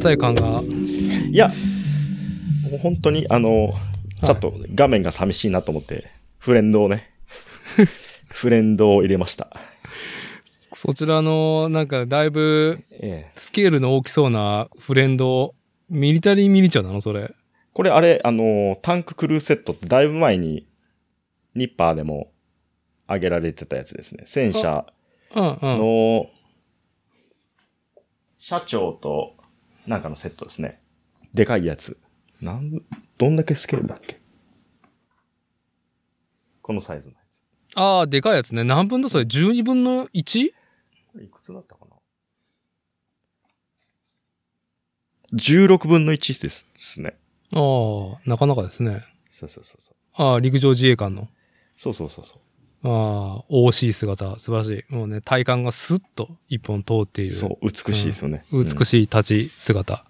となんか、いろいろ見せたい感が。いや、もう本当に、あの、ちょっと画面が寂しいなと思って、フレンドをね、フレンドを入れました。そちらの、なんか、だいぶ、ええ。スケールの大きそうなフレンド、ミリタリーミニチュアなの？それ。これあれ、あの、タンククルーセットってだいぶ前に、ニッパーでも上げられてたやつですね。戦車。の、社長と、なんかのセットですね。でかいやつ。なん、どんだけスケールだっけ？このサイズのやああ、でかいやつね。何分だそれ ?12 分の 1? つ。いくつだったかな ?16 分の1ですですね。ああ、なかなかですね。そうそうそうそう。ああ、陸上自衛官の。そうそうそうそう。ああ、OC 姿、素晴らしい。もうね、体幹がスッと一本通っている。そう、美しいですよね。美い。しい立ち姿。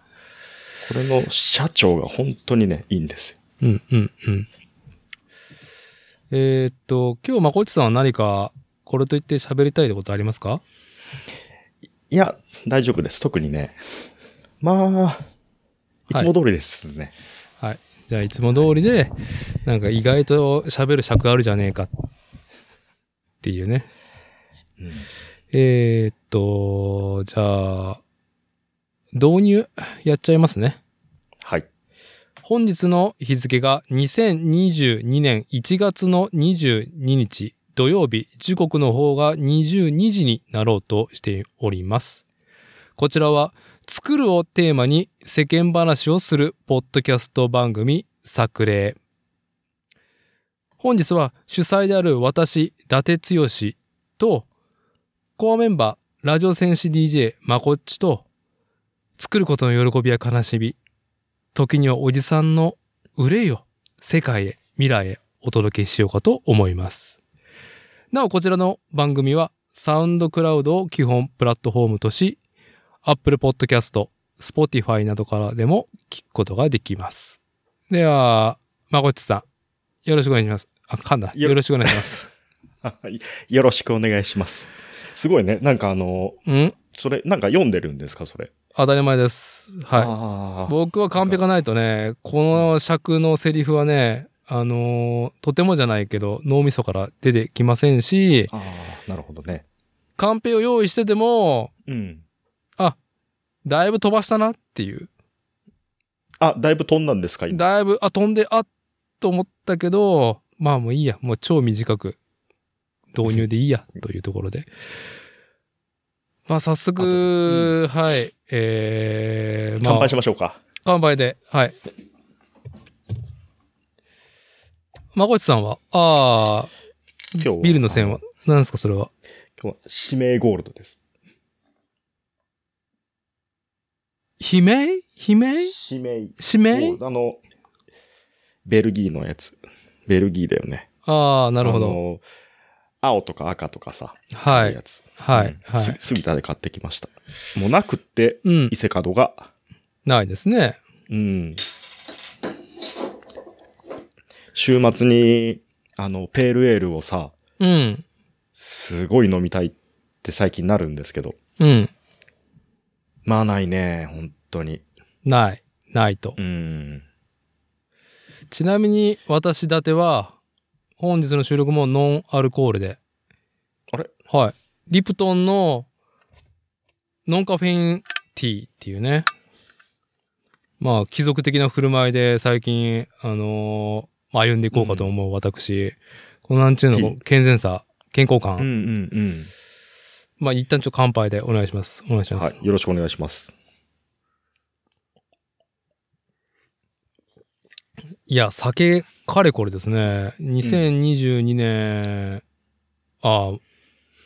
これの社長が本当にね、いいんですよ。うん、うん、うん。えーっと、今日、まこっちさんは何か、これといって喋りたいってことありますか？いや、大丈夫です。特にね。まあ、いつも通りですね。はい。じゃあ、いつも通りで、なんか意外と喋る尺あるじゃねえか。っていうね。うんえーっと、じゃあ、導入やっちゃいますね。はい。本日の日付が2022年1月の22日土曜日、時刻の方が22時になろうとしております。こちらは、作るをテーマに世間話をするポッドキャスト番組、作例。本日は主催である私、伊達剛と、コアメンバー、ラジオ戦士 DJ、まこっちと、作ることの喜びや悲しみ、時にはおじさんの憂いを世界へ、未来へお届けしようかと思います。なお、こちらの番組は、サウンドクラウドを基本プラットフォームとし、Apple Podcast、Spotify などからでも聞くことができます。では、まこっちさん、よろしくお願いします。あ、噛んだ。よよろしくお願いします。よろしくお願いします。すごいね。なんかあの、うん？それ、なんか読んでるんですか、それ。当たり前です。はい。僕は完璧がないとね、この尺のセリフはね、あのーとてもじゃないけど、脳みそから出てきませんし、あー、なるほどね。カンペを用意してても、うん。だいぶ飛ばしたなっていう。あ、だいぶ飛んだんですか、今。だいぶ、あ、飛んで、あっと思ったけど、まあもういいや。もう超短く導入でいいや、というところで。まあ早速、はい。えー、まあ、乾杯しましょうか。乾杯で、はい。まこちさんは、ああ、今日はビールの線は、何ですか、それは？今日は指名ゴールドです。悲鳴？悲鳴？指名。指ゴー名？ルドあの、ベルギーのやつ。ベルギーだよね。ああ、なるほど。青とか赤とかさ。はいや。つ。はいうんはいす杉田で買ってきました。もうなくって、うん伊。勢門が、ないですね。うん。週末に、あの、ペールエールをさ、うん。すごい飲みたいって最近なるんですけど。うん。まあないね、本当に。ない。ないと。うん。ちなみに、私立ては、本日の収録もノンアルコールで。あれ？はい。リプトンの、ノンカフェインティーっていうね。まあ、貴族的な振る舞いで最近、あのー歩んでいこうかと思う私。このなんちゅうの健全さ、健康感。うんうんうん。まあ、一旦ちょっと乾杯でお願いします。お願いします。はい。よろしくお願いします。いや、酒、かれこれですね。2022年、ああ、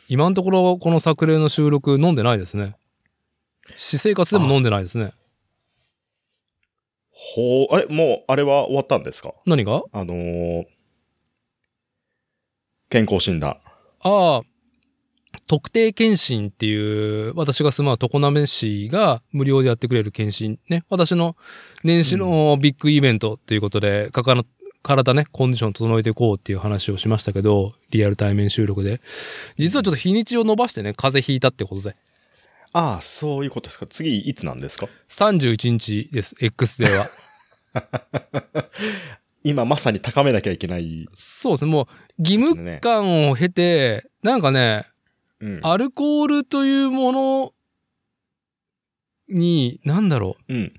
今のところこの作例の収録飲んでないですね。私生活でも飲んでないですね。ほう、あれ、もう、あれは終わったんですか？何が？あのー健康診断。ああ、特定検診っていう、私が住まう常滑市が無料でやってくれる検診ね。私の年始のビッグイベントということで、かかの体ね、コンディション整えていこうっていう話をしましたけど、リアル対面収録で。実はちょっと日にちを伸ばしてね、風邪ひいたってことで。ああ、そういうことですか。次、いつなんですか？31日です、X デーは。今まさに高めなきゃいけない。そうですね。もう、義務感を経て、なんかね、うん。アルコールというものに、なんだろう、うん。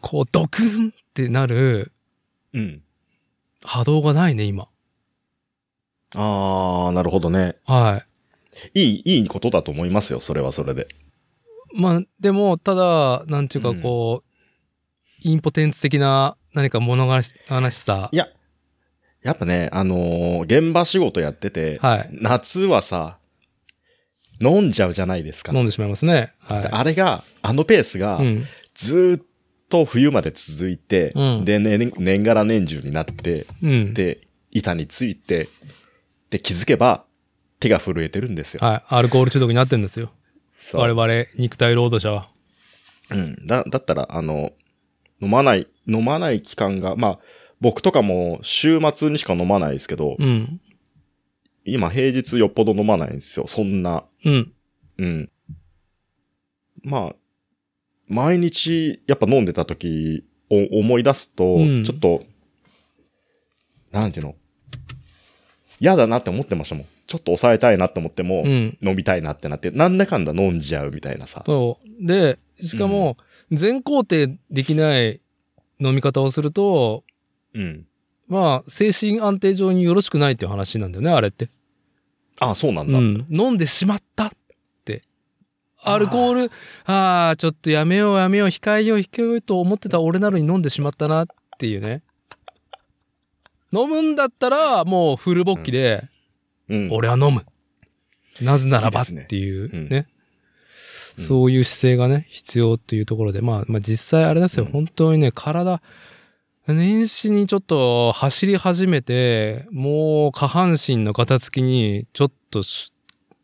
こう、ドクンってなるうん。波動がないね、今。ああ、なるほどね。はい。いい、いいことだと思いますよ。それはそれで。まあ、でも、ただ、なんていうか、こう、インポテンツ的な何か物悲しさい。や、やっぱね、あのー現場仕事やってて、はい。夏はさ、飲んじゃうじゃないですか。飲んでしまいますね。はあれが、あのペースがい。う、ん。ずーっと冬まで続いて、うんで、年、年がら年中になって、うん。で、板について、で、気づけば、手が震えてるんですよ。はい。アルコール中毒になってんですよ。そう我々、肉体労働者は。うん。だ、だったら、あの、飲まない、飲まない期間が、まあ、僕とかも週末にしか飲まないですけど、うん。今平日よっぽど飲まないんですよ。そんな。うん。うん。まあ、毎日やっぱ飲んでた時を思い出すと、うんちょっと、なんていうの？嫌だなって思ってましたもん。ちょっと抑えたいなって思っても、うん。飲みたいなってなって、なんだかんだ飲んじゃうみたいなさ。そう。で、しかも、全肯定できない飲み方をすると、うん。まあ、精神安定上によろしくないっていう話なんだよね、あれって。あそうなんだ。うん。飲んでしまったって。アルコール、ああ、ちょっとやめようやめよう、控えよう控えようと思ってた俺なのに飲んでしまったなっていうね。飲むんだったら、もうフルボッキで、うん。俺は飲む。なぜならばっいいですねていううんね。うんそういう姿勢がね、必要っていうところで、まあ、まあ実際あれですよ、うん本当にね、体、年始にちょっと走り始めて、もう下半身の片付きに、ちょっとし、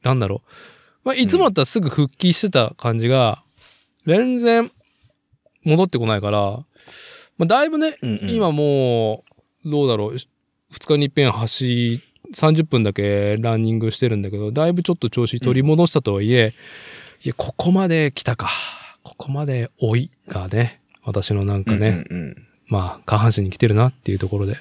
なんだろう。まあ、いつもだったらすぐ復帰してた感じが、全然戻ってこないから、まあ、だいぶね、うんうん。今もう、どうだろう、2日に一遍走、30分だけランニングしてるんだけど、だいぶちょっと調子取り戻したとはいえ、いや、ここまで来たか。ここまで老いがね、私のなんかね、うんうんうんまあ、下半身に来てるなっていうところで。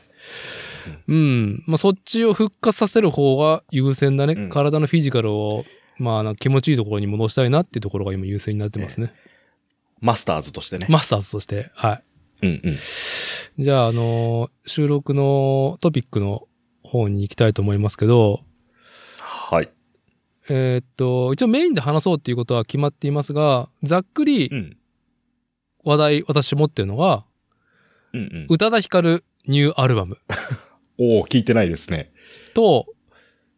うん。まあ、そっちを復活させる方が優先だね。うん体のフィジカルを、まあ気持ちいいところに戻したいなっていうところが今優先になってますね。マスターズとしてね。マスターズとして。はい。うんうん。じゃあ、あのー収録のトピックの方に行きたいと思いますけど、はい。えーっと、一応メインで話そうっていうことは決まっていますが、ざっくりうん。話題、私持ってるのが、うんうん。宇多田ヒカルニュ ーアルバムおお聞いてないですね。と、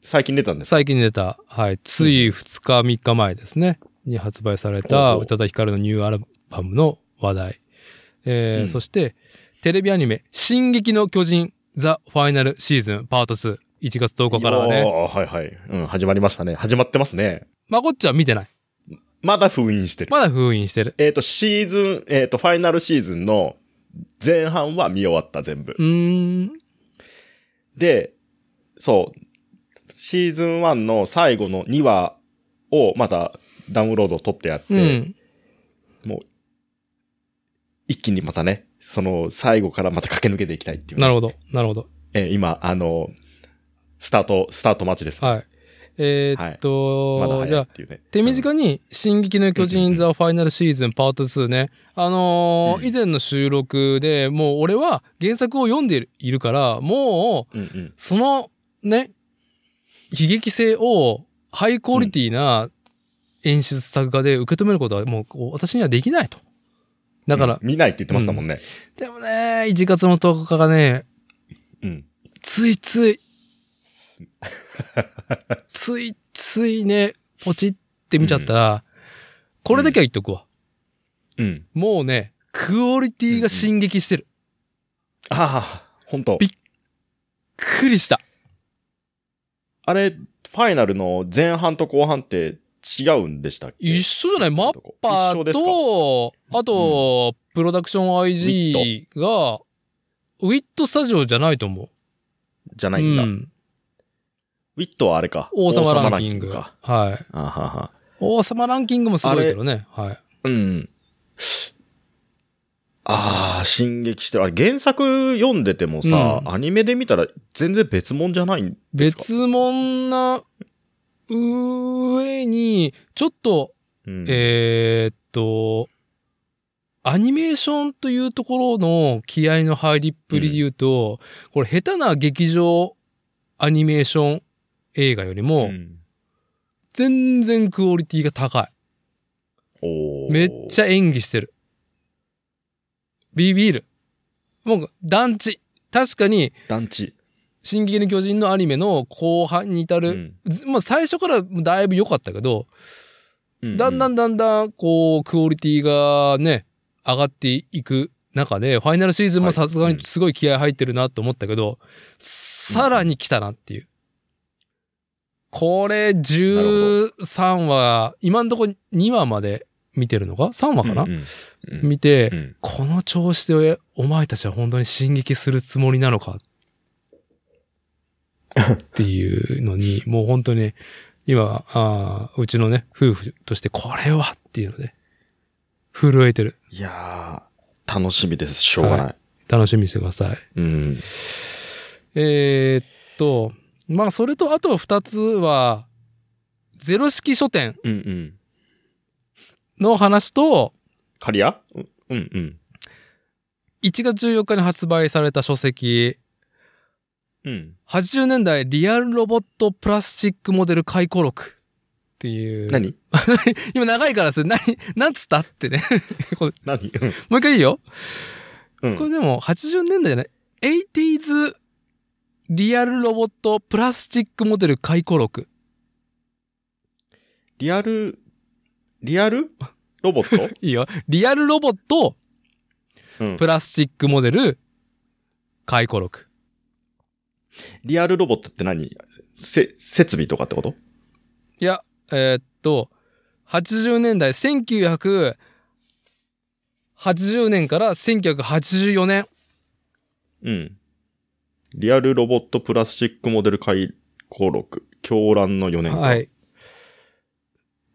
最近出たんですか？最近出た、はい、つい2日3日前ですね、に発売された宇多田ヒカルのニューアルバムの話題。えーうんそして、テレビアニメ、進撃の巨人、ザ・ファイナルシーズンパート2、1月10日からはね、はいはい。うん、始まりましたね。始まってますね。まこっちは見てない。まだ封印してる。まだ封印してる。えっ、と、シーズン、えっ、と、ファイナルシーズンの前半は見終わった、全部。で、そう、シーズン1の最後の2話をまたダウンロード取ってやって、うん。もう、一気にまたね、その最後からまた駆け抜けていきたいっていう、なるほど。なるほど。えー今、あの、スタート、スタート待ちです。はい。えーっと、まだじゃあ。手短に、進撃の巨人ザ・ファイナルシーズンパート2ね。あのーうん以前の収録でもう俺は原作を読んでいるから、もう、うんうん。そのね、悲劇性をハイクオリティな演出作画で受け止めることはもう私にはできないと。だから、うん見ないって言ってましたもんね。でもね、1月の10日がね、うん。ついつい、ついついね、ポチって見ちゃったら、これだけは言っとくわ。うん。もうね、クオリティが進撃してる。ああ、本当びっくりした。あれ、ファイナルの前半と後半って違うんでしたっけ？一緒じゃない？マッパーと、あと、プロダクション IG が、ウィットスタジオじゃないと思う。じゃないんだ。うん。ウィットはあれか。王様ランキング。か。はい。あはは。王様ランキングもすごいけどね。はい。うん。ああ、進撃してる。あれ、原作読んでてもさ、うんアニメで見たら全然別物じゃないんですか？別物な上に、ちょっと、うん、えーっと、アニメーションというところの気合の入りっぷりで言うと、これ下手な劇場アニメーション映画よりも、うん全然クオリティが高い。めっちゃ演技してる。ビビる。もう団地。確かに、団地。進撃の巨人のアニメの後半に至る、うんずまあ最初からだいぶ良かったけど、だんだん。んだんだん、こう、クオリティがね、上がっていく中で、ファイナルシーズンもさすがにすごい気合入ってるなと思ったけど、さらに来たなっていう。これ、13話、今んとこ2話まで見てるのか ?3 話かな、うんうんうん見て、うんこの調子でお前たちは本当に進撃するつもりなのか？っていうのに、もう本当にね、今、あーうちのね、夫婦としてこれはっていうので、震えてる。いやー、楽しみです。しょうがない。は楽しみにしてください。うん。えーっと、まあ、それとあと二つは、ゼロ式書店うんうん。の話と、カリアうんうんうん。1月14日に発売された書籍、うん。80年代リアルロボットプラスチックモデル回顧録っていう。何？今長いからさ、何、なんつったってね。何？うんもう一回いいよ。うん。これでも80年代じゃない ?80s リアルロボットプラスチックモデル回顧録。リアル、リアル？ロボット？いいよ。リアルロボットうん。プラスチックモデル回顧録。リアルロボットって何？せ、設備とかってこと？いや、えーっと、80年代、1980年から1984年。うん。リアルロボットプラスチックモデル回顧録。狂乱の4年間。はい。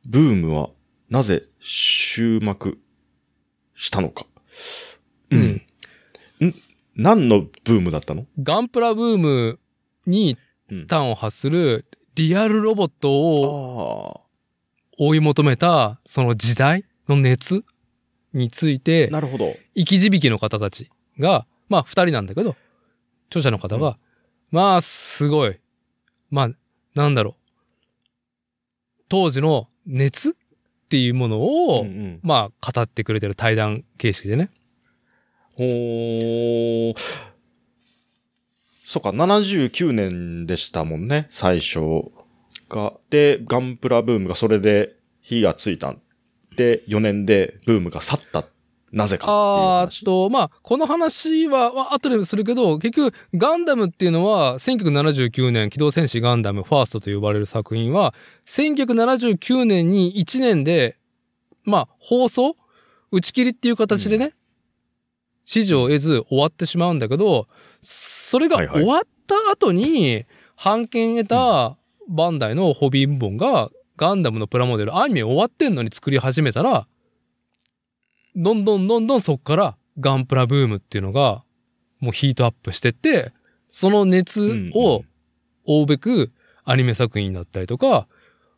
ブームはなぜ終幕したのか。う。ん。何のブームだったの？ガンプラブームにうん端を発するリアルロボットをあ追い求めたその時代の熱についあ。て、なるほど。生き字引の方たちが、まあ二人なんだけど、著者の方が、まあすごい、まあなんだろう、当時の熱っていうものを、うんうんまあ語ってくれてる対談形式でね。ほー。そっか、79年でしたもんね、最初が。で、ガンプラブームがそれで火がついた。で、4年でブームが去った。なぜかっていうあと、まあ、この話は、まあ後でするけど、結局、ガンダムっていうのは、1979年、機動戦士ガンダムファーストと呼ばれる作品は、1979年に1年で、まあ、放送？打ち切りっていう形でね、支持を得ず終わってしまうんだけど、それが終わった後に、版権得たバンダイのホビー部門が、ガンダムのプラモデル、アニメ終わってんのに作り始めたら、どんどんどんどんそっからガンプラブームっていうのがもうヒートアップしてって、その熱を追うべくアニメ作品だったりとか、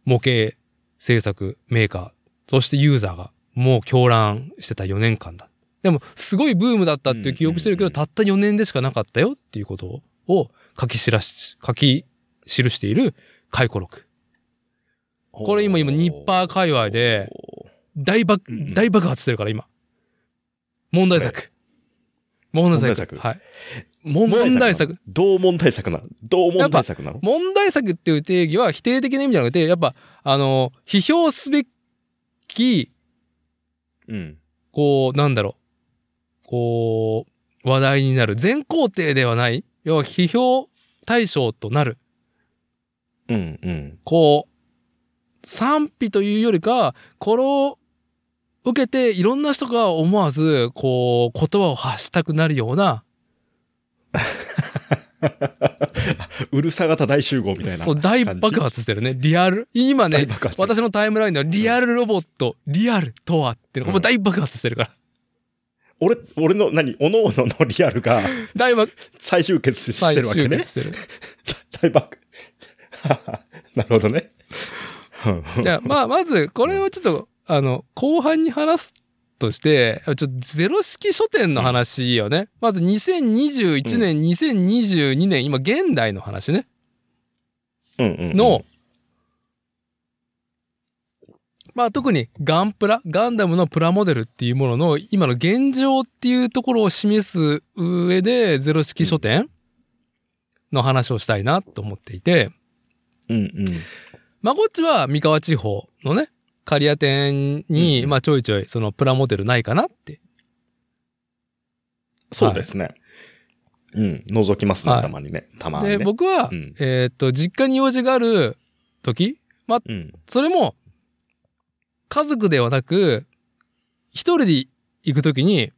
模型制作メーカー、そしてユーザーがもう狂乱してた4年間だ。でも、すごいブームだったっていう記憶してるけど、たった4年でしかなかったよっていうことを書き知らし、書き記している回顧録。これ今今ニッパー界隈で大爆、うんうん大爆発してるから、今。問題作。問題作。問題作はい。問問題作。どう問題作なの？どう問題作なの？問題作っていう定義は否定的な意味じゃなくて、やっぱ、あの、批評すべき、うん。こう、なんだろう。こう、話題になる。全肯定ではない。要は批評対象となる。うん、うん。こう、賛否というよりか、これを受けていろんな人が思わず、こう、言葉を発したくなるような うるさ型大集合みたいな。そう、大爆発してるね。リアル。今ね。私のタイムラインではリアルロボット、リアルとはっていうのがもう大爆発してるから。俺、俺の何、おのおののリアルが 大爆、再集結してるわけね。してる。大爆。なるほどね。じゃあ、まあ、まず、これをちょっと、あの、後半に話すとして、ちょっとゼロ式書店の話よね。まず2021年、2022年、今現代の話ね。うんうんうんの、まあ特にガンプラ、ガンダムのプラモデルっていうものの今の現状っていうところを示す上でゼロ式書店の話をしたいなと思っていて、うんうん。まあこっちは三河地方のね、刈谷店に、うんまあちょいちょいそのプラモデルないかなって。そうですね。うん。覗きますね、はいたまにね。たまにで、ね。僕は、うんえーっと、実家に用事がある時、うん。それも、家族ではなく、一人で行くときに、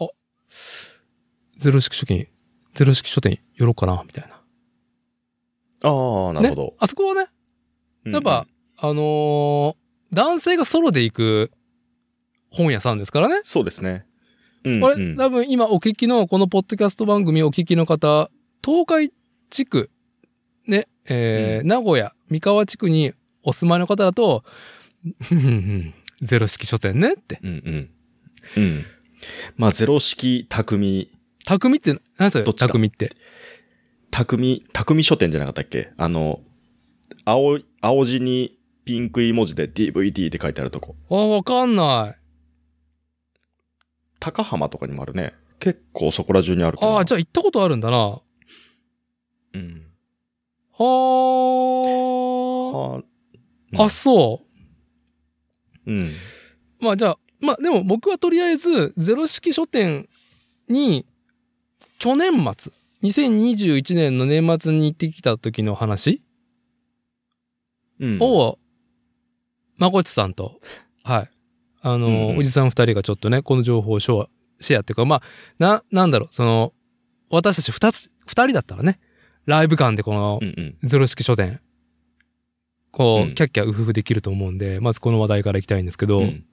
あ、ゼロ式書店、ゼロ式書店寄ろうかな、みたいな。ああ、なるほど。あそこはね、うんやっぱ、あのー男性がソロで行く本屋さんですからね。そうですね。うん。これ、うん多分今お聞きの、このポッドキャスト番組お聞きの方、東海地区、ね、えー名古屋、三河地区にお住まいの方だと、ゼロ式書店ねって。うんうん。うん。まあ、ゼロ式匠、匠って、何それ？どっちだ？匠って。匠、匠書店じゃなかったっけ？あの、青い、青字にピンクい文字で DVD って書いてあるとこ。あ、わかんない。高浜とかにもあるね。結構そこら中にある。ああ、じゃあ行ったことあるんだな。はうん。あ。あうんあ、そうん。う。まあじゃあ、まあでも僕はとりあえず、ゼロ式書店に、去年末、2021年の年末に行ってきた時の話うん。を、まこちさんと、はい。あの、うんうんおじさん二人がちょっとね、この情報をシェア、シェアっていうか、まあ、な、なんだろう、その、私たち二つ、二人だったらね、ライブ感でこの。ゼロ式書店、こう、うんキャッキャウフフできると思うんで、まずこの話題からいきたいんですけど、うん。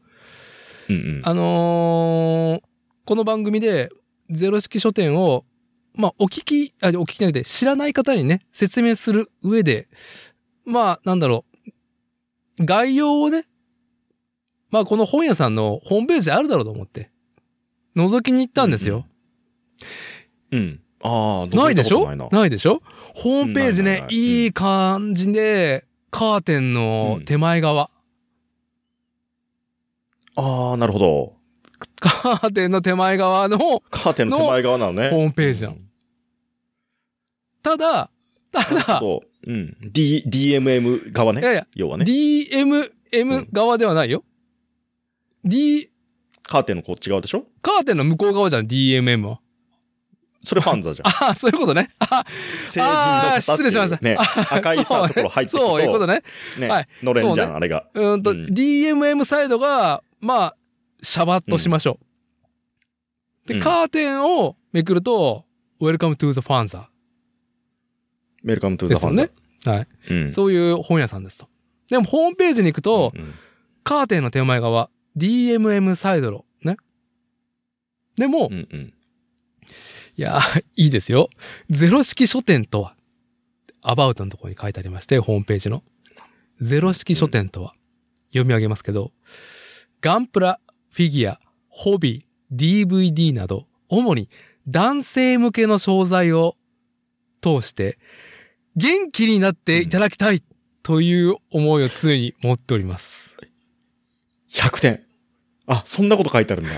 うんうん。あのーこの番組でゼロ式書店を、まあ、お聞き、あ、お聞きじゃなくて知らない方にね、説明する上で、まあ、なんだろう、概要をね、まあ、この本屋さんのホームページあるだろうと思って、覗きに行ったんですよ。うん。ああ、ないでしょ？ないでしょ？ホームページねないない、感じで、カーテンの手前側。ああ、なるほど。カーテンの手前側の、カーテンの手前側なのね。ホームページなのただ、ただ、そう。うん。D、DMM 側ね。いやいや、要はね。DMM 側ではないよ。D、カーテンのこっち側でしょ？カーテンの向こう側じゃん、DMM は。それファンザじゃん。あ あ、そういうことね。あ成人の方っていう失礼しましたね。赤いさ、ところ入ってくると。そういうことね。ね。はい乗れんじゃん、ねあれが。うーんと、うん DMM サイドが、まあ、シャバッとしましょう。で、うんカーテンをめくると、Welcome to the Fanza ウェルカムトゥザファンですよねザ。。はい。うん。そういう本屋さんですと。でも、ホームページに行くと、うんカーテンの手前側、DMM サイドロ。ね。でも、うんうん。いやー、いいですよ。ゼロ式書店とは、アバウトのところに書いてありまして、ホームページの。ゼロ式書店とは、読み上げますけど、ガンプラ、フィギュア、ホビー、DVD など、主に男性向けの商材を通して、元気になっていただきたいという思いを常に持っております。100点。あ、そんなこと書いてあるんだ。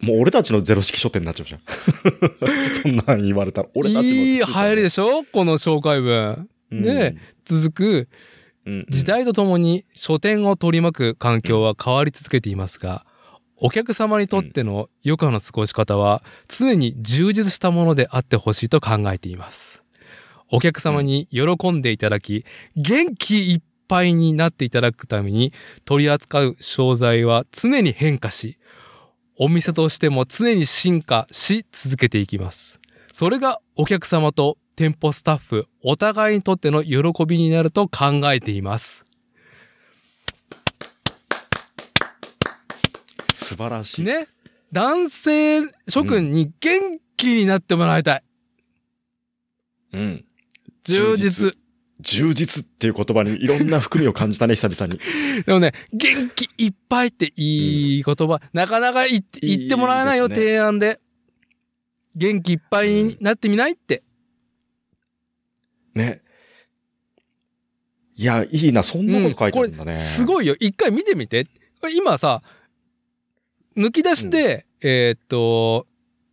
もう俺たちのゼロ式書店になっちゃうじゃん。そんなん言われたら。俺たちの。いい入りでしょ？この紹介文。うんで、続く、うん時代とともに書店を取り巻く環境は変わり続けていますが、お客様にとっての余暇の過ごし方は常に充実したものであってほしいと考えています。お客様に喜んでいただき、元気いっぱいになっていただくために取り扱う商材は常に変化し、お店としても常に進化し続けていきます。それがお客様と店舗スタッフ、お互いにとっての喜びになると考えています。素晴らしい。ね。男性諸君に元気になってもらいたい。うん。充実。充実っていう言葉にいろんな含みを感じたね、久々に。でもね、元気いっぱいっていい言葉、なかなか言って言ってもらえないよ、いいね提案で。元気いっぱいになってみないって。ね。いや、いいな、そんなこと書いてあるんだね。これすごいよ。一回見てみて。今さ、抜き出しで、えーっと、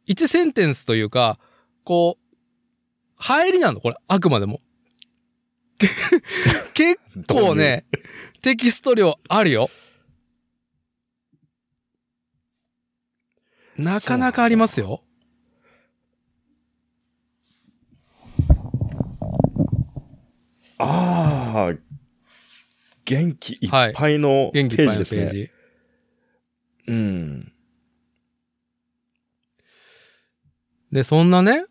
一センテンスというか、こう、入りなの？これ、あくまでも。結構ね、テキスト量あるよ。なかなかありますよ。ああ、元気いっぱいのペ元気いっぱいのージですね。ページ。うん。で、そんなね、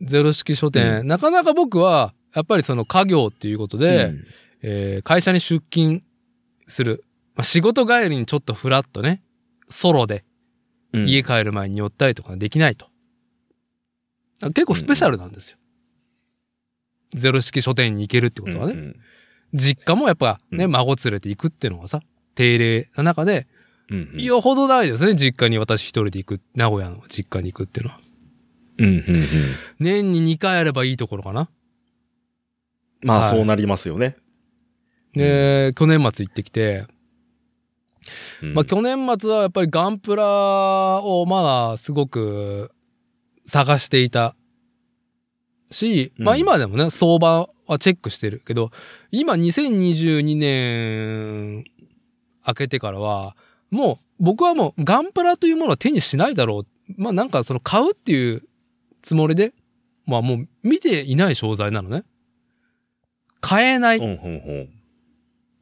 ゼロ式書店、うなかなか僕は、やっぱりその家業っていうことで、うんえー会社に出勤する。まあ、仕事帰りにちょっとフラッとね、ソロでうん家帰る前に寄ったりとかできないと。結構スペシャルなんですよ。ゼロ式書店に行けるってことはね。うんうん実家もやっぱね、うん孫連れて行くっていうのがさ、定例な中で、うんうんよほどないですね、実家に私一人で行く、名古屋の実家に行くっていうのは。うんうんうん年に2回あればいいところかな。まあ、はいそうなりますよね。で、去年末行ってきて、うんまあ去年末はやっぱりガンプラをまだすごく探していたし、まあうん今でもね、相場はチェックしてるけど、今2022年明けてからは、もう僕はもうガンプラというものは手にしないだろう。まあなんかその買うっていうつもりで、まあもう見ていない商材なのね。買えないっ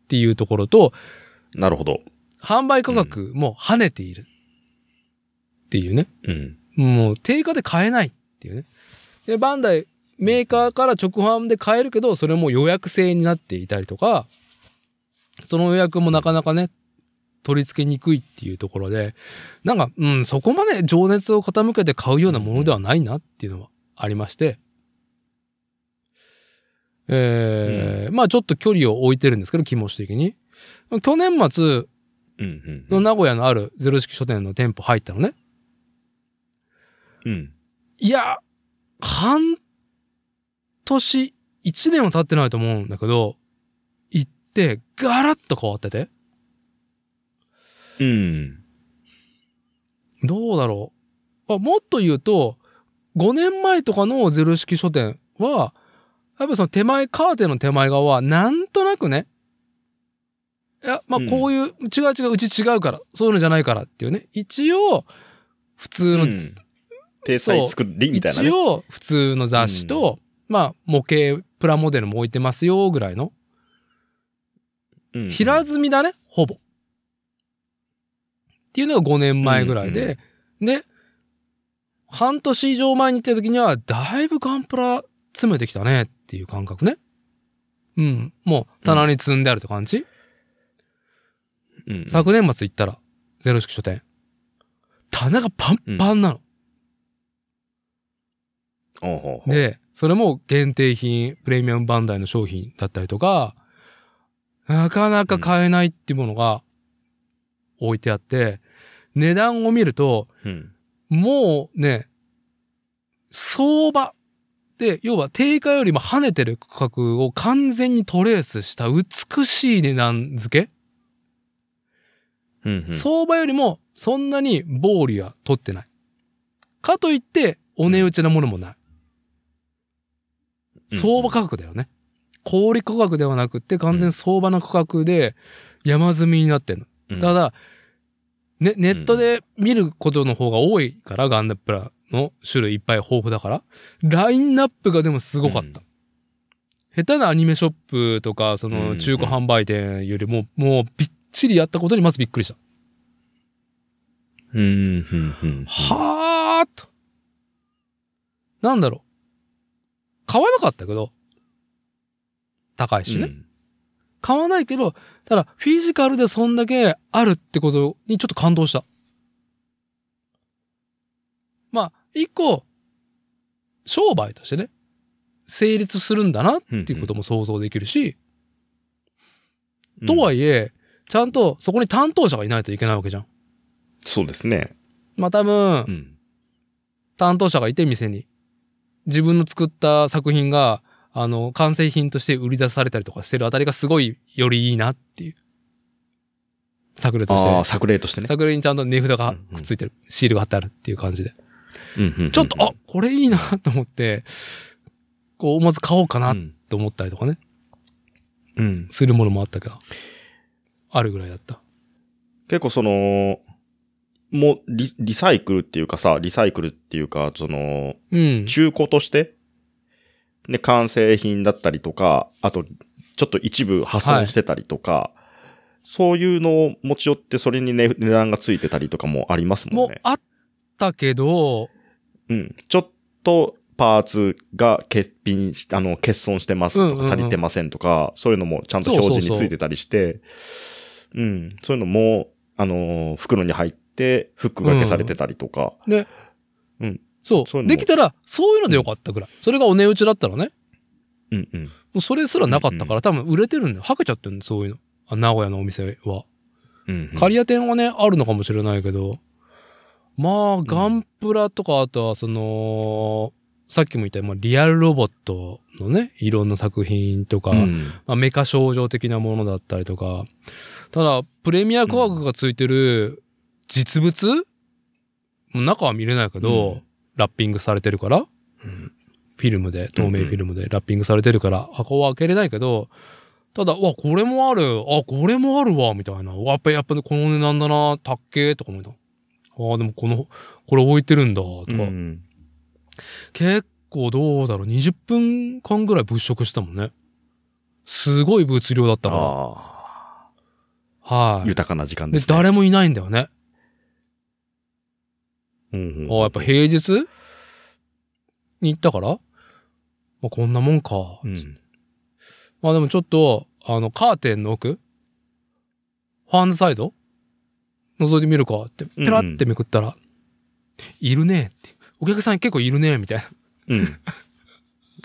ていうところと、なるほど。販売価格も跳ねているっていうね。うん。もう定価で買えないっていうね。で、バンダイ、メーカーから直販で買えるけど、それも予約制になっていたりとか、その予約もなかなかね、取り付けにくいっていうところで、なんか、うん、そこまで情熱を傾けて買うようなものではないなっていうのはありまして、えーまあちょっと距離を置いてるんですけど、気持ち的に。去年末うんうんの名古屋のあるゼロ式書店の店舗入ったのね。うん。いや、半年、一年は経ってないと思うんだけど、行って、ガラッと変わってて。うん。どうだろう。あもっと言うと、5年前とかのゼロ式書店は、やっぱその手前、カーテンの手前側は、なんとなくね、いや、まあうんこういう、違う違う、うち違うから、そういうのじゃないからっていうね。一応、普通の、うん体裁作りみたいなね。一応、普通の雑誌と、まあ、模型、プラモデルも置いてますよ、ぐらいの。うん平積みだね、ほぼ。っていうのが5年前ぐらいで、で、半年以上前に行った時には、だいぶガンプラ詰めてきたねっていう感覚ね。うん。もう棚に積んであるって感じ、うん昨年末行ったら、ゼロ式書店。棚がパンパンなの。ほうほうほうで、それも限定品、プレミアムバンダイの商品だったりとか、なかなか買えないっていうものが置いてあって、値段を見ると、うん。もうね、相場で、要は定価よりも跳ねてる価格を完全にトレースした美しい値段付け、うんうん相場よりもそんなに暴利は取ってない。かといって、お値打ちなものもない。うん相場価格だよね。小売価格ではなくって完全相場の価格で山積みになってんの。うんただ、ね、ネットで見ることの方が多いから、ガンダプラの種類いっぱい豊富だから、ラインナップがでもすごかった。下手なアニメショップとか、その中古販売店よりも、もうびっちりやったことにまずびっくりした。うん、うん、うん。はーっと。なんだろう。買わなかったけど、高いしね。うん買わないけど、ただ、フィジカルでそんだけあるってことにちょっと感動した。まあ、一個、商売としてね、成立するんだなっていうことも想像できるし、とはいえ、ちゃんとそこに担当者がいないといけないわけじゃん。そうですね。まあ多分う、ん。担当者がいて店に、自分の作った作品が、あの、完成品として売り出されたりとかしてるあたりがすごいよりいいなっていう。作例としてね、ああ、作例としてね。作例にちゃんと値札がうんうんくっついてる、シールが貼ってあるっていう感じで。うんうんうんちょっと、あ、これいいなと思って、こう、まず買おうかなうんと思ったりとかね、うん。するものもあったけど、あるぐらいだった。結構その、もうリ、リサイクルっていうかさ、リサイクルっていうか、その、うん。中古として、で、完成品だったりとか、あと、ちょっと一部破損してたりとか、そういうのを持ち寄って、それに、ね、値段がついてたりとかもありますもんね。もうあったけど、うん。ちょっと、パーツが欠品し、あの、欠損してますとか、足りてませんとか、そういうのもちゃんと表示についてたりして、うん。そういうのも、あのー、袋に入って、フック掛けされてたりとか、で、うんそうそうできたら、そういうのでよかったぐらい。それがお値打ちだったらね。うんうん。もうそれすらなかったから、多分売れてるんだよ。はけちゃってるんだよ、そういうの。あ名古屋のお店は。うんうん、刈谷店はね、あるのかもしれないけど、まあ、ガンプラとか、あとはその、さっきも言った、まあ、リアルロボットのね、いろんな作品とか、うんまあ、メカ症状的なものだったりとか、ただ、プレミア価格がついてる実物、中は見れないけど、うんラッピングされてるから、うんフィルムで、透明フィルムでラッピングされてるから、箱は開けれないけど、ただ、わ、これもある、あ、これもあるわ、みたいな。わやっぱ、やっぱこの値段だな、たっけとか思った。ああ、でもこの、これ置いてるんだ、とか。うん結構どうだろう、20分間ぐらい物色したもんね。すごい物量だったから。あはい。あ、豊かな時間でですね。誰もいないんだよね。うんうんああ、やっぱ平日？に行ったから、まあ、こんなもんか。うんまあでもちょっと、あの、カーテンの奥？ファンズサイド？覗いてみるかって、ペラってめくったら、いるねって。お客さん結構いるねみたいな。うん。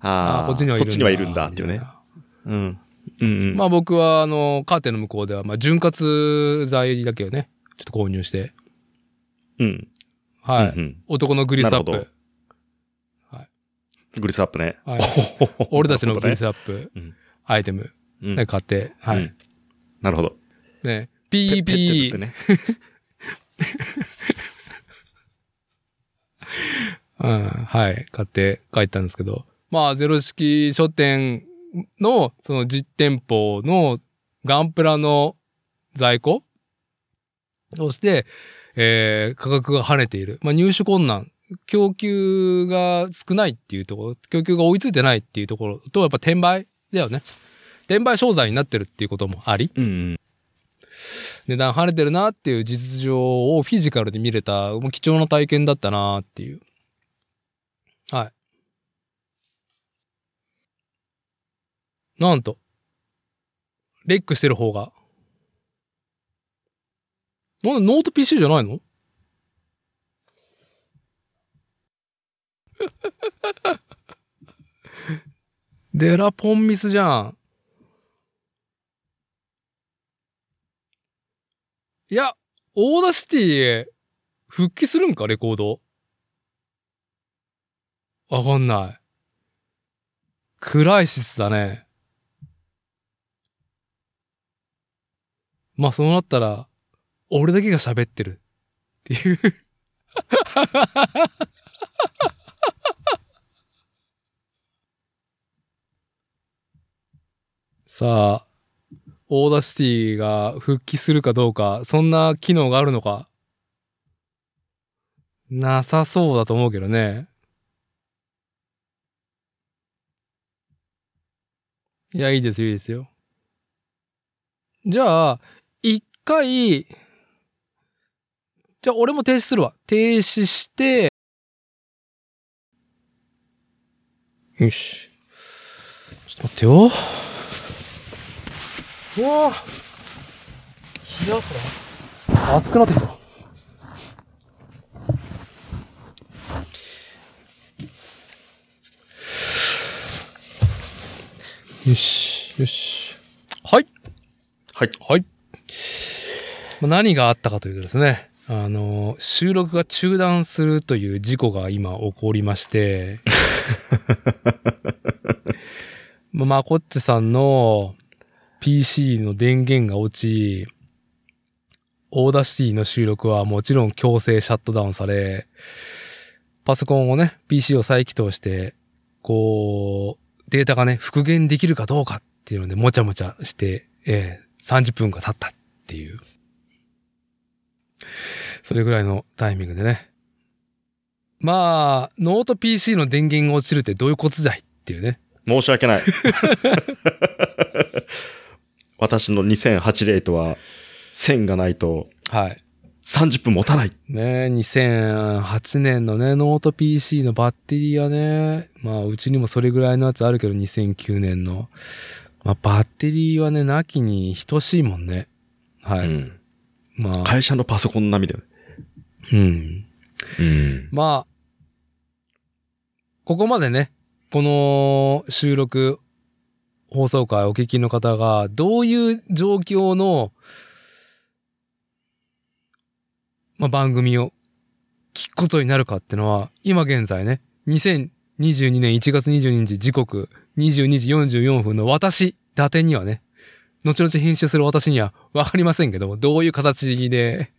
ああ、こっちにはいるんだ。そっちにはいるんだっていうねうん。うんうん。まあ僕は、あの、カーテンの向こうでは、まあ、潤滑剤だけをね、ちょっと購入して、うん。はい。うんうん男のグリスアッなるプ。グリスアップね。はい。俺たちのグリスアップうんアイテム、プね、買って、はい。うんなるほど。ね、ペペッて振っ PP て、ね。うん、はい、買って帰ったんですけど、まあ、ゼロ式書店の、その実店舗のガンプラの在庫そして、えー価格が跳ねている。まあ、入手困難。供給が少ないっていうところ、供給が追いついてないっていうところと、やっぱ転売だよね。転売商材になってるっていうこともあり、うんうん。値段跳ねてるなっていう実情をフィジカルで見れた、もう貴重な体験だったなっていう。はい。なんと、 rec してる方が。なんでノート PC じゃないの？デラポンミスじゃん。いや、 Audacity へ復帰するんか、レコード。わかんない。クライシスだね。まあ、そうなったら、俺だけが喋ってる。っていう。さあ、 Audacity が復帰するかどうか、そんな機能があるのか。なさそうだと思うけどね。いや、いいですよ、いいですよ。じゃあ、一回、じゃあ俺も停止するわ。停止して、よし。ちょっと待ってよ。うわぁ。冷やすら熱くなってきた。よし、よし。はい。はい。はい。まあ何があったかというとですね、あの、収録が中断するという事故が今起こりまして、まあ、まこっちさんの PC の電源が落ち、 Audacity の収録はもちろん強制シャットダウンされ、パソコンをね、PC を再起動して、こう、データがね、復元できるかどうかっていうので、もちゃもちゃして、えー30分が経ったっていう。それぐらいのタイミングでね。まあ、ノート PC の電源が落ちるってどういうことじゃいっていうね。申し訳ない。私の2008ノートは、線がないとはい。30分持たない。ね2008年のね、ノート PC のバッテリーはね、まあ、うちにもそれぐらいのやつあるけど、2009年の。まあ、バッテリーはね、なきに等しいもんね。はい。うん。まあ、会社のパソコン並みだよね。うん。うん。まあ、ここまでね、この収録、放送回お聞きの方が、どういう状況の、まあ、番組を聞くことになるかってのは、今現在ね、2022年1月22日時刻22時44分の私、伊達にはね、後々編集する私にはわかりませんけども、どういう形で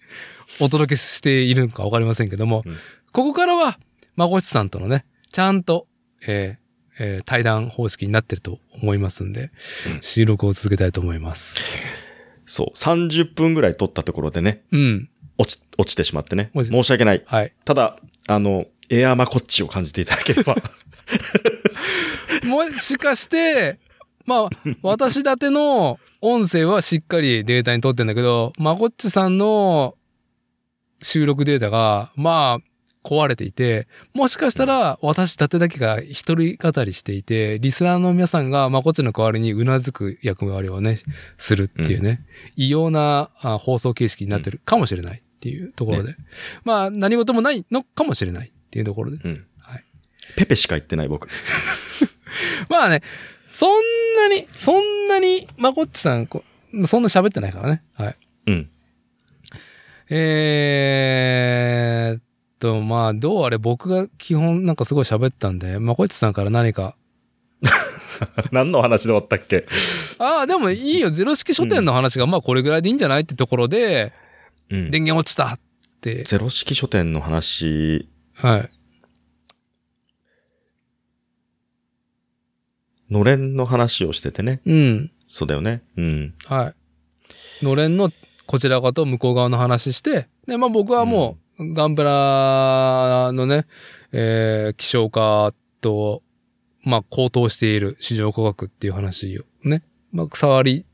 お届けしているのかわかりませんけども、うんここからは、まこちさんとのね、ちゃんと、えーえー対談方式になってると思いますんで、うん収録を続けたいと思います。そう。30分ぐらい撮ったところでね、うん。落ち、落ちてしまってね。申し訳ない。はい。ただ、あの、エアーマコッチを感じていただければ。もしかして、まあ、私だての音声はしっかりデータに取ってんだけど、まこっちさんの収録データが、まあ、壊れていて、もしかしたら私だてだけが一人語りしていて、リスナーの皆さんがまこっちの代わりにうなずく役割をね、するっていうね、異様なあ放送形式になってるかもしれないっていうところで。まあ、何事もないのかもしれないっていうところで。うん。はい。ペペしか言ってない僕。まあね、そんなに、そんなに、まこっちさん、こそんな喋ってないからね。はい。うん。えーっと、まあ、どうあれ僕が基本なんかすごい喋ったんで、まこっちさんから何か。何の話で終わったっけ？ああ、でもいいよ。ゼロ式書店の話がまあこれぐらいでいいんじゃないってところで、うん。電源落ちたって。ゼロ式書店の話、はい。のれんの話をしててね。うん。そうだよね。うん。はい。のれんのこちら側と向こう側の話して、で、まあ僕はもう、ガンプラのね、えー、希少化と、まあ高騰している市場価格っていう話をね、まあ触り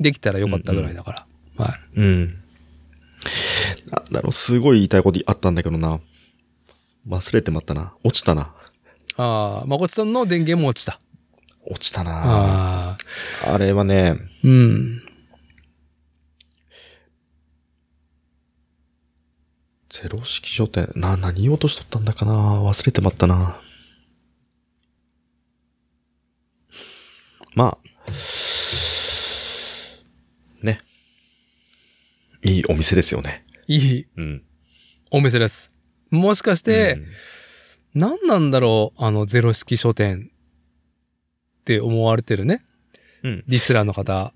できたらよかったぐらいだから。はい。うん。なんだろう、すごい言いたいことあったんだけどな。忘れてまったな。落ちたな。ああ、まこちさんの電源も落ちた。落ちたな。ああ、あれはね、うん。ゼロ式書店、な、何言おうとしとったんだかな忘れてまったな。まあ、ね。いいお店ですよね。いいうん。お店です。もしかして、うん何なんだろうあのゼロ式書店って思われてるね。うん。リスラーの方、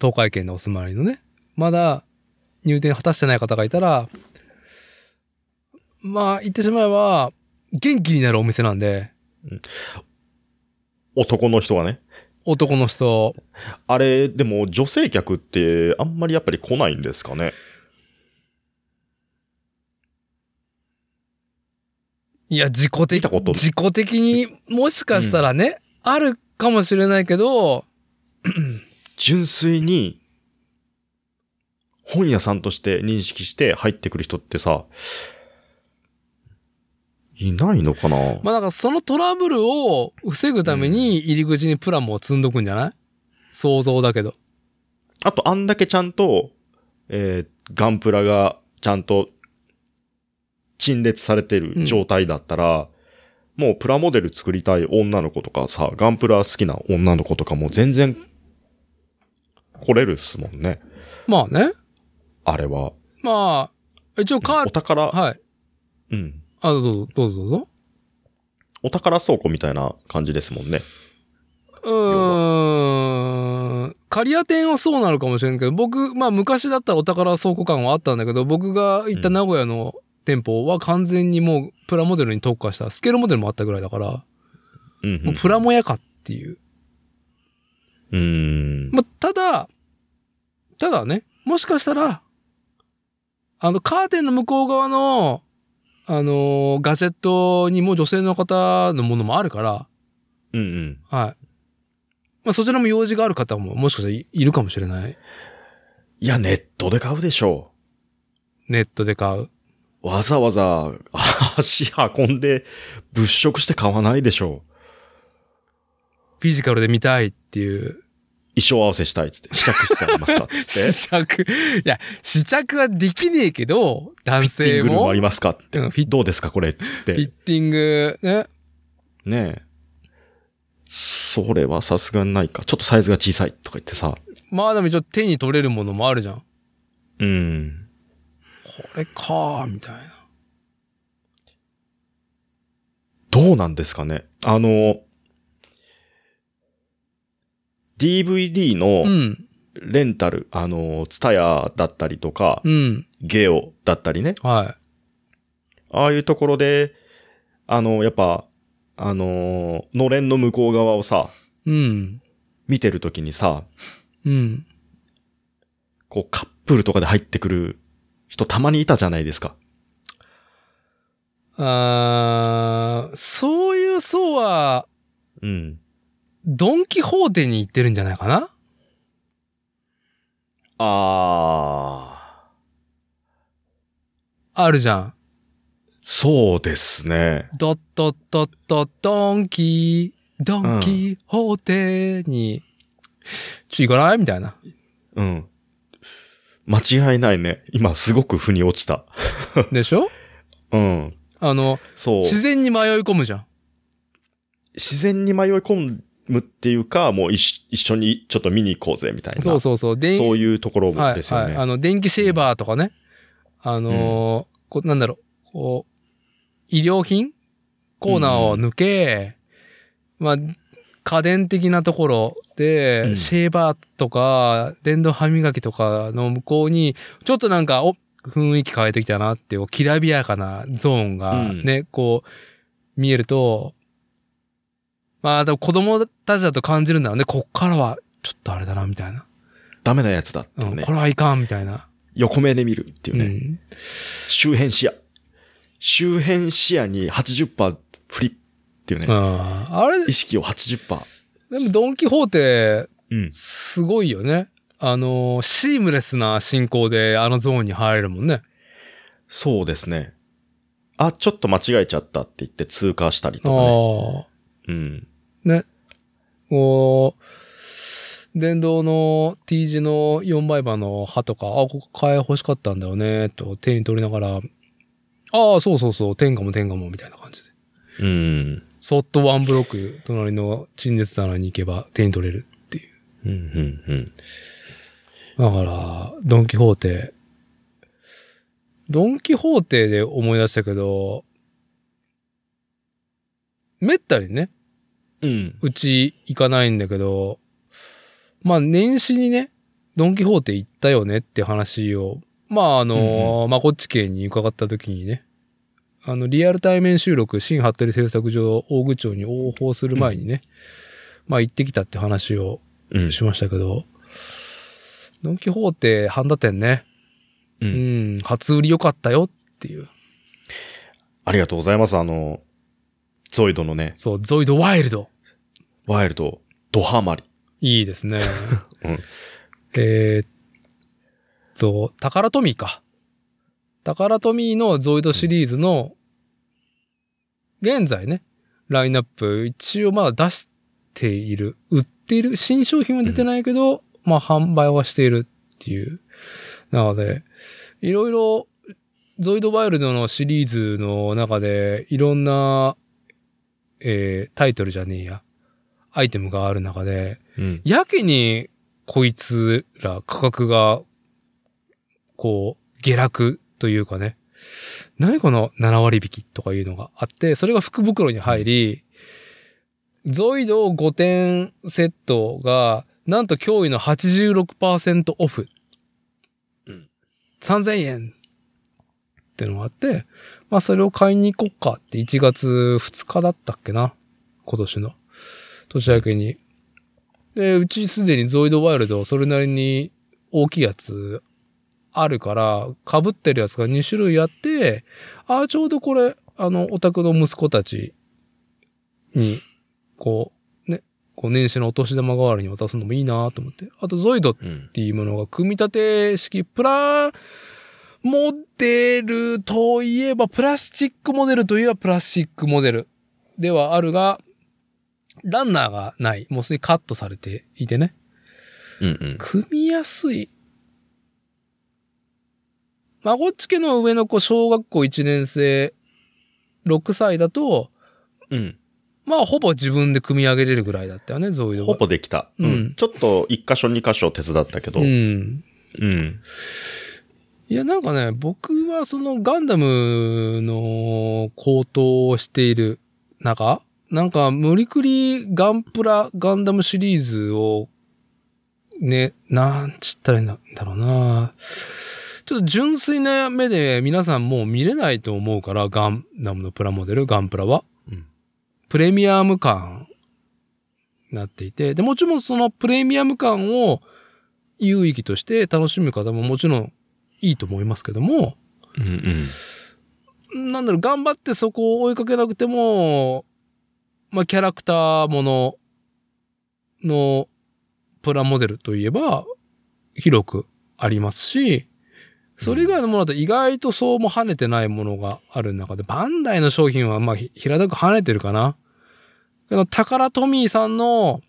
東海圏のお住まいのね、まだ入店果たしてない方がいたら、まあ言ってしまえば、元気になるお店なんで、男の人がね。男の人、あれ、でも女性客ってあんまりやっぱり来ないんですかね？いや、自己的、自己的にもしかしたらね、あるかもしれないけど、純粋に、本屋さんとして認識して入ってくる人ってさ、いないのかな？まあだからそのトラブルを防ぐために入り口にプラモを積んどくんじゃない？想像だけど。あと、あんだけちゃんと、えーガンプラがちゃんと陳列されてる状態だったら、もうプラモデル作りたい女の子とかさ、ガンプラ好きな女の子とかも全然来れるっすもんね。まあね。あれは。まあ、一応カーお宝、はい。うん。あ、どうぞ、どうぞどうぞ。お宝倉庫みたいな感じですもんね。うーん。刈谷店はそうなるかもしれんけど、僕、まあ昔だったらお宝倉庫感はあったんだけど、僕が行った名古屋の店舗は完全にもうプラモデルに特化した、スケールモデルもあったぐらいだから、うん、う。もうんプラモ屋かっていう。うーん。まあ、ただ、ただね、もしかしたら、あの、カーテンの向こう側の、あのーガジェットにも女性の方のものもあるから、うんうん。はい。まあ、そちらも用事がある方ももしかしたらいいるかもしれない。いや、ネットで買うでしょネットで買う。う。わざわざ 足運んで物色して買わないでしょう。フィジカルで見たいっていう。衣装合わせしたいっつって。試着してありますかっつって。試着。いや、試着はできねえけど、男フィッティ性も。ングルームありますかって。どうですかこれっつっフィッて。ティング、ね。ねえ。それはさすがにないか。ちょっとサイズが小さいとか言ってさ。まあでも一応手に取れるものもあるじゃん。うん。これかー、みたいな。どうなんですかね？あの、DVD うのん。レンタル、あの、ツタヤだったりとか、うん。ゲオだったりね。はああいうところで、あの、やっぱ、あの、のれんの向こう側をさ、い。うん。見てるときにさ、うん。こうカップルとかで入ってくる人たまにいたじゃないですか。あーそういう層は、うん。ドンキホーテに行ってるんじゃないかな？あー。あるじゃん。そうですね。ドッドッドッドドンキー、ドンキホーテに、ちょ、行かない？みたいな。うん。間違いないね。今すごく腑に落ちた。でしょ？うん。あの、そう。自然に迷い込むじゃん。自然に迷い込むっていうか、もう一一緒にちょっと見に行こうぜみたいな。そうそうそう。でそういうところはい、ですよね。はい。あの、電気シェーバーとかね。あのーこうなんだろう、こう、医療品？コーナーを抜け、まあ、家電的なところで、うんシェーバーとか、電動歯磨きとかの向こうに、ちょっとなんか、お、雰囲気変えてきたなっていう、きらびやかなゾーンがうんね、こう、見えると、まあ、でも子供たちだと感じるんだろうね。こっからは、ちょっとあれだな、みたいな。ダメなやつだってうん、ねこ。れはいかん、みたいな。横目で見るっていうね。うん。周辺視野。周辺視野に80%フリっていうね。ああれ、意識を80%。でもドンキホーテ、うん。すごいよね。あの、シームレスな進行であのゾーンに入れるもんね。そうですね。あ、ちょっと間違えちゃったって言って通過したりとかね。うん。ね。こう、電動の T 字の4倍刃の刃とか、あ、ここ替え欲しかったんだよね、と手に取りながら、ああ、そうそうそう、天下も天下も、みたいな感じで。うん。そっとワンブロック、隣の陳列棚に行けば手に取れるっていう。うん、うん、うん。だから、ドンキホーテ。ドンキホーテで思い出したけど、めったにね、うん。うち行かないんだけど、まあ年始にね、ドンキホーテ行ったよねって話を、まああの、まあこっち系に伺った時にね、あの、リアル対面収録、新服部製作所大口町に応報する前にね、まあ行ってきたって話をうん。しましたけど、ドンキホーテ半田店ね、う。うんん、初売り良かったよっていう。ありがとうございます。あの、ゾイドのね、そう、ゾイドワイルド。ワイルド、ドハマり。いいですね。うんえーと、タカラトミーか。タカラトミーのゾイドシリーズの、現在ね、ラインナップ、一応まだ出している、売っている、新商品は出てないけど、まあ販売はしているっていう。なので、いろいろ、ゾイドワイルドのシリーズの中で、いろんな、えー、タイトルじゃねえや、アイテムがある中で、うん。やけに、こいつら価格が、こう、下落というかね。何この7割引きとかいうのがあって、それが福袋に入り、ゾイド5点セットが、なんと驚異の86%オフ。うん3000円ってのがあって、まあそれを買いに行こっかって1月2日だったっけな今年の。年明けに。で、うちすでにゾイドワイルドそれなりに大きいやつあるから、被ってるやつが2種類あって、ああ、ちょうどこれ、あの、オタクの息子たちに、こう、ね、こう年始のお年玉代わりに渡すのもいいなと思って。あと、ゾイドっうん。ていうものが組み立て式プラモデルといえばプラスチックモデルといえばプラスチックモデルではあるが、ランナーがない。もうすでにカットされていてね。うんうん。組みやすい。孫っち家の上の子、小学校1年生、6歳だと、うん。まあほぼ自分で組み上げれるぐらいだったよね、ゾイドほは。ぼできた。ううんん。ちょっと一箇所二箇所手伝ったけど。ううん。ん。いや、なんかね、僕はそのガンダムの高騰をしている中、なんか無理くりガンプラガンダムシリーズを、ね、なんちったらいいんだろうな。ちょっと純粋な目で皆さんもう見れないと思うから、ガンダムのプラモデル、ガンプラは。うんプレミアム感になっていて、で、もちろんそのプレミアム感を有意義として楽しむ方ももちろんいいと思いますけども、うんうん。なんだろう、頑張ってそこを追いかけなくても、まあ、キャラクターもののプラモデルといえば、広くありますし、それ以外のものだと意外とそうも跳ねてないものがある中で、バンダイの商品はまあひ平たく跳ねてるかな。あの、タカラトミーさんの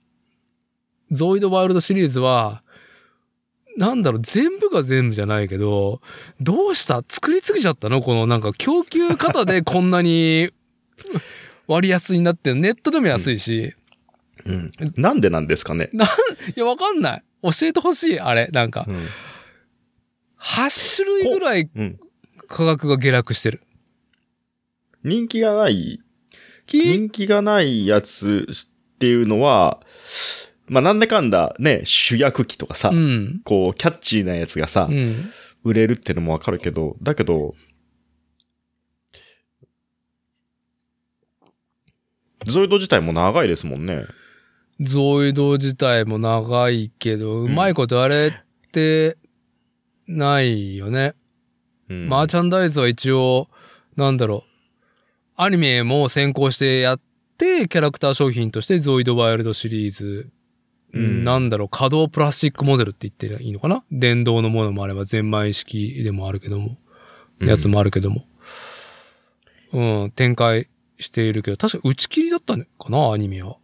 ゾイドワイルドシリーズは、なんだろう、全部が全部じゃないけど、どうした？作りすぎちゃったの？このなんか供給方で こんなに割安になってるネットでも安いし。うん。なんでなんですかね？いや、わかんない。教えてほしい、あれ。なんかう、ん。8種類ぐらいうん。価格が下落してる。人気がない、き人気がないやつっていうのは、まあなんだかんだね、主役機とかさ、うん。こう、キャッチーなやつがさ、うん。売れるってのもわかるけど、だけど、ゾイド自体も長いですもんね。ゾイド自体も長いけど、うまいことあれって、ないよね。うん、マーチャンダイズは一応、なんだろう、アニメも先行してやって、キャラクター商品としてゾイドワイルドシリーズ、うん。なんだろう、可動プラスチックモデルって言ってりゃいいのかな？電動のものもあれば、ゼンマイ式でもあるけども、うん。やつもあるけども。うん、展開しているけど、確か打ち切りだったのかな？アニメは。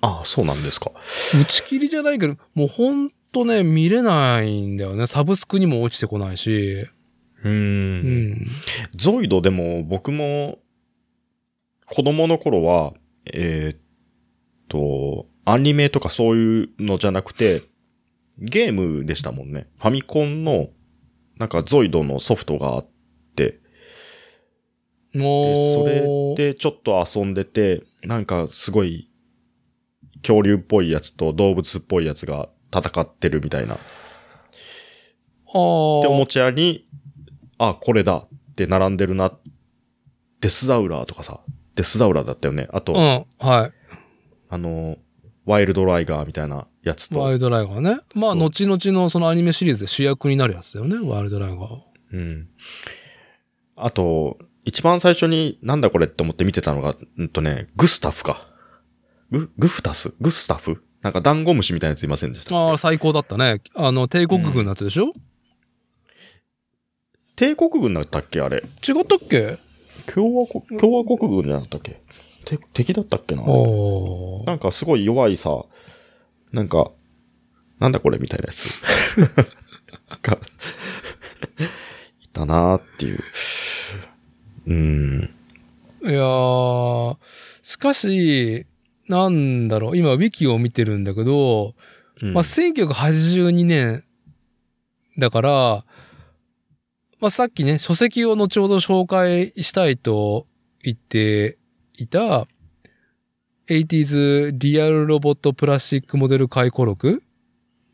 ああ、そうなんですか。打ち切りじゃないけど、もうほんとね、見れないんだよね。サブスクにも落ちてこないし。う。うんん。ゾイドでも僕も子供の頃は、えーっと、アニメとかそういうのじゃなくて、ゲームでしたもんね。ファミコンの、なんかゾイドのソフトがあって、でもそうれでちょっと遊んでて、なんかすごい恐竜っぽいやつと動物っぽいやつが戦ってるみたいな。あで、おもあ。ちゃに、あ、これだって並んでるな。デスザウラーとかさ、デスザウラーだったよね。あと、うん、はあの、ワイルドライガーみたいなやつい。ワイと、ルドライガーね。まあ、後々のそのアニメシリーズで主役になるやつだよね、ワイルドライガー。うん。あと、一番最初になんだこれって思って見てたのが、うんとね、グスタフか。グ、グフタス？グスタフ？なんかダンゴムシみたいなやついませんでしたああ、最高だったね。あの、帝国軍のやつでしょ、帝国軍だったっけ？あれ。違ったっけ？共和国、共和国軍じゃなかったっけ？て敵だったっけな？おなんかすごい弱いさ、なんか、なんだこれみたいなやつ。が、いたなーっていう。うん。いやー、しかし、なんだろう、今、ウィキを見てるんだけど、うん。まあ、1982年だから、まあ、さっきね、書籍を後ほど紹介したいと言っていた、80s リアルロボットプラスチックモデル回顧録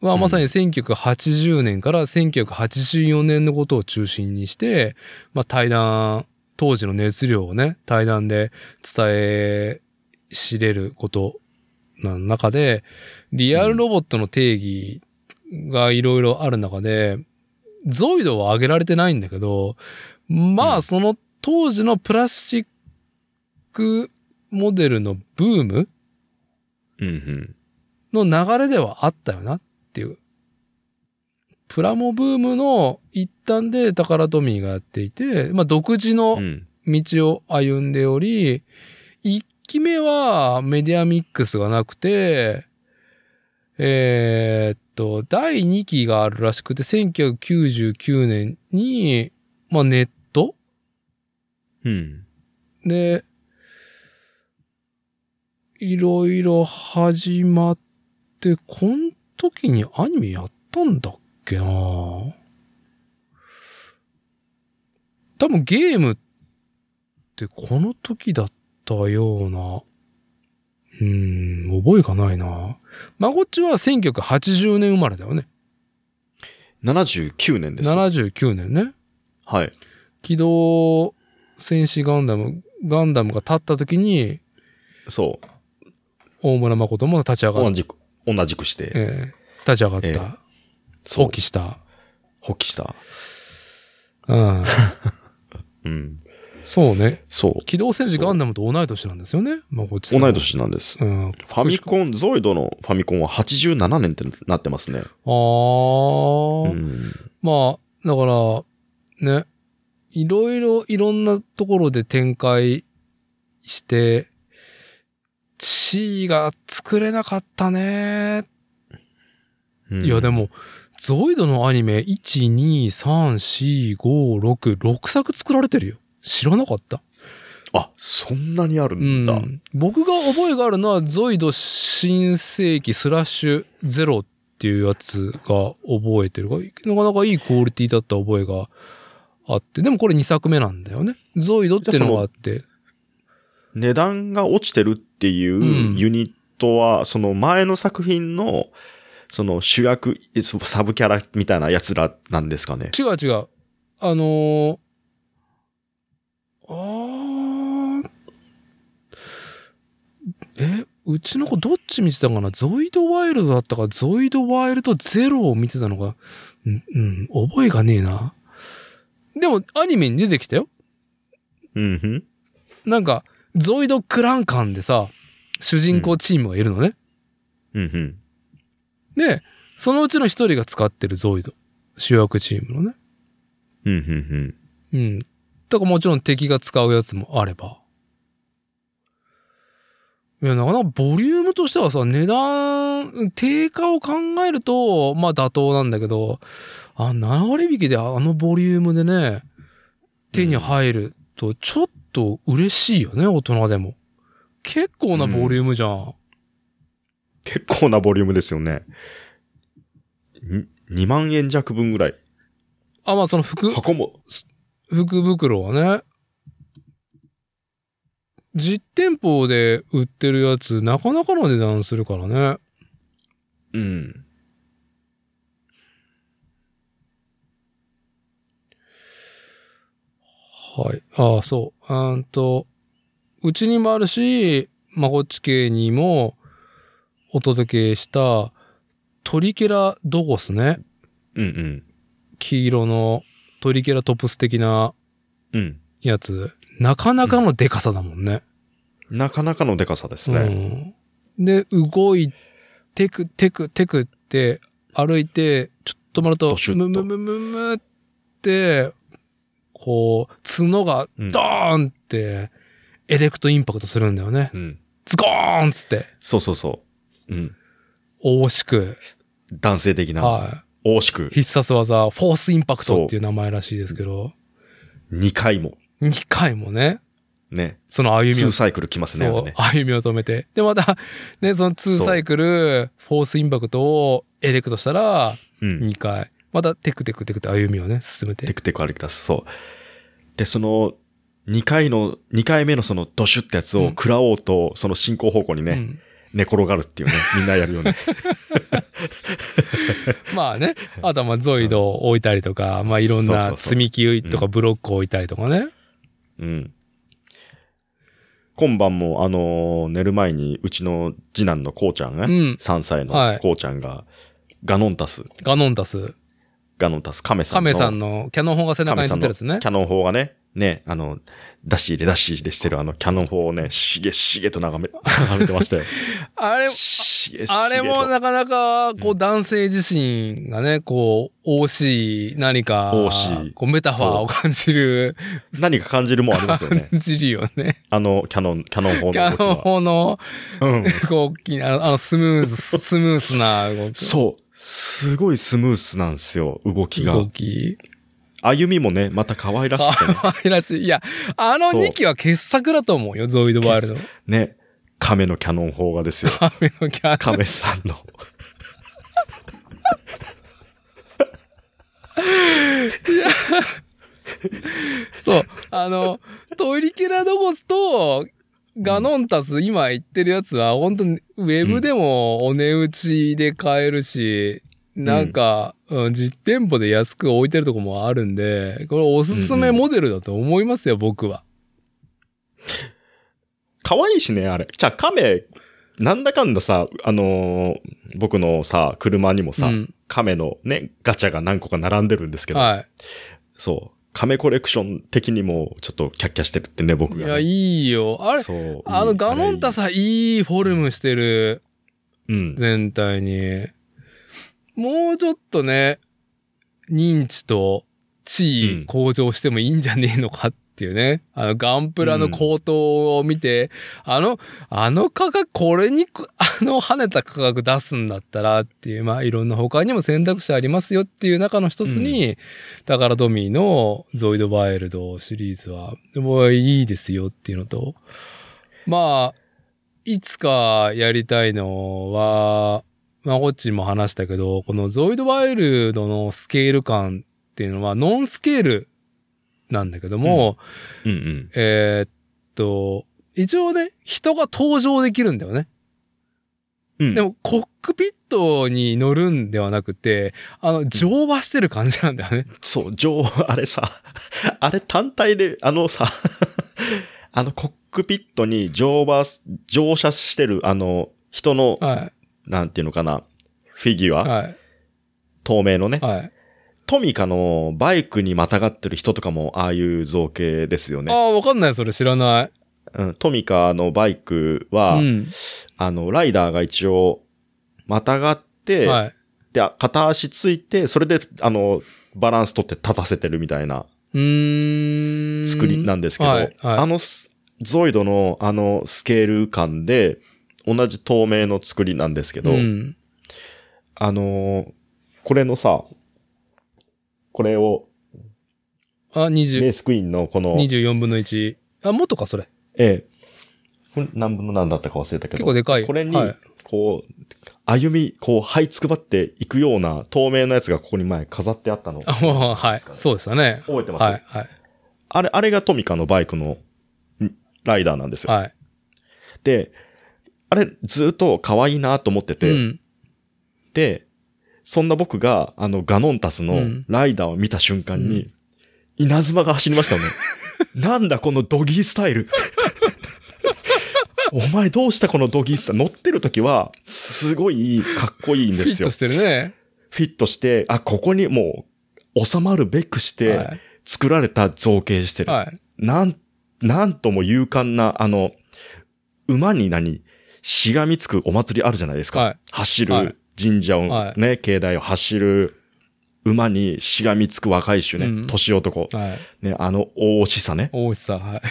はうん。まさに1980年から1984年のことを中心にして、まあ、対談、当時の熱量をね、対談で伝え知れることの中で、リアルロボットの定義がいろいろある中で、ゾイドは挙げられてないんだけど、まうんあその当時のプラスチックモデルのブーム。の流れではあったよなっていう。プラモブームの一端でタカラトミーがやっていて、まあ独自のうん。道を歩んでおり、一期目はメディアミックスがなくて、えーっと、第2期があるらしくて、1999年に、まあネット？うん。で、いろいろ始まって、こん時にアニメやったんだっけな？多分ゲームってこの時だったような、うーん、覚えがないなまごっちは1980年生まれだよね。79年です。79年ね。はい。機動戦士ガンダム、ガンダムが立った時に、そ大村誠も立ち上う。がっ同じく、同じくして、ええ立ち上がった。ええ放棄した。発起した。うん。うん。そうね。そう。機動戦士ガンダムと同い年なんですよね。まこっち同い。年なんです。うん。ファミコン、ゾイドのファミコンは87年ってなってますね。あうー。ん。まあ、だから、ね。いろいろ、いろんなところで展開して、地位が作れなかったね。うんいや、で。も、ゾイドのアニメ、1、2、3、4、5、6、6作作られてるよ。知らなかった。あ、そんなにあるうんだ。ん。僕が覚えがあるのは、ゾイド新世紀スラッシュゼロっていうやつが覚えてるが、なかなかいいクオリティだった覚えがあって、でもこれ2作目なんだよね。ゾイドっていうのがあって。値段が落ちてるっていううんユニットは、その前の作品の、その主役、サブキャラみたいなやつらなんですかね。違う違う。あのー、あーえ、うちの子どっち見てたかな？ゾイドワイルドだったか、ゾイドワイルドゼロを見てたのか、うん、うん、覚えがねえな。でも、アニメに出てきたよ。うんふん。なんか、ゾイドクランカンでさ、主人公チームがいるのね。うんふん。で、そのうちの一人が使ってるゾイド。主役チームのね。うんふんふん。うん。だからもちろん敵が使うやつもあれば。いや、なかなかボリュームとしてはさ、値段、低下を考えると、まあ妥当なんだけど、あ、7割引きであのボリュームでね、手に入ると、ちょっと嬉しいよね、大人でも。結構なボリュームじゃん。結構なボリュームですよね。に2万円弱分ぐらい。あ、まあその服、箱も、福袋はね、実店舗で売ってるやつ、なかなかの値段するからね。うん。はい。ああ、そう。あんと、うちにもあるし、まこっち系にもお届けしたトリケラドゴスね。うん黄色のトリケラトプス的なうん。うん。やつ。なかなかのデカさだもんね。なかなかのデカさですね。うん。で、動いテク、テク、テクって歩いて、ちょっと止まるとドシュ、ッとムムムムムって、こう、角がドーンって、エレクトインパクトするんだよね。うん。ズコーンっつって、そうそうそう。うん。大しく、男性的な、は大しくい。、必殺技、フォースインパクトっていう名前らしいですけど、2回も、2回もね、ね、その歩みを2サイクル来ますね。あそう、歩みを止めて。で、また、ね、その2サイクル、フォースインパクトをエレクトしたら、うん。2回。またテクテクテクって歩みをね、進めて。テクテク歩き出す。そう。で、その、2回の、2回目のそのドシュってやつを食らおうと、その進行方向にね、うん寝転がるっていうね、みんなやるよね。まあね、あとはまあゾイドを置いたりとか、まあいろんな積み木とかブロックを置いたりとかね。うん。今晩も、あのー寝る前に、うちの次男のこうちゃんね、うん3歳はいのこうちゃんが、ガノンタス、ガノンタス。ガノンタス、カメさんの。カメさんのキャノン砲が背中についてるやつねキ。ャノン砲がね、ね、あの、出し入れ出し入れしてるあのキャノン砲をね、しげしげと眺め、眺めてましたよ。あれ、しげしげとあれもなかなか、こう男性自身がね、こう、惜しい何か、惜しいこうメタファーを感じる、何か感じるもんありますよね。感じるよね。あの、キャノン、キャノン砲のキャノン。砲のうん。動き、あの、あのスムーズ、スムースな動き。そう。すごいスムースなんですよ、動きが動。き。歩みもね、また可愛らしくてね。可愛らしい。いや、あの2機は傑作だと思うよ、ゾイドワイルド。ね。亀のキャノン砲がですよ。亀のキャノン。亀さんの。そう。あの、トイリケラドゴスと、ガノンタス、今言ってるやつは、本当にウェブでもお値打ちで買えるし、なんか、うん実店舗で安く置いてるとこもあるんで、これおすすめモデルだと思いますよ、僕は。可愛いしね、あれ。じゃあ、亀、なんだかんださ、あのー僕のさ、車にもさ、うん亀のね、ガチャが何個か並んでるんですけど、はそう。亀コレクション的にも、ちょっとキャッキャしてるってね、い。僕がね、いや、いいよ。あれ、そう。あの、ガノンタさ、さ、いいフォルムしてる。うん。全体に。もうちょっとね、認知と地うん位向上してもいいんじゃねえのかっていうね。あの、ガンプラの高騰を見て、あの、あの価格、これにく、あの跳ねた価格出すんだったらっていう、まあいろんな他にも選択肢ありますよっていう中の一つに、だからドミーのゾイドワイルドシリーズは、でもいいですよっていうのと、まあ、いつかやりたいのは、まあ、こっちも話したけど、このゾイドワイルドのスケール感っていうのはノンスケールなんだけども、うんうん。えーっと、一応ね、人が登場できるんだよね。うん。でも、コックピットに乗るんではなくて、あの、乗馬してる感じなんだよね。そう、上、あれさ、あれ単体で、あのさ、あのコックピットに乗馬、乗車してる、あの、人の、はなんていうのかな、フィギュい。ア、はい。透明のね、はい。トミカのバイクにまたがってる人とかも、ああいう造形ですよね。ああ、わかんない、それ知らない。うん、トミカのバイクは、うん。あの、ライダーが一応、またがって、はい。で、片足ついて、それで、あの、バランス取って立たせてるみたいな。作りなんですけど、はいはいあのス、ゾイドのあのスケール感で、同じ透明の作りなんですけど、うん。あのーこれのさ、これを、あ、20レースクイーンのこの、24分の1。あ、もっとか、それ。ええ、何分の何だったか忘れたけど、結構でかいよこれにはい、こう、歩み、こう、這いつくばっていくような透明なやつがここに前飾ってあったの。はい。そうでしたね。覚えてます、はい、はい。あれ、あれがトミカのバイクのんライダーなんですよ。はい。で、あれ、ずっと可愛いなと思ってて、うん。で、そんな僕が、あの、ガノンタスのうんライダーを見た瞬間に、稲妻が走りましたよね。なんだこのドギースタイル。お前どうしたこのドギースタイル？乗ってる時は、すごいかっこいいんですよフィット。してるね。フィットして、あ、ここにもう、収まるべくしては、作られた造形してい。る。はい。なん、なんとも勇敢な、あの、馬に何？しがみつくお祭りあるじゃないですか。はい走はいる神社をはいね、境内を走る馬にしがみつく若い種ね、うん年男。はい。ね、あの大押しさね。大内さん、はい。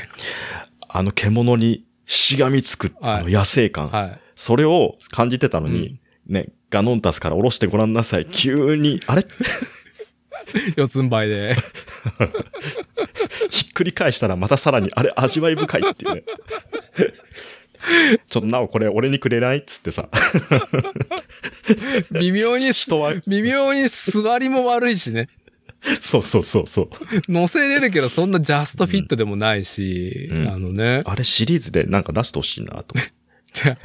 あの獣にしがみつく、はいあの野生感。はい。それを感じてたのに、ね、ガノンタスから下ろしてごらんなさい。急に、あれ？四つん這いで。ひっくり返したらまたさらに、あれ味わい深いっていうね。ちょっとなおこれ俺にくれないっつってさ。微妙に、微妙に座りも悪いしね。そうそうそうそう。乗せれるけど、そんなジャストフィットでもないし、うんあのね。あれシリーズでなんか出してほしいなと。じゃ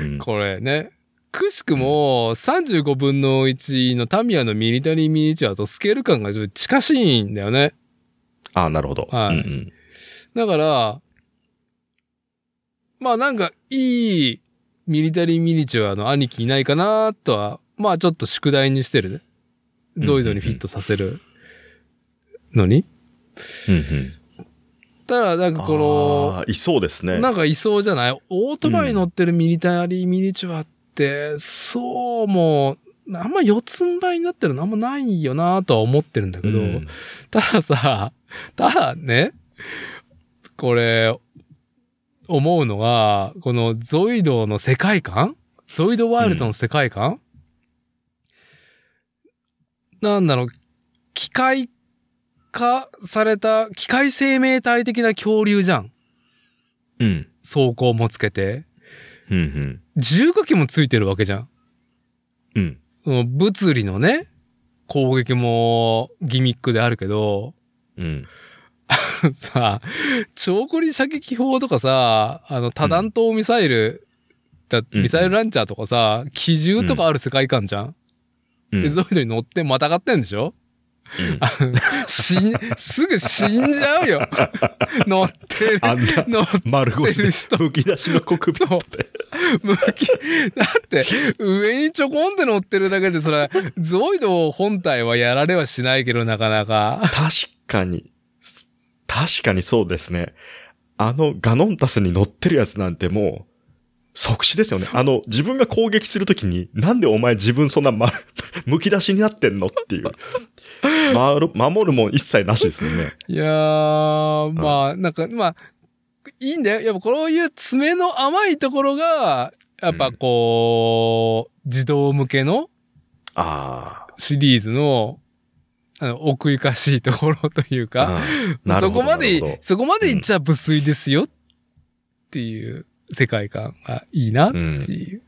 うんこれね。くしくも、35分の1のタミヤのミリタリーミニチュアとスケール感がちょっと近しいんだよね。ああ、なるほど。はいうんうんだから、まあなんか、いいミリタリーミニチュアの兄貴いないかなとは、まあちょっと宿題にしてるね。ゾイドにフィットさせるのに。うんうんただ、なんかこあーいそうですね。の、なんかいそうじゃない？オートバイ乗ってるミリタリーミニチュアって、そうもう、あんま四つん這いになってるのあんまないよなとは思ってるんだけど、うんたださ、ただね、これ、思うのが、このゾイドの世界観？ゾイドワイルドの世界観、なんだろう、機械化された、機械生命体的な恐竜じゃん。うん。装甲もつけて。うんうん。重火器もついてるわけじゃん。うん。その物理のね、攻撃もギミックであるけど、うん。さ、長距離射撃砲とかさ、あの、多弾頭ミサイル、だうんミサイルランチャーとかさ、機銃とかある世界観じゃん？うんで、ゾイドに乗ってまたがってんでしょ？死ん、すぐ死んじゃうよ。乗ってる、あんな乗っ丸腰でてる人むき出しのコックピットで。向き、だって、上にちょこんって乗ってるだけで、それ、ゾイド本体はやられはしないけど、なかなか。確かに。確かにそうですね。あのガノンタスに乗ってるやつなんてもう、即死ですよね。あの、自分が攻撃するときに、なんでお前自分そんなま、むき出しになってんのっていう。まる守るもん一切なしですもんね。いやー、まあ、なんか、まあ、いいんだよ。やっぱこういう爪の甘いところが、やっぱこう、児童向けのあシリーズの、奥ゆかしいところというあ。か、うんそこまで、そこまでいっちゃ無粋ですよっていう世界観がいいなっていう。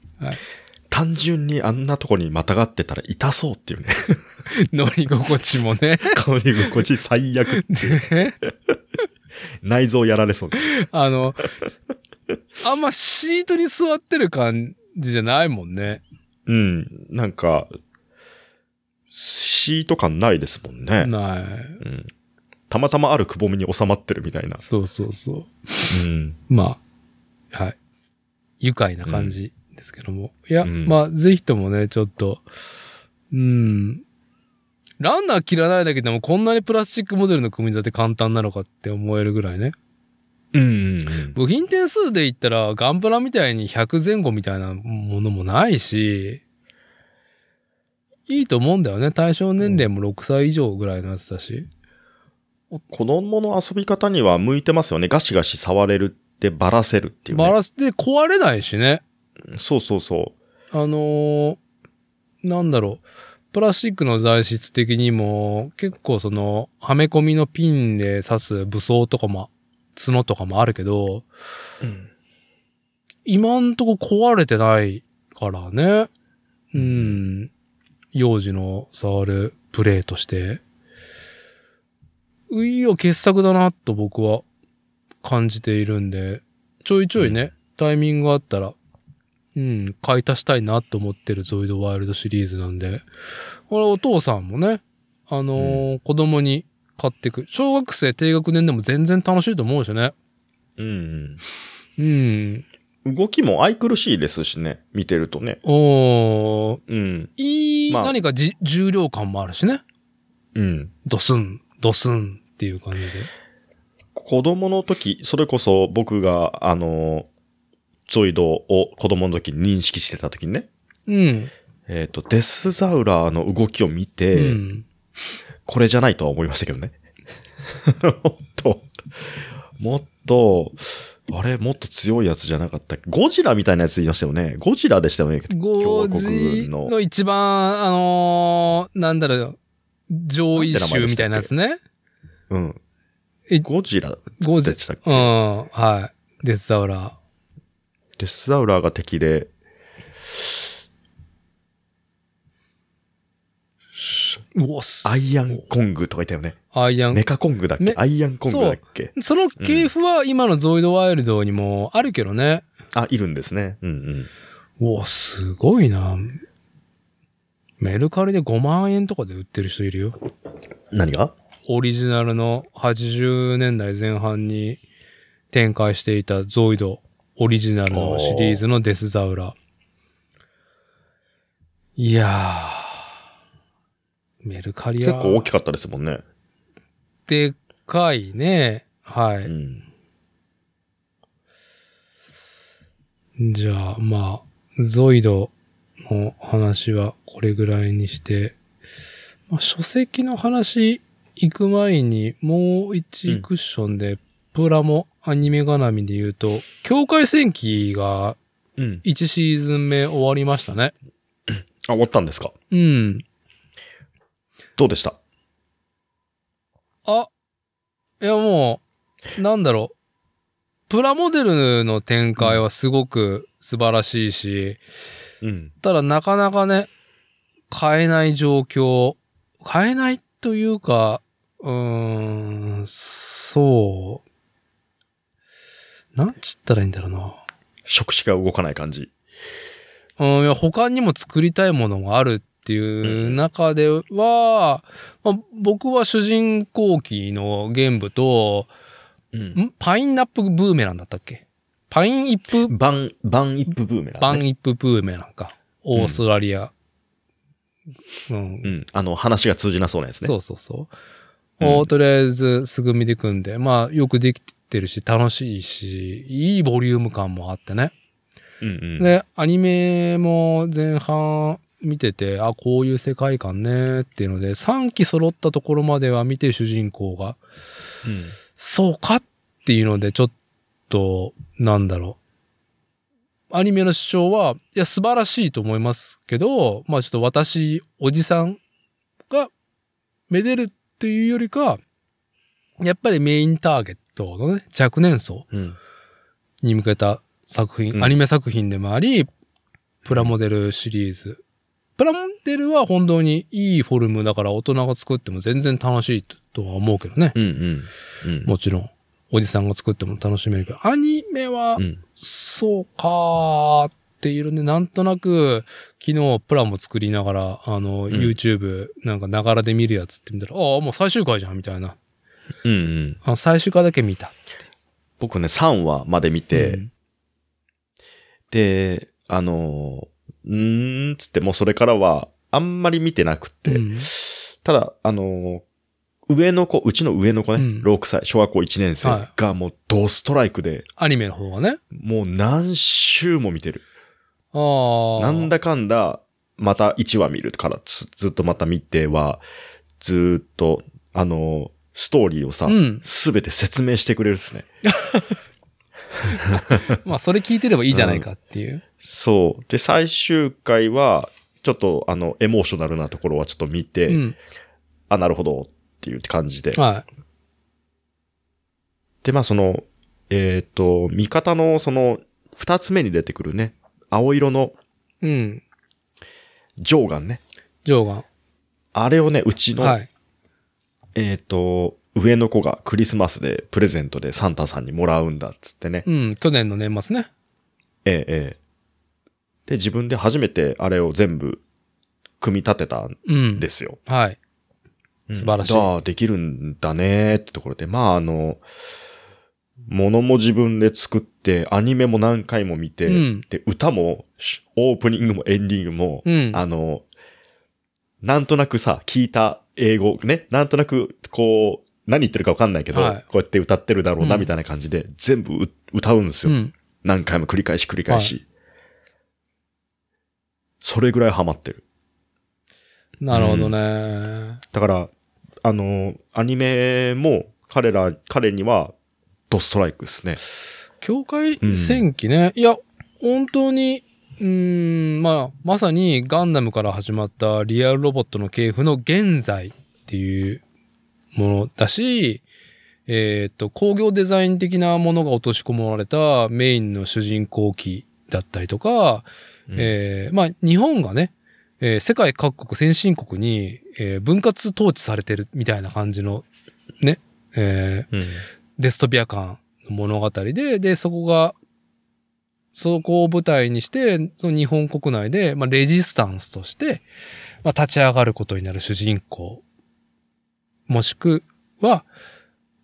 単純にあんなとこにまたがってたら痛そうっていうね。乗り心地もね。香り心地最悪。ね内臓やられそうです。あの、あんまシートに座ってる感じじゃないもんね。うん。なんか、シート感ないですもんね。ない。うん。たまたまあるくぼみに収まってるみたいな。そうそうそう。うん。まあ、はい。愉快な感じですけども。いや、うんまあ、ぜひともね、ちょっと、うん。ランナー切らないだけでもこんなにプラスチックモデルの組み立て簡単なのかって思えるぐらいね。うんうんうん。部品点数で言ったらガンプラみたいに100前後みたいなものもないし、いいと思うんだよね。対象年齢も6歳以上ぐらいのやつだし。子供の遊び方には向いてますよね。ガシガシ触れるってバラせるっていう、ね。バラスで壊れないしね。そうそうそあのーなんだろう。プラスチックの材質的にも、結構その、はめ込みのピンで刺す武装とかも、角とかもあるけど、う。うん。今んとこ壊れてないからね。うん。幼児の触るプレイとして。いいよ、傑作だなと僕は感じているんで、ちょいちょいね、タイミングがあったら、うん、買い足したいなと思ってるゾイドワイルドシリーズなんで、これお父さんもね、あのー子供に買ってく。小学生低学年でも全然楽しいと思うしね。うんうん。うん。動きも愛くるしいですしね。見てるとね。おー、うん。いい、まあ何かじ重量感もあるしね。うん。ドスン、ドスンっていう感じで。子供の時、それこそ僕が、あの、ゾイドを子供の時に認識してた時にね、うん。えっ、と、デスザウラーの動きを見て、うん。これじゃないとは思いましたけどね。もっと、もっと、あれ、もっと強いやつじゃなかった？っけゴジラみたいなやつ言いましたよね。ゴジラでしたよね。ゴジのの一番、あのーなんだろう、上位種みたいなやつね。うん。えゴジラゴジでしたっけ、うん、はい。デスザウラデスザウラーが敵で、うわ、すアイアンコングとか言ったよね。アイアンメカコングだっけ？めアイアンコングだっけ？その系譜は今のゾイドワイルドにもあるけどね。あ、いるんですね。うんうん。うわ、すごいな。メルカリで5万円とかで売ってる人いるよ。何が？オリジナルの80年代前半に展開していたゾイドオリジナルのシリーズのデスザウラ。いやー、メルカリ結は構大きかったですもんね。でかいね。はい。うん。じゃあ、まあ、ゾイドの話はこれぐらいにして、まあ、書籍の話行く前にもう一クッションで、プラモアニメ絡みで言うと、境界戦記がうん。1シーズン目終わりましたね。あ、終わったんですか？うん。どうでした？あ、いやもう、なんだろう。プラモデルの展開はすごく素晴らしいし、うん。ただなかなかね、買えない状況。買えないというか、うーん、そう。なんちったらいいんだろうな。触手が動かない感じ。うん、いや他にも作りたいものがあるっていう中では、まあ、僕は主人公機のゲームと、うん。ん？パインナップブーメランだったっけ？パインイップ、バン、バンイップブーメラン、ね。バンイップブーメランか。オーストラリア。うんうん。あの、話が通じなそうなやつね。そうそうそう。うんをとりあえずすぐ見てくんで、まあよくできてるし楽しいし、いいボリューム感もあってね。うんうん。で、アニメも前半見てて、あ、こういう世界観ねっていうので、3期揃ったところまでは見て主人公が、うん。そうかっていうので、ちょっと、なんだろう。アニメの主張は、いや、素晴らしいと思いますけど、まあちょっと私、おじさんが、めでるっていうよりか、やっぱりメインターゲットのね、若年層うん。に向けた作品、うんアニメ作品でもあり、プラモデルシリーズ。プラモデルは本当にいいフォルムだから大人が作っても全然楽しいとは思うけどね。うんうん。うん。もちろん。おじさんが作っても楽しめるけど、アニメはう、ん。そうかーっていうので、なんとなく、昨日プラモ作りながら、あの、ん YouTube、なんかながらで見るやつって見たら、ああ、もう最終回じゃん、みたいな。うんうん。あ最終回だけ見た。僕ね、3話まで見て、うんで、あのー、うーん、つってもうそれからは、あんまり見てなくって、うんただ、あのー上の子、うちの上の子ね、うん6歳、小学校1年はい生がもうドストライクで、アニメの方がね。もう何週も見てる。ああ。なんだかんだ、また1話見るからずずっとまた見ては、ずーっと、あのーストーリーをさうん、すべ、て説明してくれるっすね。まあ、それ聞いてればいいじゃないかっていう。そう。で、最終回は、ちょっと、あの、エモーショナルなところはちょっと見て、うん。あ、なるほど、っていう感じで。はで、まあ、その、えっ、と、味方の、その、二つ目に出てくるね、青色のい。うん。ジョーガンね。ジョーガン。あれをね、うちの、はい。えっ、と、上の子がクリスマスでプレゼントでサンタさんにもらうんだっつってね。うん。去年の年末ね。ええええで、自分で初めてあれを全部組み立てたんうん。ですよ。はい。素晴らしいああ、できるんだねってところで、まああの、ものも自分で作って、アニメも何回も見て、うんで、歌も、しオープニングもエンディングも、うん。あの、なんとなくさ、聞いた英語ね、なんとなく、こう、何言ってるかわかんないけど、はいこうやって歌ってるだろうな、うんみたいな感じで、全部う歌うんですよ。うん。何回も繰り返し繰り返し。それぐらいハマってる。なるほどね。だから、あの、アニメも彼ら、彼にはドストライクですね。境界戦記ね。いや、本当に、うーん、まあ、まさにガンダムから始まったリアルロボットの系譜の現在っていうものだし、えっ、と、工業デザイン的なものが落とし込まれたメインの主人公機だったりとか、えーまあ、日本がね、えー世界各国先進国に、えー分割統治されてるみたいな感じの、ね、えーうん。デストピア感の物語で、で、そこが、そこを舞台にして、その日本国内で、まあ、レジスタンスとして、まあ、立ち上がることになる主人公。もしくは、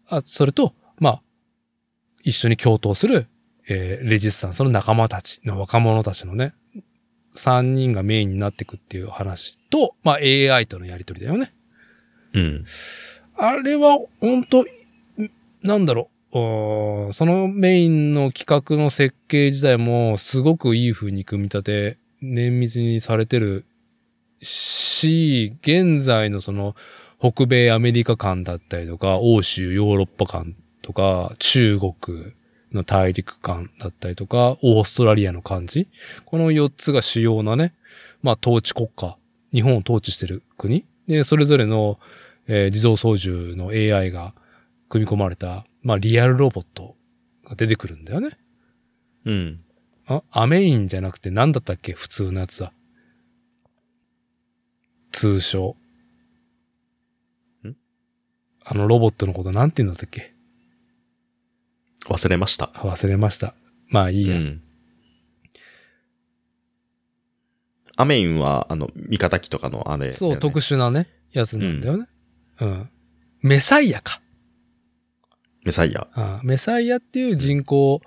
あ、それと、まあ、一緒に共闘する、えーレジスタンスの仲間たちの若者たちのね、三人がメインになっていくっていう話と、まあ、AI とのやりとりだよね。うん。あれは、本当んなんだろう。そのメインの企画の設計自体もすごくいい風に組み立て、綿密にされてるし、現在のその北米アメリカ間だったりとか、欧州ヨーロッパ間とか、中国の大陸間だったりとか、オーストラリアの感じ？この4つが主要なね、まあ統治国家、日本を統治してる国。で、それぞれのえー自動操縦の AI が組み込まれた、まあ、リアルロボットが出てくるんだよね。うん。あ、アメインじゃなくて何だったっけ？普通のやつは。通称。ん？あのロボットのことなんて言うんだったっけ？忘れました。あ忘れました。まあいいや。うん。アメインは、あの、味方機とかのあれ、そう、特殊なね、やつなんだよね。うん。メサイアか。メサイア。あメサイアっていう人工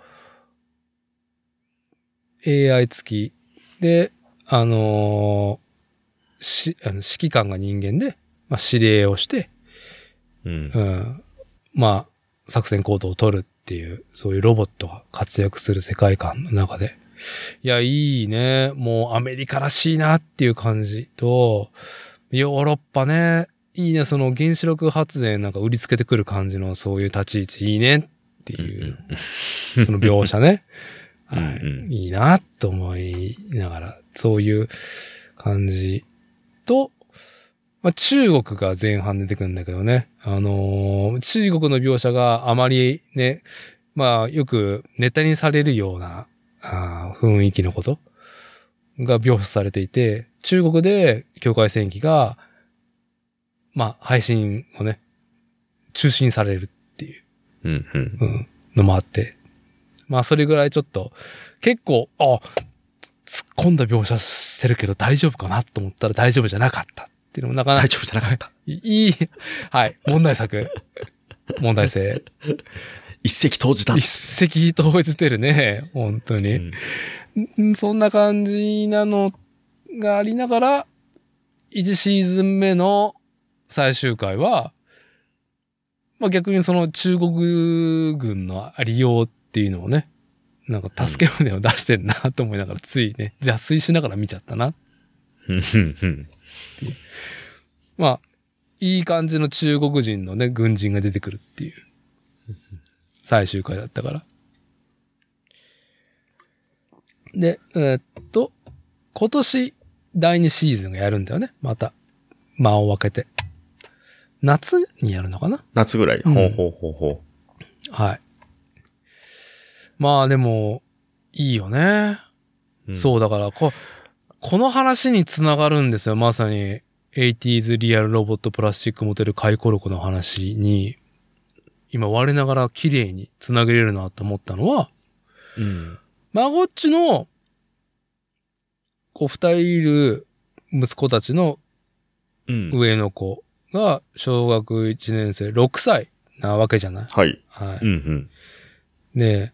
AI 付きで、あのーし、あの指揮官が人間で、まあ、指令をして、うんう。ん、まあ、作戦行動を取るっていう、そういうロボットが活躍する世界観の中で。いや、いいね。もうアメリカらしいなっていう感じと、ヨーロッパね。いいね。その原子力発電なんか売りつけてくる感じのそういう立ち位置いいねっていう、その描写ね。はいいいなと思いながら、そういう感じと、まあ、中国が前半出てくるんだけどね。あのー中国の描写があまりね、まあよくネタにされるようなあー雰囲気のことが描写されていて、中国で境界戦記が、まあ配信をね、中止にされるっていう。うん。うん。うん、のもあって。まあ、それぐらいちょっと、結構、あ、突っ込んだ描写してるけど大丈夫かなと思ったら大丈夫じゃなかったっていうのもなかなか大丈夫じゃなかった。いいい、はい、問題作。問題性。一石投じた。一石投じてるね、本当うに。んんそんな感じなのがありながら、1シーズン目の最終回は、まあ逆にその中国軍のありようっていうのをね、なんか助け舟を出してんなと思いながら、ついね、邪推しながら見ちゃったな。まあ、いい感じの中国人のね、軍人が出てくるっていう、最終回だったから。で、えーっと、今年第2シーズンがやるんだよね。また。間を分けて。夏にやるのかな？夏ぐらい。うんほうほうほうほはい。まあでも、いいよね。う。そうだから、こ、この話につながるんですよ。まさに、80s リアルロボットプラスチックモデル回顧録の話に、今我ながら綺麗につなげれるなと思ったのは、うん。マゴッチの、こう二人いる息子たちのうん。上の子が小学1年生6歳なわけじゃない？はい。はい。うんうん。で、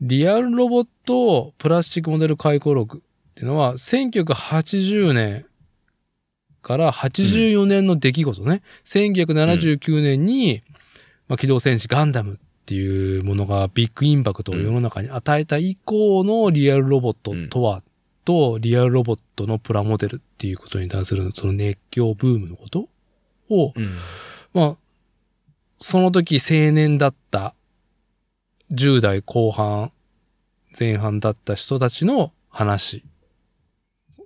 リアルロボットプラスチックモデル回顧録っていうのは、1980年から84年の出来事ね。1979年に、まあ、機動戦士ガンダムっっていうものがビッグインパクトを世の中に与えた以降のリアルロボットとは、とリアルロボットのプラモデルっていうことに対するその熱狂ブームのことを、うん。まあ、その時青年だった10代後半、前半だった人たちの話。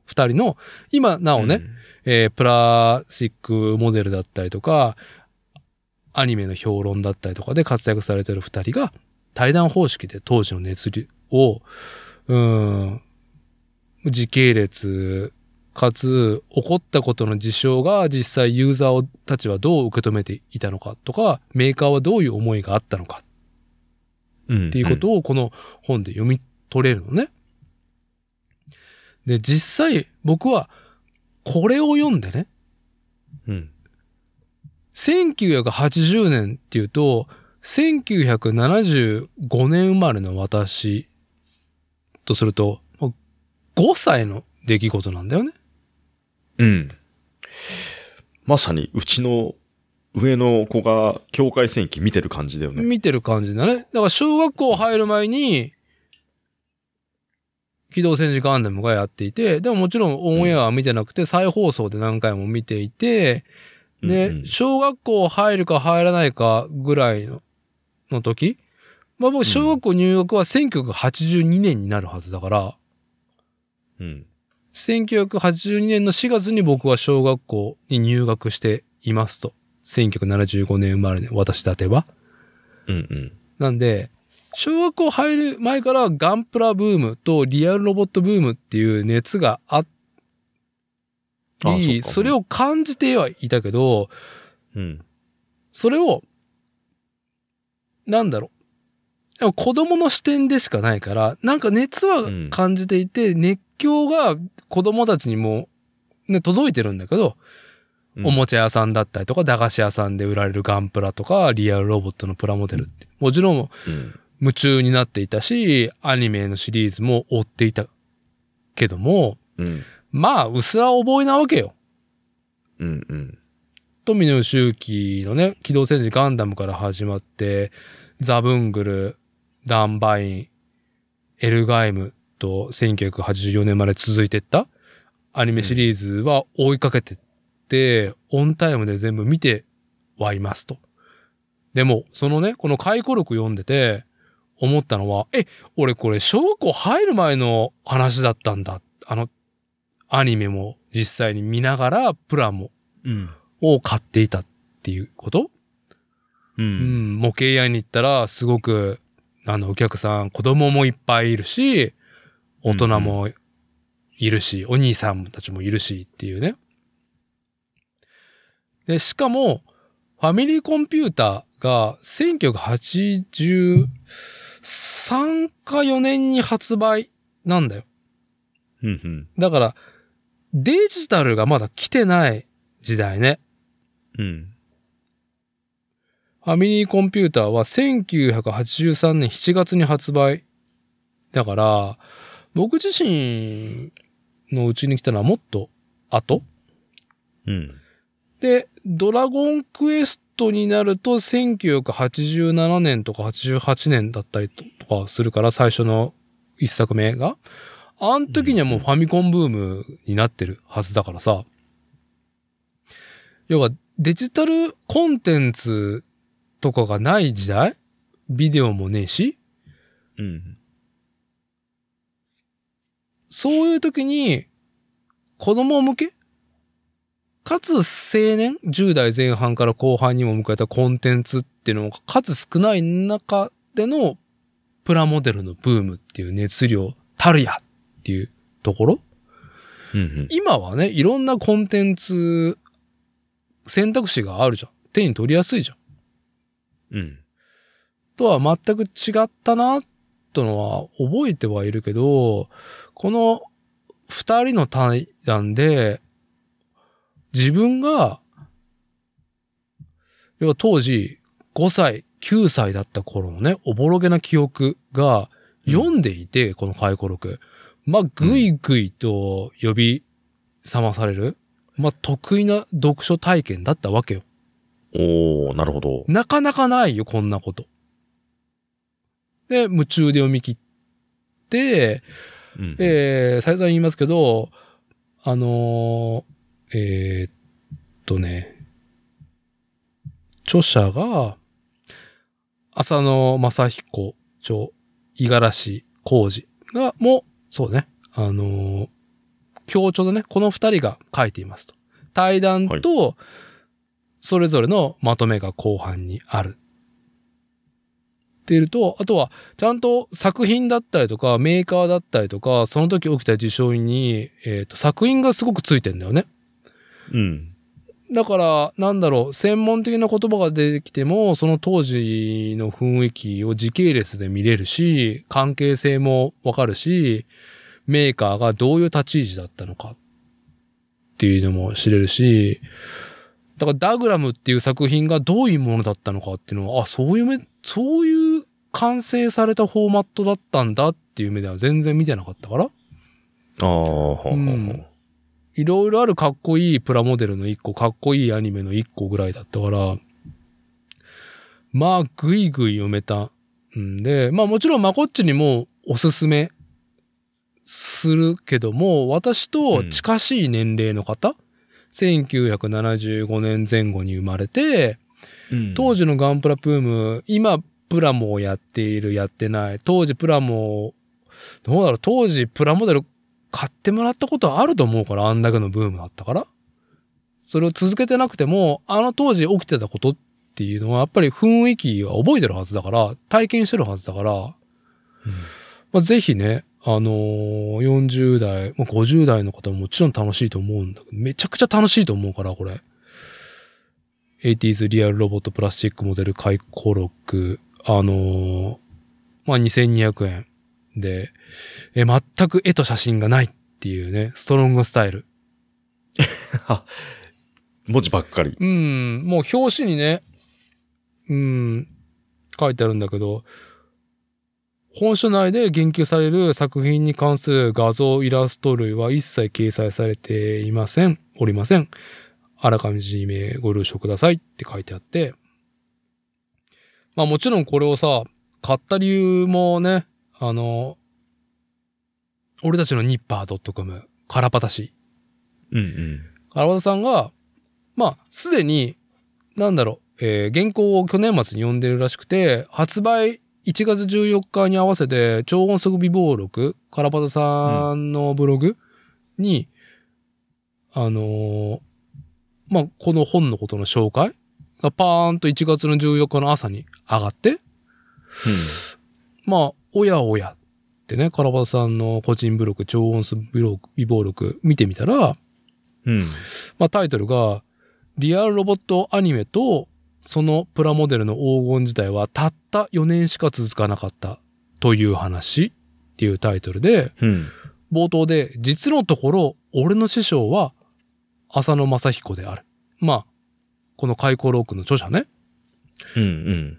二人の、今なおね、えープラスチックモデルだったりとか、アニメの評論だったりとかで活躍されてる二人が、対談方式で当時の熱量を、うーん、時系列、かつ、起こったことの事象が実際ユーザーをたちはどう受け止めていたのかとか、メーカーはどういう思いがあったのかうん。っていうことをこの本で読み取れるのね。で、実際僕はこれを読んでね、うん。1980年っていうと、1975年生まれの私とすると、まあ5歳の出来事なんだよね。うん。まさに、うちの上の子が境界線記見てる感じだよね。見てる感じだね。だから小学校入る前に、機動戦士ガンダムがやっていて、でももちろんオンエアは見てなくて、再放送で何回も見ていて、で、小学校入るか入らないかぐらいのの時、まあ僕小学校入学は1982年になるはずだから、うん。1982年の4月に僕は小学校に入学していますと。1975年生まれね、私だては。うんうん。なんで、小学校入る前からガンプラブームとリアルロボットブームっていう熱があり、あそれを感じてはいたけど、うん。それを、なんだろう。でも子供の視点でしかないから、なんか熱は感じていて、熱狂が子供たちにも、ね、届いてるんだけど、うんおもちゃ屋さんだったりとか、駄菓子屋さんで売られるガンプラとか、リアルロボットのプラモデルって。もちろんうん。夢中になっていたし、アニメのシリーズも追っていたけども、うん。まあ、薄ら覚えなわけよ。うんうん。富野由悠季のね、機動戦士ガンダムから始まって、ザブングル、ダンバイン、エルガイムと1984年まで続いてったアニメシリーズは追いかけてって、オンタイムで全部見てはいますと。でも、そのね、この回顧録読んでて、思ったのは、え、俺これ小学校入る前の話だったんだ。あの、アニメも実際に見ながら、プラもうん。を買っていたっていうこと？う。うんん、模型屋に行ったら、すごく、あの、お客さん、子供もいっぱいいるし、大人もいるし、お兄さんたちもいるしっていうね。で、しかも、ファミリーコンピューターが1983か4年に発売なんだよ。うんうん。だから、デジタルがまだ来てない時代ね。うん。ファミリーコンピューターは1983年7月に発売。だから、僕自身のうちに来たのはもっと後うん。で、ドラゴンクエストになると1987年とか88年だったりとかするから、最初の一作目が。あの時にはもうファミコンブームになってるはずだからさ。要はデジタルコンテンツとかがない時代？ビデオもねえし？うん。そういう時に子供向け？かつ青年 ?10 代前半から後半にも迎えたコンテンツっていうのが数少ない中でのプラモデルのブームっていう熱量たるやっていうところうん。今はね、いろんなコンテンツ選択肢があるじゃん。手に取りやすいじゃん。うん。とは全く違ったな、とのは覚えてはいるけど、この二人の対談で、自分が、要は当時5歳、9歳だった頃のね、おぼろげな記憶が読んでいて、この回顧録。まあ、ぐいぐいと呼び覚まされる。まあ、得意な読書体験だったわけよ。おー、なるほど。なかなかないよ、こんなこと。で、夢中で読み切って、うん。えー、再三言いますけど、あのーえーっとね、著者が、浅野正彦著、五十嵐浩二が、も、そうね、あのー協調でね、この二人が書いていますと。対談と、それぞれのまとめが後半にある。っていると、あとは、ちゃんと作品だったりとか、メーカーだったりとか、その時起きた事象に、えっ、と、作品がすごくついてんだよね。うん。だから、なんだろう、専門的な言葉が出てきても、その当時の雰囲気を時系列で見れるし、関係性もわかるし、メーカーがどういう立ち位置だったのかっていうのも知れるし、だからダグラムっていう作品がどういうものだったのかっていうのは、あ、そういう目、そういう完成されたフォーマットだったんだっていう目では全然見てなかったから、ああ、うんいろいろあるかっこいいプラモデルの一個、かっこいいアニメの一個ぐらいだったから、まあ、ぐいぐい読めたんで、まあもちろんまこっちにもおすすめするけども、私と近しい年齢の方、1975年前後に生まれて、うん当時のガンプラブーム、今プラモをやっている、やってない。当時プラモ、どうだろう、当時プラモデル買ってもらったことあると思うから、あんだけのブームだったから。それを続けてなくても、あの当時起きてたことっていうのは、やっぱり雰囲気は覚えてるはずだから、体験してるはずだから、まあ、ぜひね、あのー40代、まあ50代の方ももちろん楽しいと思うんだけど、めちゃくちゃ楽しいと思うから、これ。80s リアルロボットプラスチックモデル回顧録、あのーまあ、2200円で、え、全く絵と写真がないっていうね、ストロングスタイル。文字ばっかり。うん、もう表紙にね、うん、書いてあるんだけど、本書内で言及される作品に関する画像、イラスト類は一切掲載されていません、おりません。あらかじめご了承くださいって書いてあって。まあもちろんこれをさ、買った理由もね、あの、俺たちのニッパー .com、カラパタ氏うんうん。荒和田さんが、まあ、すでに、なんだろう、えー原稿を去年末に読んでるらしくて、発売1月14日に合わせて、超音速微暴録、カラパタさんのブログに、あのーまあ、この本のことの紹介がパーンと1月の14日の朝に上がって、まあ、おやおやってね、カラパタさんの個人ブログ、超音速微暴録見てみたら、うん。まあ、タイトルが、リアルロボットアニメと、そのプラモデルの黄金時代はたった4年しか続かなかったという話っていうタイトルで、うん。冒頭で、実のところ、俺の師匠は、浅野正彦である。まあ、この開口ロークの著者ね。うん。うん。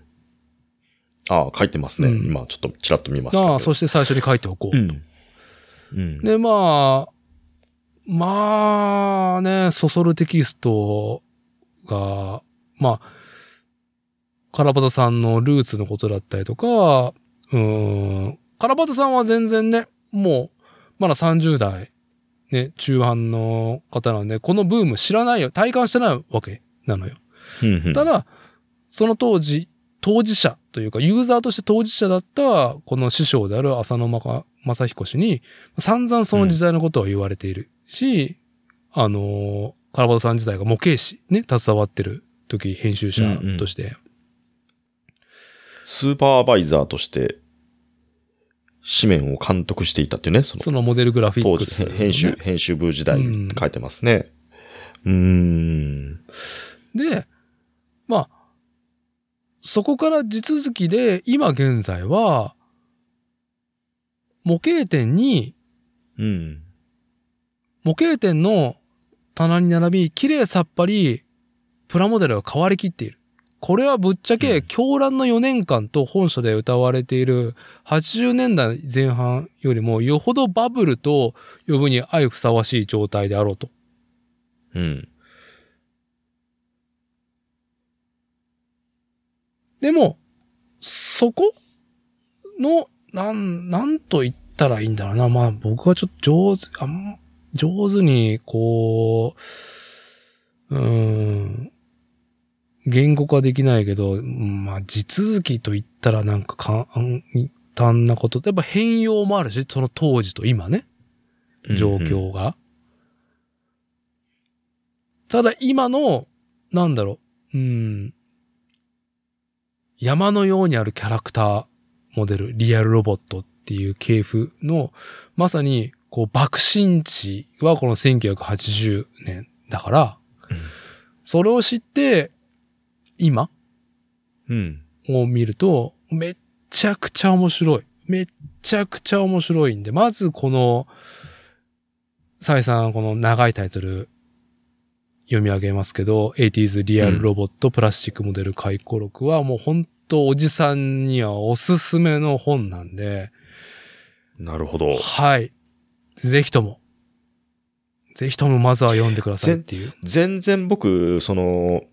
ああ、書いてますね。うん今、ちょっとちらっと見ました。ああ、そして最初に書いておこう。うん。うん。で、まあ、まあね、そそるテキストが、まあ、カラバタさんのルーツのことだったりとか、うーん、カラバタさんは全然ね、もう、まだ30代、ね、中半の方なんで、このブーム知らないよ、体感してないわけなのよ。ただ、その当時、当事者というか、ユーザーとして当事者だった、この師匠である浅野正正彦氏に、散々その時代のことは言われているし、あのー、カラバタさん自体が模型師ね、携わってる時、編集者として。スーパーバイザーとして、紙面を監督していたっていうね、そのそのモデルグラフィ当ックス、時、編集、編集部時代うんに書いてますね。うーん。で、まあ、そこから地続きで、今現在は、模型店にうん。模型店の棚に並び、綺麗さっぱり、プラモデルが変わりきっている。これはぶっちゃけ、うん狂乱の4年間と本書で歌われている80年代前半よりもよほどバブルと呼ぶに相ふさわしい状態であろうと。うん。でも、そこの、なん、なんと言ったらいいんだろうな。まあ僕はちょっと上手、あん、上手に、こう、うーん、言語化できないけど、うんまあ地続きと言ったらなんか簡単なこと。やっぱ変容もあるし、その当時と今ね、状況が。ただ今の、なんだろう、うん、山のようにあるキャラクターモデル、リアルロボットっていう系譜の、まさに、こう、爆心地はこの1980年だから、うんそれを知って、今うん。を見ると、めっちゃくちゃ面白い。めっちゃくちゃ面白いんで、まずこの、再三この長いタイトル読み上げますけど、80s リアルロボットプラスチックモデル回顧録はもう本当おじさんにはおすすめの本なんで、なるほど。はい。ぜひとも、ぜひともまずは読んでくださいっていう。全然僕、その、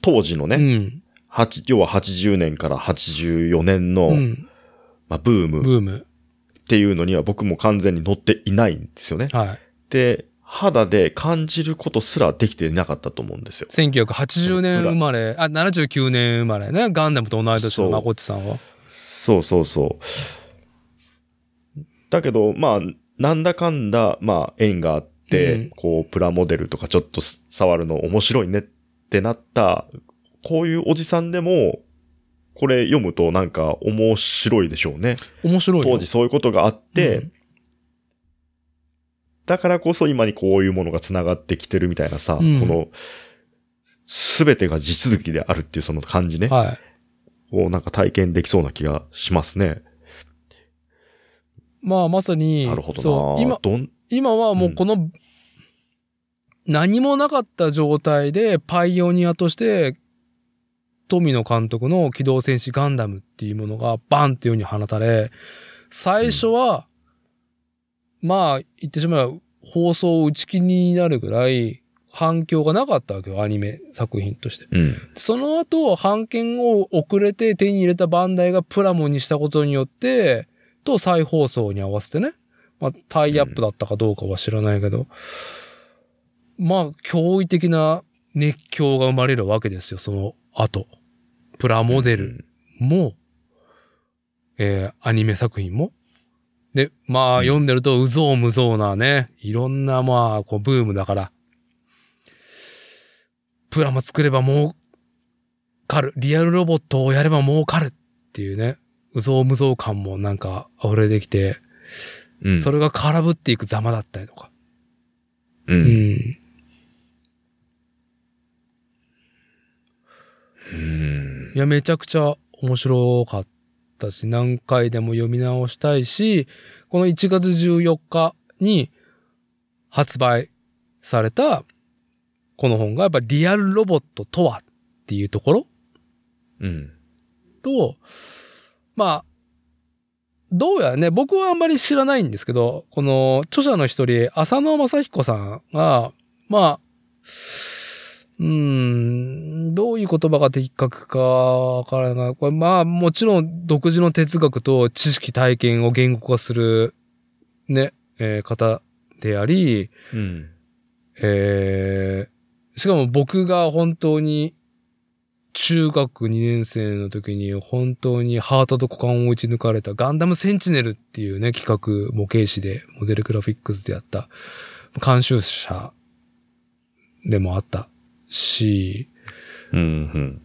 当時のね、うん。八要は80年から84年の、うん。まあ、ブームブーム。っていうのには僕も完全に乗っていないんですよね。はい。で、肌で感じることすらできていなかったと思うんですよ。1980年生まれ、あ、79年生まれね。ガンダムと同い年のまこっちさんは。そうそうそう。だけど、まあ、なんだかんだ、まあ、縁があって、うんこう、プラモデルとかちょっと触るの面白いねってなった、こういうおじさんでも、これ読むとなんか面白いでしょうね。面白いよ。当時そういうことがあって、うんだからこそ今にこういうものが繋がってきてるみたいなさ、うん。この、すべてが地続きであるっていうその感じね、はい。をなんか体験できそうな気がしますね。まあ、まさに、なるほどな。そう、今、どん、今はもうこの、何もなかった状態でパイオニアとして、富野監督の機動戦士ガンダムっていうものがバンっていう風に放たれ、最初は、まあ、言ってしまえば放送打ち切りになるぐらい反響がなかったわけよ、アニメ作品として。うん。その後、版権を遅れて手に入れたバンダイがプラモにしたことによって、と再放送に合わせてね。まあ、タイアップだったかどうかは知らないけど、まあ、驚異的な熱狂が生まれるわけですよ、その後。プラモデルも、えーアニメ作品も。で、まあ、うん読んでると、うぞうむぞうなね、いろんな、まあ、こう、ブームだから、プラモ作れば儲かる。リアルロボットをやれば儲かるっていうね、うぞうむぞう感もなんか溢れてきて、うん。それが空振っていくざまだったりとか。う。うんん。うん。いや、めちゃくちゃ面白かったし、何回でも読み直したいし、この1月14日に発売されたこの本がやっぱリアルロボットとはっていうところ？うん。と、まあ、どうやらね、僕はあんまり知らないんですけど、この著者の一人、浅野正彦さんが、まあ、うーん、どういう言葉が的確かわからない。これまあ、もちろん独自の哲学と知識体験を言語化する、ね、えー方であり、うん。えー、しかも僕が本当に中学2年生の時に本当にハートと股間を打ち抜かれたガンダムセンチネルっていうね、企画模型師でモデルグラフィックスでやった監修者でもあったし、うん。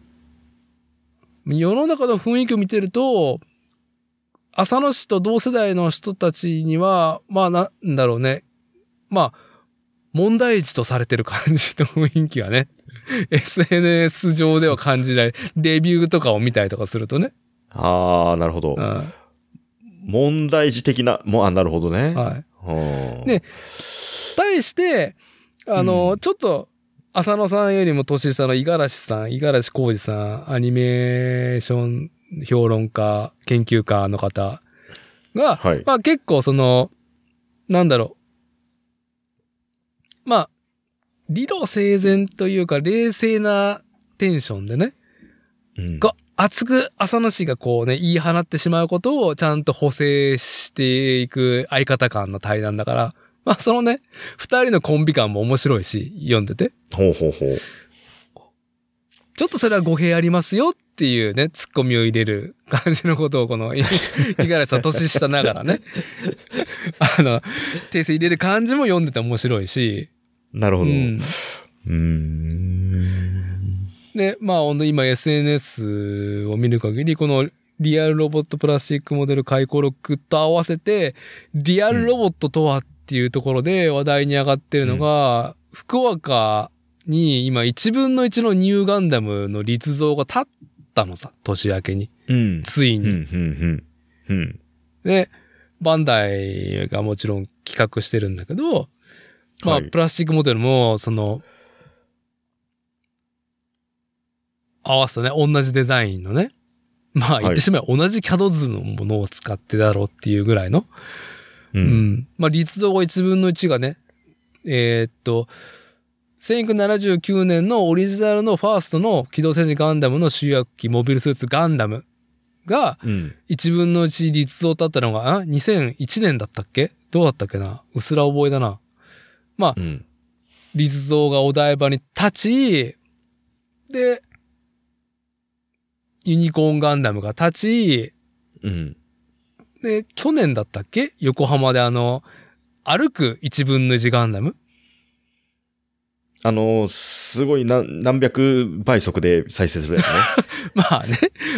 うん。世の中の雰囲気を見てると、浅野氏と同世代の人たちには、まあなんだろうね。まあ、問題児とされてる感じの雰囲気がね、SNS 上では感じられる。レビューとかを見たりとかするとね。ああ、なるほど。うん問題児的な、もう、あ、なるほどね。はい。はあね対して、あの、うんちょっと、浅野さんよりも年下の五十嵐さん、五十嵐浩二さん、アニメーション評論家、研究家の方が、はい。まあ結構その、なんだろう。まあ、理路整然というか冷静なテンションでね、うんが熱く浅野氏がこうね、言い放ってしまうことをちゃんと補正していく相方感の対談だから、まあそのね、二人のコンビ感も面白いし、読んでて。ほうほうほう。ちょっとそれは語弊ありますよっていうね、ツッコミを入れる感じのことをこの、い五十嵐さん年下ながらね、あの、訂正入れる感じも読んでて面白いし、なるほど。うん。うーん。で、まあ、今 SNS を見る限り、このリアルロボットプラスチックモデル回顧録と合わせて、リアルロボットとはっていうところで話題に上がってるのが、福岡に今1分の1のニューガンダムの立像が立ったのさ、年明けに。うん。ついうん、うに。ん、うん。うん。で、バンダイがもちろん企画してるんだけど、まあ、はいプラスチックモデルも、その、合わせたね、同じデザインのね。まあ、言ってしまえば同じキャド図のものを使ってだろうっていうぐらいの。う。うんん。まあ、立像が1分の1がね、えーっと、1979年のオリジナルのファーストの機動戦士ガンダムの主役機モビルスーツガンダムがうん。1分の1立像だったのが、あ ?2001 年だったっけ？どうだったっけな？うすら覚えだな。まあう、ん。立像がお台場に立ち、で、ユニコーンガンダムが立ち、うん。で、去年だったっけ？横浜であの、歩く1分の1ガンダム？あの、すごい何何百倍速で再生するやつね。まあね、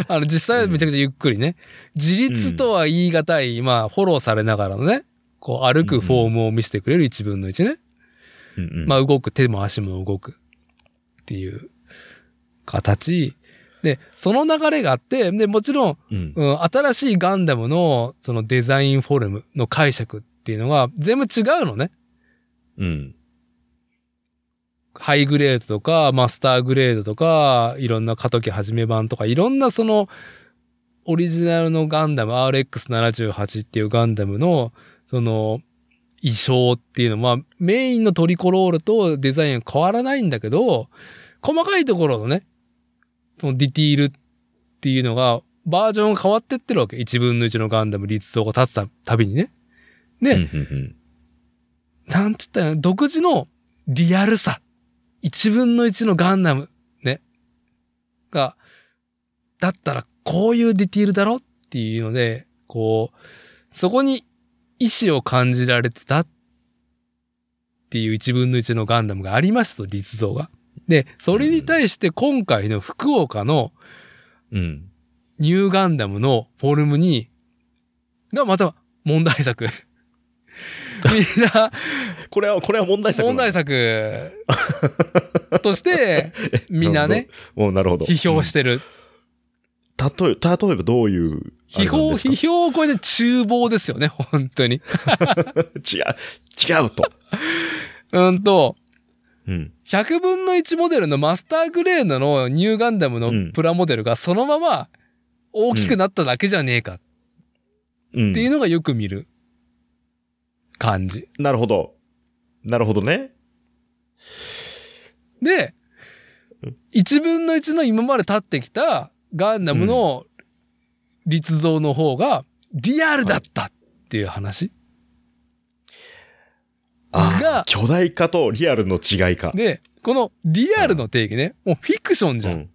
あの、実際はめちゃくちゃゆっくりね。自立とは言い難い、まあ、フォローされながらのね、こう、歩くフォームを見せてくれる1分の1ね。うんうん。まあ、動く、手も足も動くっていう形。で、その流れがあって、で、もちろん、うん。うん、新しいガンダムの、そのデザインフォルムの解釈っていうのが全部違うのね。うん。ハイグレードとか、マスターグレードとか、いろんな過渡期始め版とか、いろんなその、オリジナルのガンダム、RX78 っていうガンダムの、その、衣装っていうのは、まあ、メインのトリコロールとデザインは変わらないんだけど、細かいところのね、そのディティールっていうのが、バージョンが変わってってるわけ。1分の1のガンダム立像が立つたたびにね。で、うんなんつったら、独自のリアルさ。一分の一のガンダム、ね。が、だったらこういうディティールだろっていうので、こう、そこに意志を感じられてたっていう一分の一のガンダムがありましたと、立像が。で、それに対して今回の福岡のうん。うん。ニューガンダムのフォルムに、がまた問題作。みんな、これは、これは問題作問題作として、みんなね、もうなるほど。批評してる。例え、例えばどういう。批評、批評を超えて厨房ですよね、本当に。違う、違うと。うんと、うん。100分の1モデルのマスターグレードのニューガンダムのプラモデルがそのまま大きくなっただけじゃねえかうん。っていうのがよく見る感じ。なるほど。なるほどね。でうん、1分の1の今まで立ってきたガンダムの立像の方がリアルだったっていう話。あがあ、巨大化とリアルの違いか。で、このリアルの定義ね、もうフィクションじゃん。うん。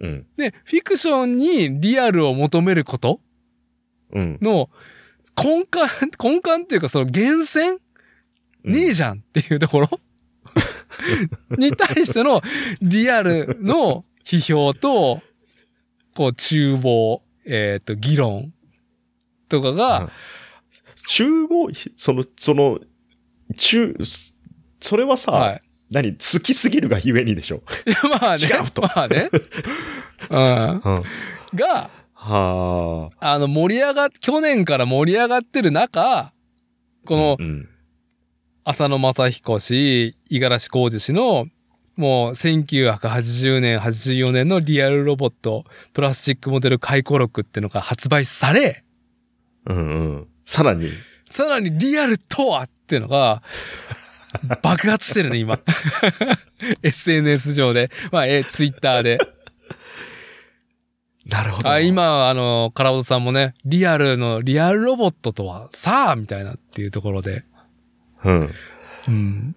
うん。で、フィクションにリアルを求めることうん。の根幹、根幹っていうかその源泉？ねえじゃんっていうところ？に対してのリアルの批評と、こう、厨房、えっ、と、議論とかが、厨房、その、その、中、それはさ、はい。何好きすぎるがゆえにでしょ？まあね。違うとまあね。うん。うん。が、はあ。あの、盛り上がっ、去年から盛り上がってる中、このう、ん。浅野正彦氏、五十嵐浩二氏の、もう1980年、84年のリアルロボット、プラスチックモデル回顧録っていうのが発売され、うんうん。さらに、さらにリアルとはっていうのが、爆発してるね、今。SNS 上で。まあ、え、ツイッターで。なるほど。あ今、あの、カラオドさんもね、リアルの、リアルロボットとは、さあ、みたいなっていうところで、うん。うん。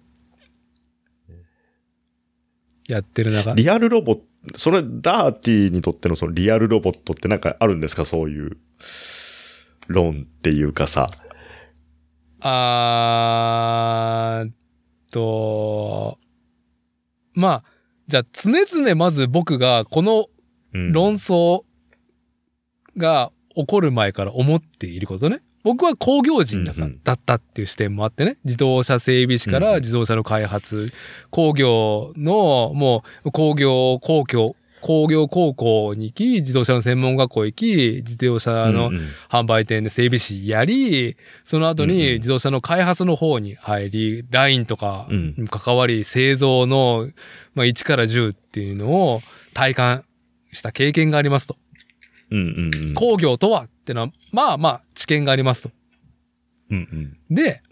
やってる中、リアルロボット、それ、ダーティーにとってのそのリアルロボットってなんかあるんですか？そういう論っていうかさ。あーっと、まあ、じゃあ常々まず僕がこのうん論争が起こる前から思っていることね。僕は工業人だだったっていう視点もあってね。自動車整備士から自動車の開発、工業の、もう工業、公共、工業高校に行き、自動車の専門学校行き、自動車の販売店で整備士やり、その後うんうんに自動車の開発の方に入り、ラインとかうんに関わり、製造の、まあ、1から10っていうのを体感した経験がありますと。うんうんうん。工業とはってのは、まあまあ知見がありますと。うんうん。で、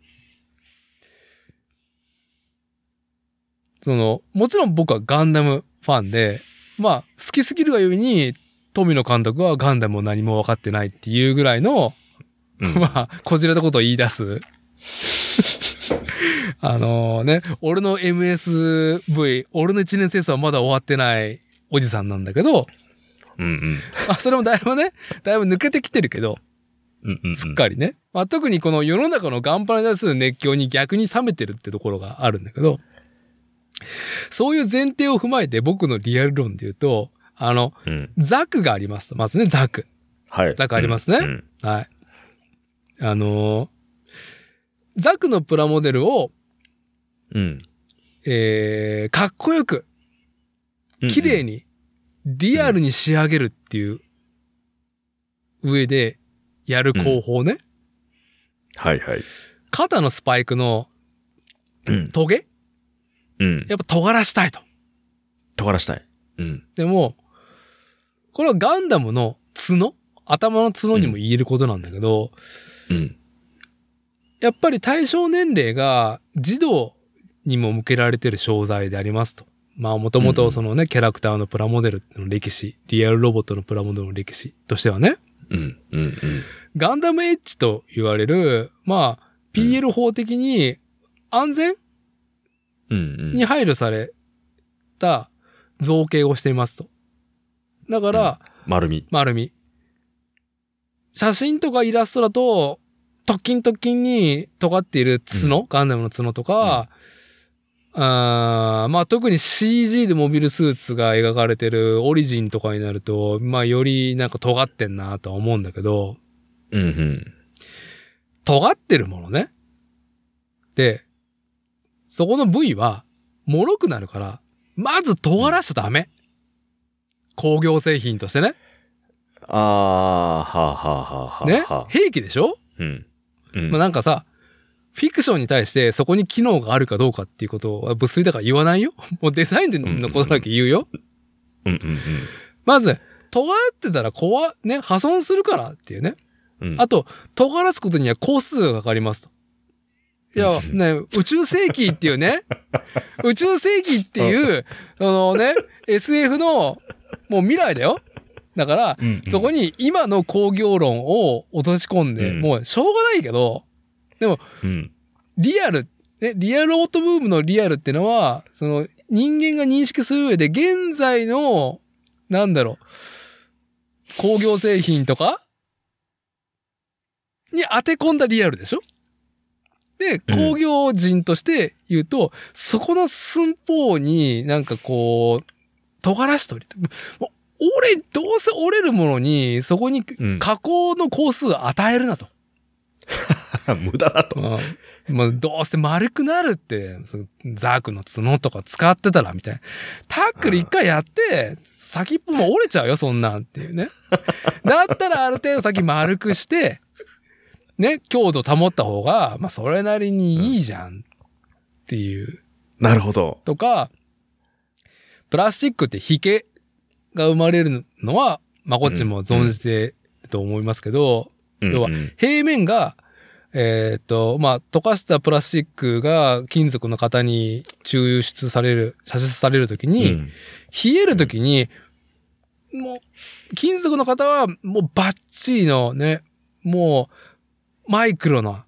その、もちろん僕はガンダムファンで、まあ好きすぎるがゆえに、富野監督はガンダムを何も分かってないっていうぐらいの、うん まあ、こじれたことを言い出す。あのね、俺の MSV、俺の1年生はまだ終わってないおじさんなんだけど、うんうん。まあ、それもだいぶね、だいぶ抜けてきてるけど、うんうん。すっかりね。まあ、特にこの世の中のガンパラに対する熱狂に逆に冷めてるってところがあるんだけど、そういう前提を踏まえて僕のリアル論で言うと、あの、うん。ザクがありますと。まずね、ザク。はい。ザクありますねうんはい。あのーザクのプラモデルを、うん。えー、かっこよく、綺麗に。に、リアルに仕上げるっていう上でやる工法ね。はいはい。肩のスパイクのうん。トゲ？うん。やっぱ尖らしたいと。尖らしたい。うん。でも、これはガンダムの角？頭の角にも言えることなんだけど、うん。やっぱり対象年齢が児童にも向けられてる商材でありますと。まあもともとそのね、キャラクターのプラモデルの歴史、リアルロボットのプラモデルの歴史としてはね、うん。うん。うん。ガンダムエッジと言われる、まあ、PL 法的に安全うん。に配慮された造形をしていますと。だから、丸み。丸み。写真とかイラストだと、突起突起に尖っている角、ガンダムの角とか、あーまあ特に CG でモビルスーツが描かれてるオリジンとかになると、まあよりなんか尖ってんなとは思うんだけど、うん。うん。尖ってるものね。で、そこの部位は、脆くなるから、まず尖らしちゃダメ。工業製品としてね。ああ、はあはあはあはあ。ね？はあ。兵器でしょ？うん。うん。まあなんかさ、フィクションに対してそこに機能があるかどうかっていうことは物理だから言わないよ。もうデザインのことだけ言うよ。うんうんまず、尖ってたら壊、ね、破損するからっていうね。うん。うん。あと、尖らすことには工数がかかりますと。いや、ね、宇宙世紀っていうね、宇宙世紀っていう、あのね、SF の、もう未来だよ。だから、うんそこに今の工業論を落とし込んで、うんもうしょうがないけど、うん。リアル、ね、リアルロボットブームのリアルってのは、その人間が認識する上で現在の、なんだろう、工業製品とかに当て込んだリアルでしょ？で、うん工業人として言うと、そこの寸法になんかこう、尖らしとり、もう折れ、どうせ折れるものに、そこにうん加工の工数を与えるなと。無駄だと。うん。まあ、どうせ丸くなるって、ザークの角とか使ってたら、みたいな。タックル一回やって、先っぽも折れちゃうよ、そんなんっていうね。だったらある程度先丸くして、ね、強度保った方が、まあ、それなりにいいじゃんっていう。なるほど。とか、プラスチックって引けが生まれるのは、まこっちも存じてると思いますけど、要はうん平面が、えっ、と、まあ、溶かしたプラスチックが金属の型に抽出される、射出されるときうん、に、冷えるときに、もう、金属の方はもうバッチリのね、もう、マイクロな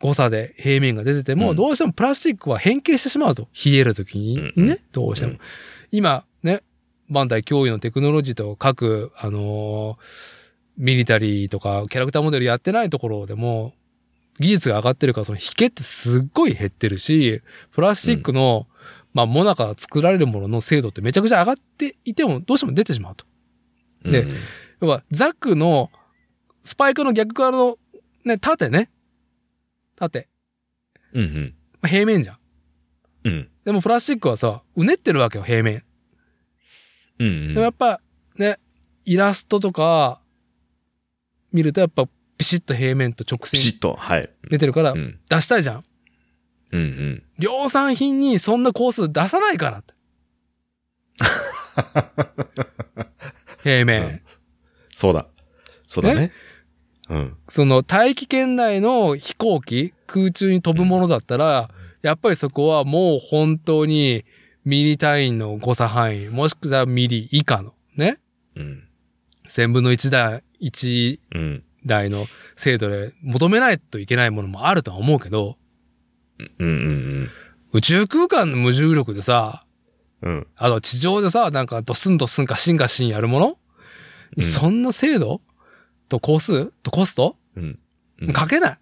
誤差で平面が出てても、うんどうしてもプラスチックは変形してしまうと。冷えるときにね、うんどうしても。うん今、ね、バンダイ脅威のテクノロジーと各、あのーミリタリーとかキャラクターモデルやってないところでも、技術が上がってるから、その引けってすっごい減ってるし、プラスチックの、まあ、モナカ作られるものの精度ってめちゃくちゃ上がっていても、どうしても出てしまうと。でうん要は、ザックの、スパイクの逆側の、ね、縦ね。縦。うんうん。まあ平面じゃん。うん。でもプラスチックはさ、うねってるわけよ、平面。うんうん。でもやっぱ、ね、イラストとか、見るとやっぱ、ピシッと平面と直線ピシッと、はい。出てるからう、ん。出したいじゃん。うんうん。量産品にそんな工数出さないからって。平面。うんそうだ。そうだね。うん。その大気圏内の飛行機、空中に飛ぶものだったら、やっぱりそこはもう本当にミリ単位の誤差範囲、もしくはミリ以下のね、うん。千分の一台、一うん。台の精度で求めないといけないものもあるとは思うけど、うんうん宇宙空間の無重力でさ、うん。うん。あと地上でさ、なんかドスンドスンかシンかシンやるもの？にうんそんな精度？と工数とコストうん。うんかけない。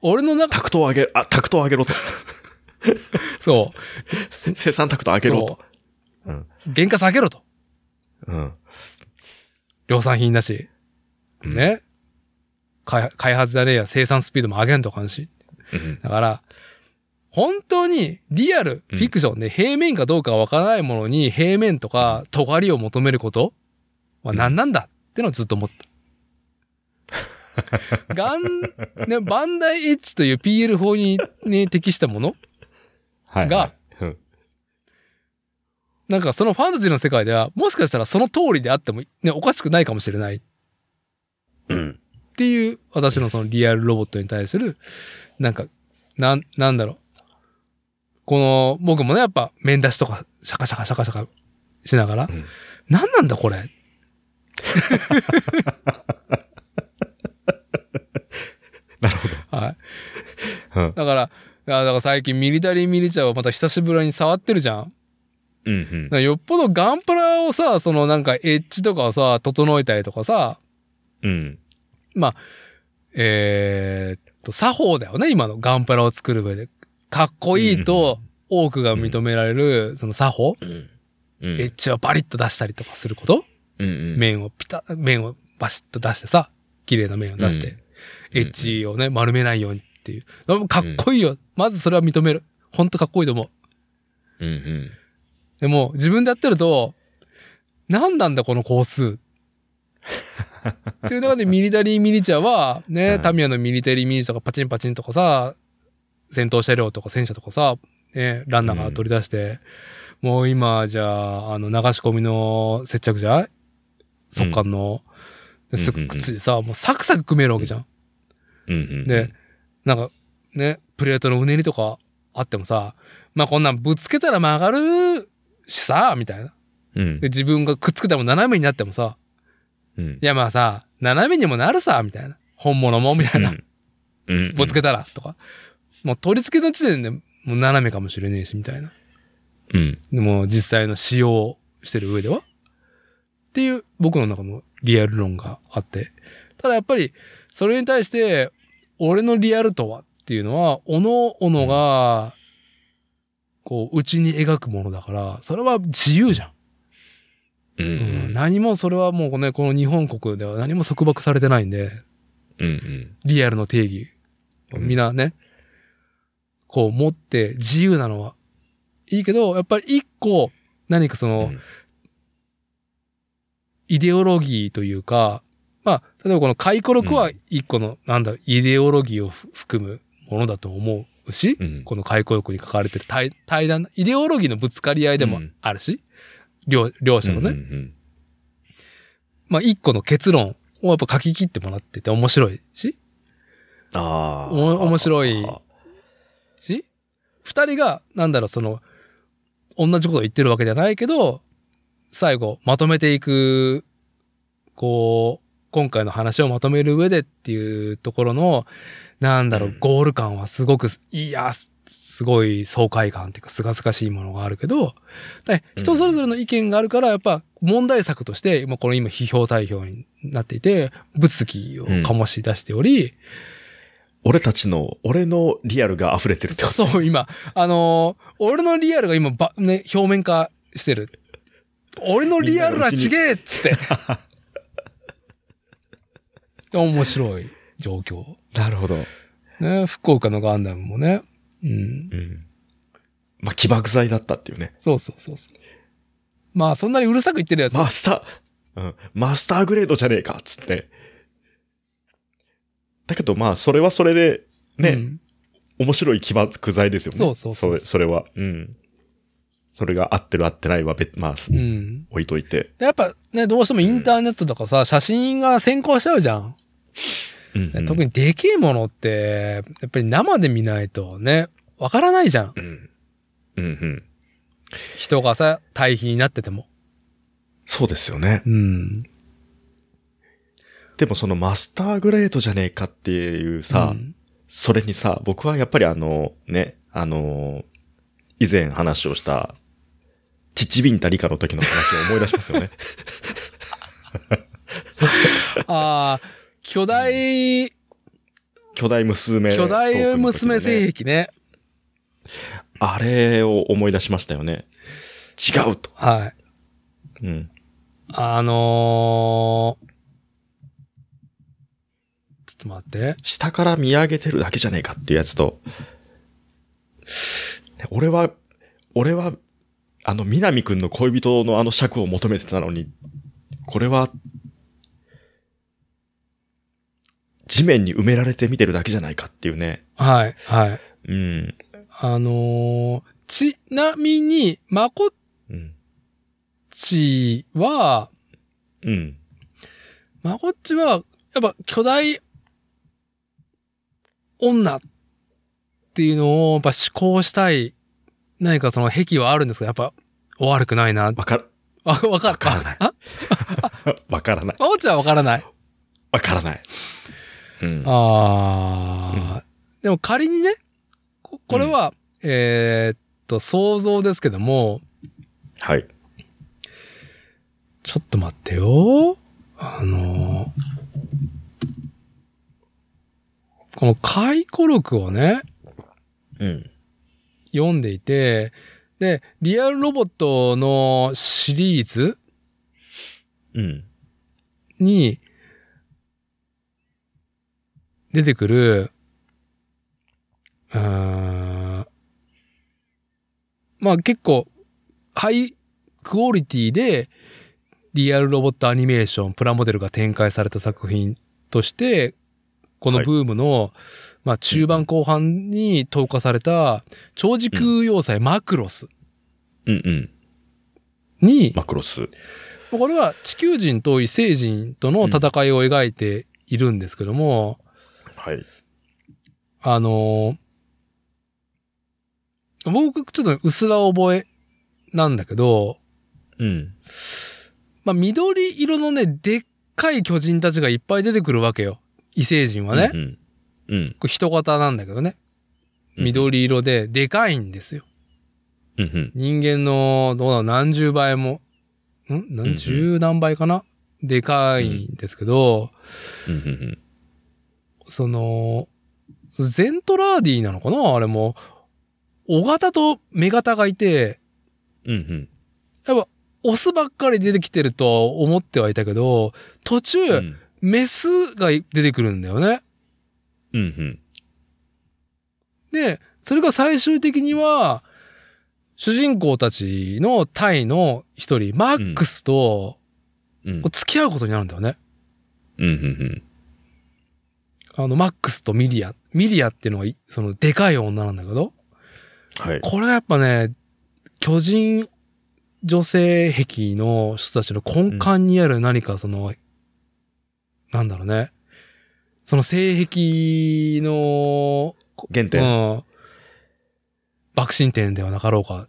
俺の中、タクトを上げ、あ、タクトを上げろと。そう。生産タクト上げろと。うん。原価下げろと。うん。量産品だし。うん。ね。開開発じゃねえや、生産スピードも上げんとかんし。うん。だから、本当にリアル、うんフィクションで平面かどうかわからないものに平面とか尖りを求めることは何なんだってのをずっと思った。ガン、ね、バンダイエッジという PL4 に、ね、適したもの？はい。が、うん。なんかそのファンタジーの世界では、もしかしたらその通りであっても、ね、おかしくないかもしれないっうん。ていう、私のそのリアルロボットに対する、なんか、なん、なんだろう。この、僕もね、やっぱ面出しとか、シャカシャカシャカシャカしながら、うんなんなんだこれ？なるほど。はい。うん。だから、だから最近ミリタリーミリチャーをまた久しぶりに触ってるじゃん。うんうんよっぽどガンプラをさ、そのなんかエッジとかをさ、整えたりとかさ、うん。まあ、えーっと、作法だよね、今のガンプラを作る上で。かっこいいと多くが認められる、その作法、うん。うん。エッジをバリッと出したりとかすること、うんうん。面をピタ、面をバシッと出してさ、綺麗な面を出して、うんエッジをね、丸めないようにっていう。かっこいいよ。まずそれは認める。ほんとかっこいいと思う。うんうん。でも、自分でやってると、何なんだこの工数。っていう中で ミリタリーミニチュアは、ね、うんタミヤのミリタリーミニチュアとかパチンパチンとかさ、戦闘車両とか戦車とかさ、ね、ランナーが取り出して、もう今、じゃあ、あの、流し込みの接着剤？速乾の、ですぐくっついてさ、もうサクサク組めるわけじゃん。うんうん。で、なんか、ね、プレートのうねりとかあってもさ、まあこんなんぶつけたら曲がるしさ、みたいな。うんで、。自分がくっつけても斜めになってもさ、うんい。やまあさ、斜めにもなるさ、みたいな。本物も、みたいな。うん。ぶつけたら、とか。もう取り付けの時点でもう斜めかもしれねえし、みたいな。うん。でも実際の使用をしてる上ではっていう僕の中のリアル論があって。ただやっぱり、それに対して、俺のリアルとはっていうのは、おのおのが、こう、内に描くものだから、それは自由じゃん。ううんん。何もそれはもうね、この日本国では何も束縛されてないんで、うん。リアルの定義。うんみんなね、こう持って自由なのはいいけど、やっぱり一個何かその、うんイデオロギーというか、まあ、例えばこの回顧録は一個の、なんだ、イデオロギーをふ含むものだと思うし、うん。この回顧録に書かれてる対対談、イデオロギーのぶつかり合いでもあるし、両両者のね、うんまあ一個の結論をやっぱ書き切ってもらってて面白いし、ああ。お面白いし、二人が、なんだろう、その、同じことを言ってるわけじゃないけど、最後まとめていく、こう、今回の話をまとめる上でっていうところの、なんだろう、うんゴール感はすごく、いや、すすごい爽快感っていうか、すがすがしいものがあるけど、で人それぞれの意見があるから、やっぱ問題作として、まあ、この今批評対象になっていて、物議を醸し出しており、俺たちの、俺のリアルが溢れてるってこと？そう、今、あのー俺のリアルが今ば、ね、表面化してる。俺のリアルはちげえっつって。面白い状況。なるほど。ね、福岡のガンダムもね。うん。うん。まあ、起爆剤だったっていうね。そうそうそうそう。まあ、そんなにうるさく言ってるやつ。マスター、うん、マスターグレードじゃねえかっつって。だけどまあ、それはそれで、ね、うん面白い起爆剤ですよね。そうそうそうそれそれは。うん。それが合ってる合ってないは別、まあ、うん。置いといて。やっぱね、どうしてもインターネットとかさ、写真が先行しちゃうじゃん。うん、うん。特にでけえものって、やっぱり生で見ないとね、わからないじゃん。うん。うんうん。人がさ、対比になってても。そうですよね。うん。でもそのマスターグレードじゃねえかっていうさ、うんそれにさ、僕はやっぱりあの、ね、あの、以前話をした、チチビンタリカの時の話を思い出しますよね。ああ、巨大、巨大娘、巨大娘性ね。癖ね。あれを思い出しましたよね。違うと。はい。うん。あのー、ちょっと待って。下から見上げてるだけじゃねえかっていうやつと、ね俺は、俺は、あの、南くんの恋人のあの尺を求めてたのに、これは、地面に埋められて見てるだけじゃないかっていうね。はい、はい。うん。あのー、ちなみに、まこっうん。ちは、うん。まこっちは、やっぱ巨大女っていうのをやっぱ思考したい、何かその癖はあるんですか？やっぱ悪くないな。わか、わ、わかるわからないあ？わからない。まこっちはわからない？わからない。うん。ああ、でも仮にね、ここれは、えーっと、想像ですけども、はい。ちょっと待ってよ。あの、この回顧録をね、うん。読んでいて、で、リアルロボットのシリーズ？うん。に出てくる、うーんまあ結構、ハイクオリティで、リアルロボットアニメーション、プラモデルが展開された作品として、このブームの、まあ中盤後半に投下された、超時空要塞マクロスうんうん。に、マクロス。これは地球人と異星人との戦いを描いているんですけども、はい。あのー僕ちょっと薄ら覚えなんだけど、うん。まあ、緑色のね、でっかい巨人たちがいっぱい出てくるわけよ。異星人はね。うん。うん。これ人型なんだけどね。うん。緑色ででかいんですよ。うんうん。人間の、どうだろう、何十倍も、ん？うんうん何十何倍かな？でかいんですけど、うんうんその、ゼントラーディなのかな？あれも。小型と目型がいて、うん。うんやっぱ、オスばっかり出てきてるとは思ってはいたけど、途中、うん。メスが出てくるんだよね。うんうん。で、それが最終的には、主人公たちのタイの一人、マックスとうん。付き合うことになるんだよね。うんうんあの、マックスとミリア。ミリアっていうのがい、その、でかい女なんだけど、はい。これはやっぱね、巨人女性癖の人たちの根幹にある何かその、なんだろうね。その性癖の、う原点。ん、爆心点ではなかろうかっ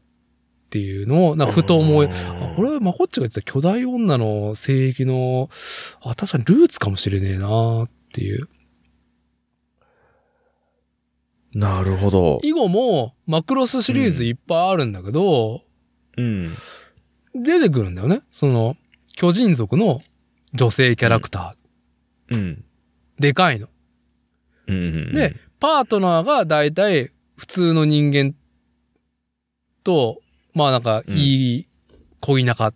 っていうのを、なんかふと思い、うんあ、これはまこっちが言ってた巨大女の聖域の、あ、確かにルーツかもしれねえなっていう。なるほど。以後もマクロスシリーズいっぱいあるんだけど、うん。出てくるんだよね。その、巨人族の女性キャラクター。うん。でかいの。うんうん。で、パートナーが大体普通の人間と、まあなんか、うんいい恋仲っ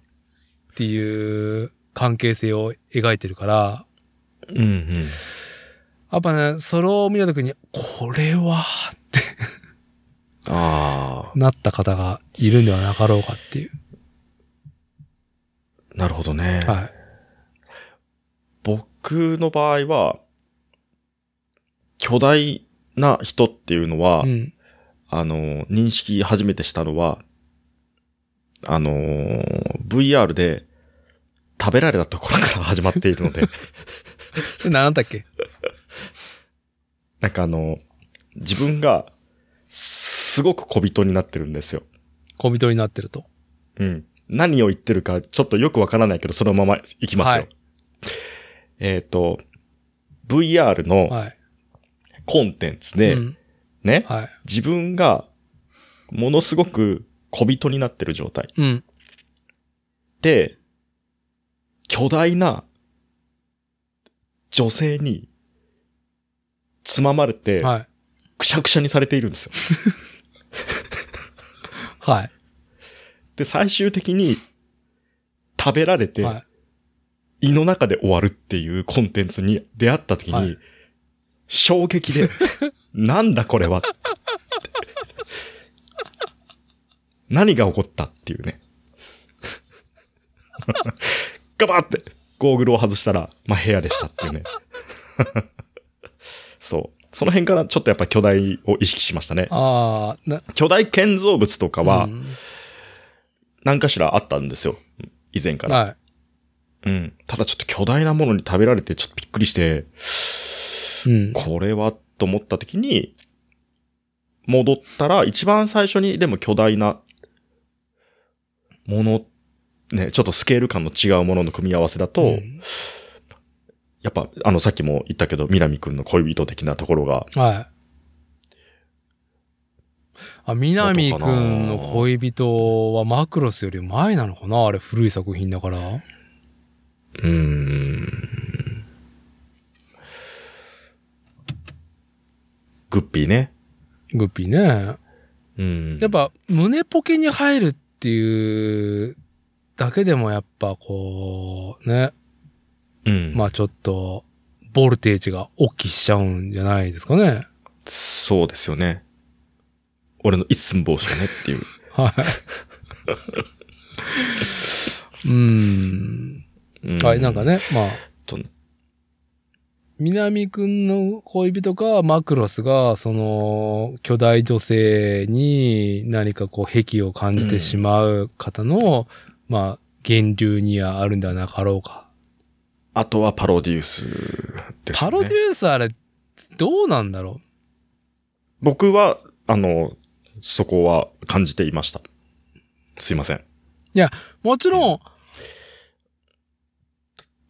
ていう関係性を描いてるから、うんうん。やっぱね、それを見たときに、これは、あなった方がいるんではなかろうかっていう。あ、なるほどね。はい。僕の場合は、巨大な人っていうのは、うん。あの、認識初めてしたのは、あの、VR で食べられたところから始まっているので、それ何だっけ？なんかあの、自分がすごく小人になってるんですよ。小人になってると。うん。何を言ってるかちょっとよくわからないけど、そのままいきますよ。はいえっ、と、VR のはい。コンテンツで、うん。ね、はい。自分がものすごく小人になってる状態うん。で、巨大な女性につままれて、はい。くしゃくしゃにされているんですよ。はい。で、最終的に食べられて、はい。胃の中で終わるっていうコンテンツに出会った時に、はい衝撃で、なんだこれは何が起こったっていうね。ガバってゴーグルを外したら、まあ、部屋でしたっていうね。そう。その辺からちょっとやっぱ巨大を意識しましたね。ああ、な、巨大建造物とかはうん何かしらあったんですよ。以前から。はい。うん。ただちょっと巨大なものに食べられてちょっとびっくりして、うん。これはと思った時に、戻ったら一番最初にでも巨大なもの、ね、ちょっとスケール感の違うものの組み合わせだと、うんやっぱ、あの、さっきも言ったけど、南くんの恋人的なところが、はい。あ、南くんの恋人はマクロスより前なのかな？あれ古い作品だから。うーん。グッピーね。グッピーね。うん。やっぱ胸ポケに入るっていうだけでもやっぱこう、ね。うん。まあちょっと、ボルテージが大きしちゃうんじゃないですかね。そうですよね。俺の一寸法師がねっていう。はい。うーん。うんはい、なんか。ね、まあ、と南くんの恋人か、マクロスが、その、巨大女性に何かこう、癖を感じてしまう方の、まあ、源流にはあるんではなかろうか。あとはパロデュースですね。パロデュースあれ、どうなんだろ僕は、あの、そこは感じていました。すいません。うもちろん、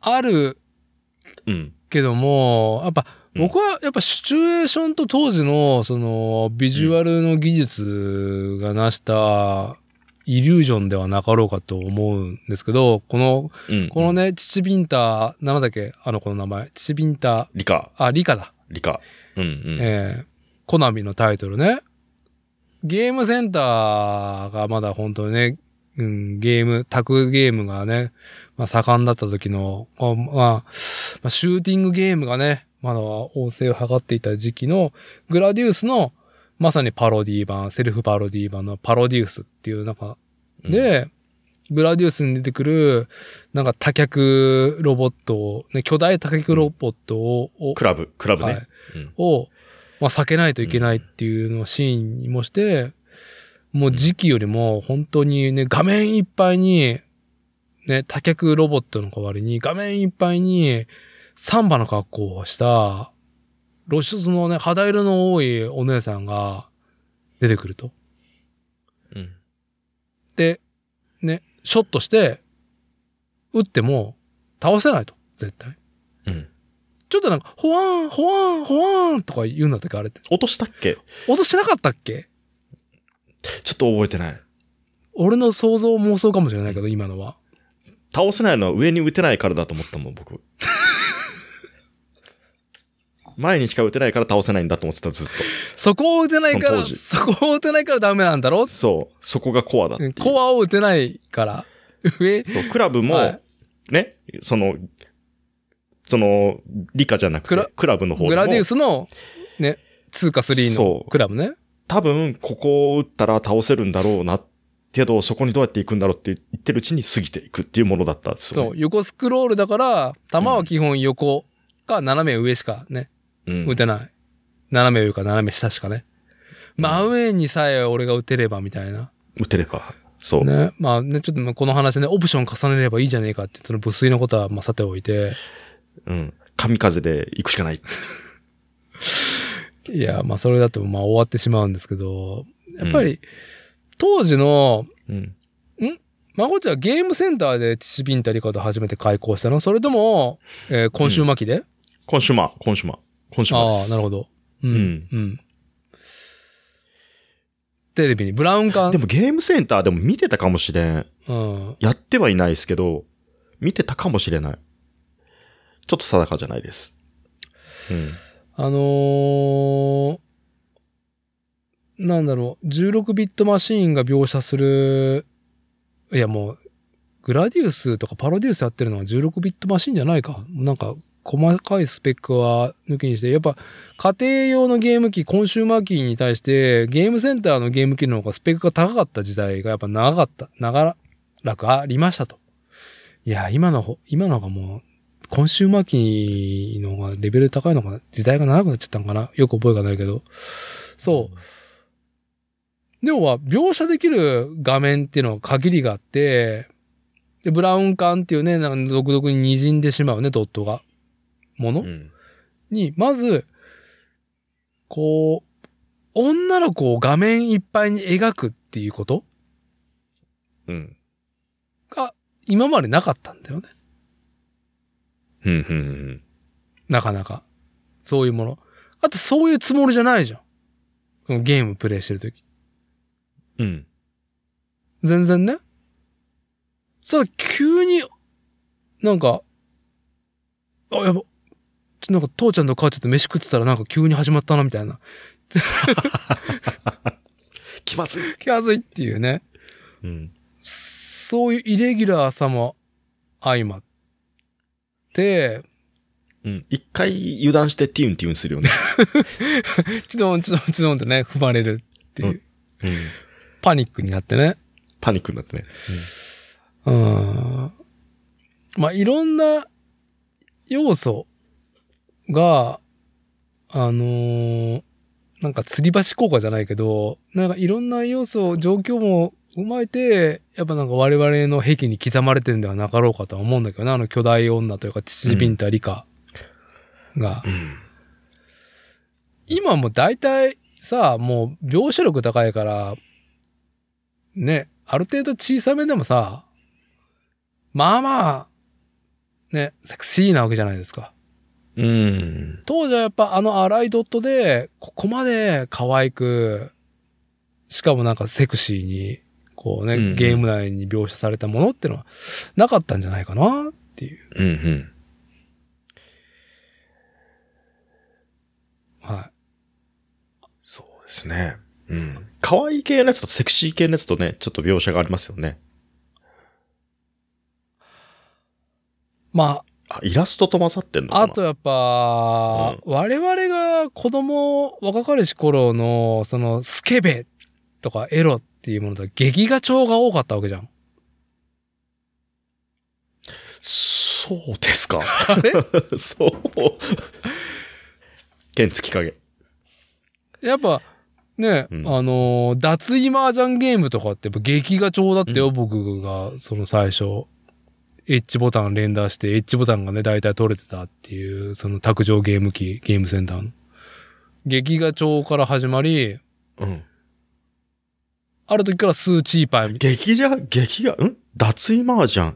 あるうん。けども、やっぱ、僕はやっぱシチュエーションと当時の、その、ビジュアルの技術が成した、イリュージョンではなかろうかと思うんですけど、この、うん。このね、チチビンタ、なんだっけ？あの子の名前。チチビンタ、理科、あ、リカだ。理科。うんうん。えー、コナミのタイトルね。ゲームセンターがまだ本当にね、うん、ゲーム、タクゲームがね、まあ盛んだった時の、まあ、まあ、シューティングゲームがね、まだ旺盛を図っていた時期の、グラディウスの、まさにパロディ版、セルフパロディ版のパロディウスっていう中うん、で、グラディウスに出てくる、なんか多脚ロボットを、ね、巨大多脚ロボットを、をクラブ、クラブね。はい。うん。を、まあ、避けないといけないっていうのをシーンにもして、もう時期よりも本当にね、画面いっぱいに、ね、多脚ロボットの代わりに画面いっぱいにサンバの格好をした露出のね、肌色の多いお姉さんが出てくると。うん。で、ね、ショットして、撃っても倒せないと。絶対。うん。ちょっとなんか、ほわーん、ほわーん、ほわーんとか言うんだったっけあれって。落としたっけ？音しなかったっけ？ちょっと覚えてない。俺の想像妄想かもしれないけど、今のは。倒せないのは上に打てないからだと思ったもん、僕。前にしか打てないから倒せないんだと思ってた、ずっそこを打てないから、そこを打てないからダメなんだろと。そう。そこがコアだって。コアを打てないから。上、そう、クラブも、はいね、その、その、理科じゃなくて、クラブの方グラディウスの、ね、2か3のクラブね。多分、ここを打ったら倒せるんだろうな、けど、そこにどうやって行くんだろうって言ってるうちに過ぎていくっていうものだったんですよ、ね。そう、横スクロールだから、球は基本横か斜め上しかね、うん打てない。斜め上か斜め下しかね。真上にさえ俺が打てればみたいな。打てれば。そう。ね。まあね、ちょっとまあこの話ね、オプション重ねればいいじゃねえかって、その無粋のことはまあさておいて。うん。神風で行くしかない。いや、まあそれだとまあ終わってしまうんですけど、やっぱり、当時の、うん。まこっちはゲームセンターでティシビンタリカと初めて開講したの？それとも、えー、今週末期で、コンシュマー、コンシュマー。コンシュマーです。ああ、なるほど。ううんん。うん。テレビにブラウン管？でもゲームセンターでも見てたかもしれん。うん。やってはいないですけど、見てたかもしれない。ちょっと定かじゃないです。うん。あのー、なんだろう、16ビットマシーンが描写する、いやもう、グラディウスとかパロディウスやってるのは16ビットマシンじゃないか。なんか、細かいスペックは抜きにして、やっぱ家庭用のゲーム機、コンシューマー機に対して、ゲームセンターのゲーム機の方がスペックが高かった時代がやっぱ長かった、長らくありましたと。いや、今のほ、今のがもう、コンシューマー機の方がレベル高いのかな？時代が長くなっちゃったのかな？よく覚えがないけど。そう。でもは、描写できる画面っていうのは限りがあって、で、ブラウン管っていうね、なんか独特に滲んでしまうね、ドットが。もの、うん。に、まず、こう、女の子を画面いっぱいに描くっていうこと？うん。が今までなかったんだよね。うん。うん。なかなか。そういうもの。あとそういうつもりじゃないじゃん。そのゲームプレイしてるとき。うん。全然ね。そしたら急に、なんか、あ、やば。なんか父ちゃんと母ちゃんと飯食ってたらなんか急に始まったなみたいな。気まずい。気まずいっていうね。うん。そういうイレギュラーさも相まって、うん。一回油断してティーンティーンするよね。ちどんちどんちどんってね、踏まれるっていう、うん。パニックになってね。パニックになってね。うん。まあ、いろんな要素が、あのーなんか吊り橋効果じゃないけど、なんかいろんな要素、状況も踏まえて、やっぱなんか我々の壁に刻まれてるんではなかろうかとは思うんだけどね、あの巨大女というか、父ビンタリカが。うん。今も大体さ、もう描写力高いから、ね、ある程度小さめでもさ、まあまあ、ね、セクシーなわけじゃないですか。うん。当時はやっぱあの荒いドットで、ここまで可愛く、しかもなんかセクシーに、こうね、うんうんゲーム内に描写されたものってのはなかったんじゃないかなっていう。うん。うん。はそうですね。うん。可愛い系のやつとセクシー系のやつとね、ちょっと描写がありますよね。い。まあ、イラストと混ざってんのかあ、な？あとやっぱ、我々が子供、若かりし頃の、その、スケベとかエロっていうものと劇画調が多かったわけじゃん。そうですか？あれ？そう。剣付き影。やっぱ、ね、うんあのー脱衣麻雀ゲームとかってやっぱ劇画調だったよ、うん僕が、その最初。エッジボタン連打して、エッジボタンがね、大体取れてたっていう、その卓上ゲーム機、ゲームセンターの。劇画調から始まり、うん。ある時からスーチーパイみたい激じゃ、激が、ん？脱衣麻雀。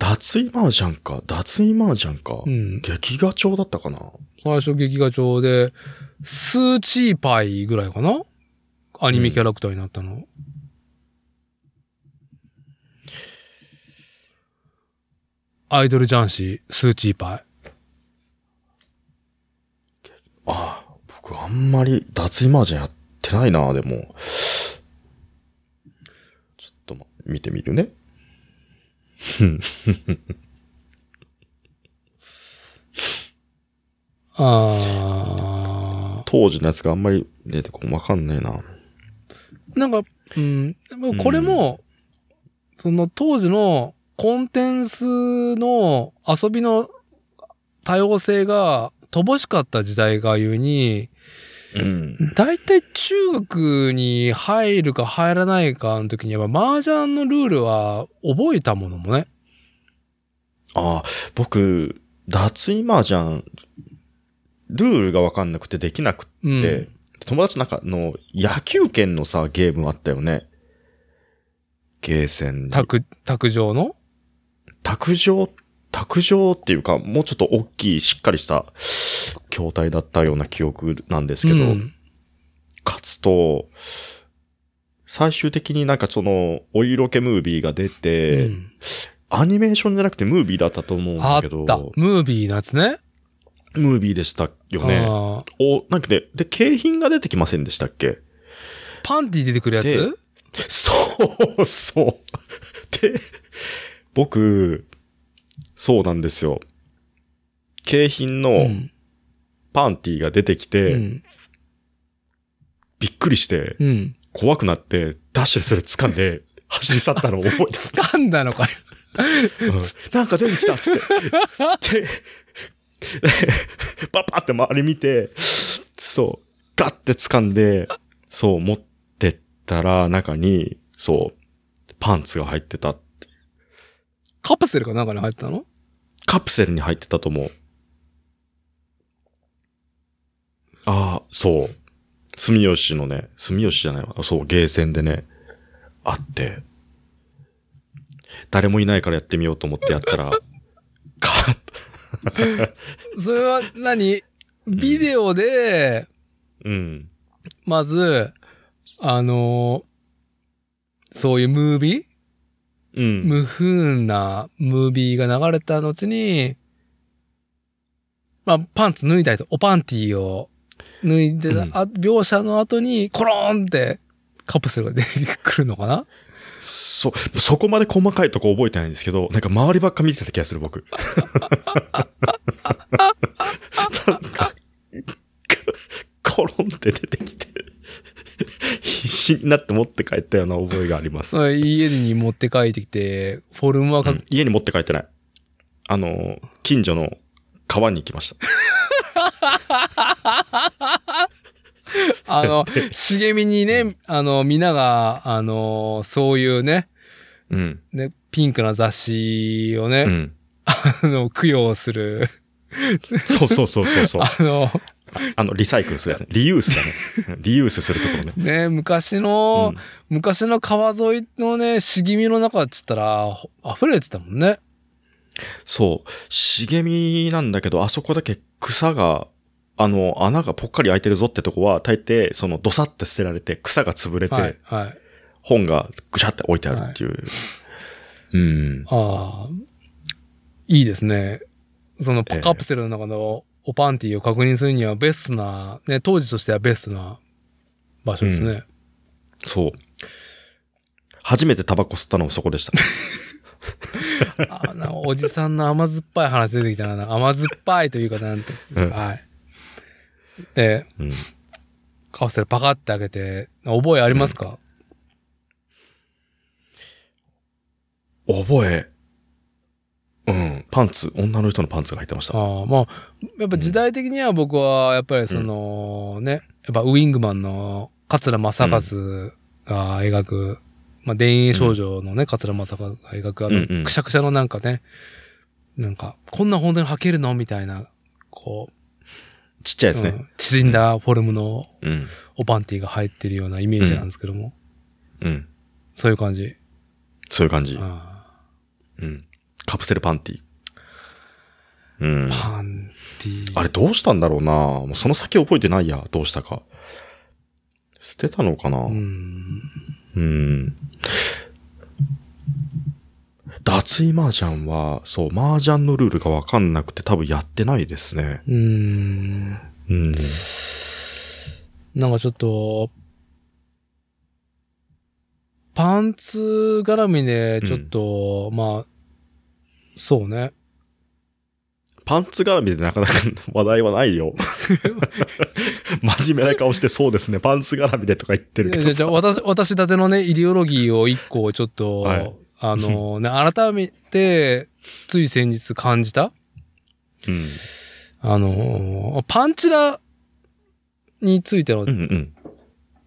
脱衣麻雀か。脱衣麻雀か。うん。劇画調だったかな。最初劇画調で、スーチーパイぐらいかなアニメキャラクターになったの？アイドル雀士、スーチーパイ。ああ、僕あんまり脱衣麻雀やってないな、でも。ちょっとま、見てみるね。あ当時のやつがあんまり出てこんわかんねえな。ー。なんか、うん。これも、その当時のコンテンツの遊びの多様性が乏しかった時代がゆうん。大体中学に入るか入らないかの時にやっぱ麻雀のルールは覚えたものもね。ああ、僕、脱衣麻雀、ルールがわかんなくてできなくうん。て、友達なんかの野球拳のさ、ゲームあったよね。ゲーセンに。卓、卓上の？卓上、卓上っていうか、もうちょっと大きい、しっかりした筐体だったような記憶なんですけど、うん勝つと、最終的になんかその、お色気ムービーが出て、うんアニメーションじゃなくてムービーだったと思うんあっだけど、た。ムービーのやつね。ムービーでしたよね。お、なんかね、で、景品が出てきませんでしたっけ？パンティ出てくるやでつそう、そう。で、僕、そうなんですよ。景品うのん。パンティが出てきて、うん。びっくりして、うん。怖くなって、ダッシュでそれ掴んで、走り去ったのを覚えてます。掴んだのかよ。うんなんか出てきたっつって。で、パッパって周り見て、そう、ガッて掴んで、そう、持ってったら、中に、そう、パンツが入ってた。カプセルかなんかに入ってたの？カプセルに入ってたと思う。ああ、そう。住吉のね、住吉じゃないわ。そう、ゲーセンでね、あって、誰もいないからやってみようと思ってやったら、それは何？ビデオで、うん。まず、あのそういうムービー？うん。無風なムービーが流れた後に、まあ、パンツ脱いだりと、おパンティーを脱いで、うん。あ描写の後に、コローンってカプセルが出てくるのかな？そ、そこまで細かいとこ覚えてないんですけど、なんか周りばっか見てた気がする、僕。なんか、コロンって出てきて、必死になって持って帰ったような覚えがあります。家に持って帰ってきて、フォルムはか、うん家に持って帰ってない。あの、近所の川に行きました。あの、茂みにね、あの、皆が、あの、そういうね、うん。ね、ピンクな雑誌をね、うん。あの、供養する、そうそうそうそうそう。あの、あの、リサイクルするやつね。リユースだね。う んリユースするところね。ね、昔の、うん昔の川沿いのね、茂みの中っつったら、ほ溢れてたもんね。そう。茂みなんだけど、あそこだけ草が、あの、穴がぽっかり開いてるぞってとこは、大抵、その、どさって捨てられて、草が潰れて、はい、はい。本がぐしゃって置いてあるっていう。うん。ああ、いいですね。そのええカプセルの中のおパンティを確認するにはベストな、ね、当時としてはベストな場所ですね。そう。初めてタバコ吸ったのもそこでした。あーなおじさんの甘酸っぱい話出てきたな。甘酸っぱいというかなんて。うんはい。で、うん。カプセルパカって開けて、覚えありますか、覚え。うん。パンツ、女の人のパンツが入ってました。ああ、まあ、やっぱ時代的には僕は、やっぱりその、ね、やっぱウィングマンの桂正和が描く、まあ、田園少女のね、桂正和が描く、あの、うんうんくしゃくしゃのなんかね、なんか、こんな本当に履けるの？みたいな、こう、ちっちゃいですね。うん縮んだフォルムのうん。おパンティが入ってるようなイメージなんですけども。うん。そういう感じ。そういう感じ。あうん。カプセルパンティ。うんー。パンティあれどうしたんだろうなもうその先覚えてないや。どうしたか。捨てたのかなううん。ん。脱衣麻雀は、そう、麻雀のルールがわかんなくて多分やってないですね。うん。うん。なんかちょっと、パンツ絡みで、ちょっと、まあ、そうね。パンツ絡みでなかなか話題はないよ。真面目な顔してそうですね。パンツ絡みでとか言ってるけどさ。じゃあ私、私立てのね、イデオロギーを一個ちょっと、はいあの ね、改めて、つい先日感じたうん。あの、パンチラについてのうんうん。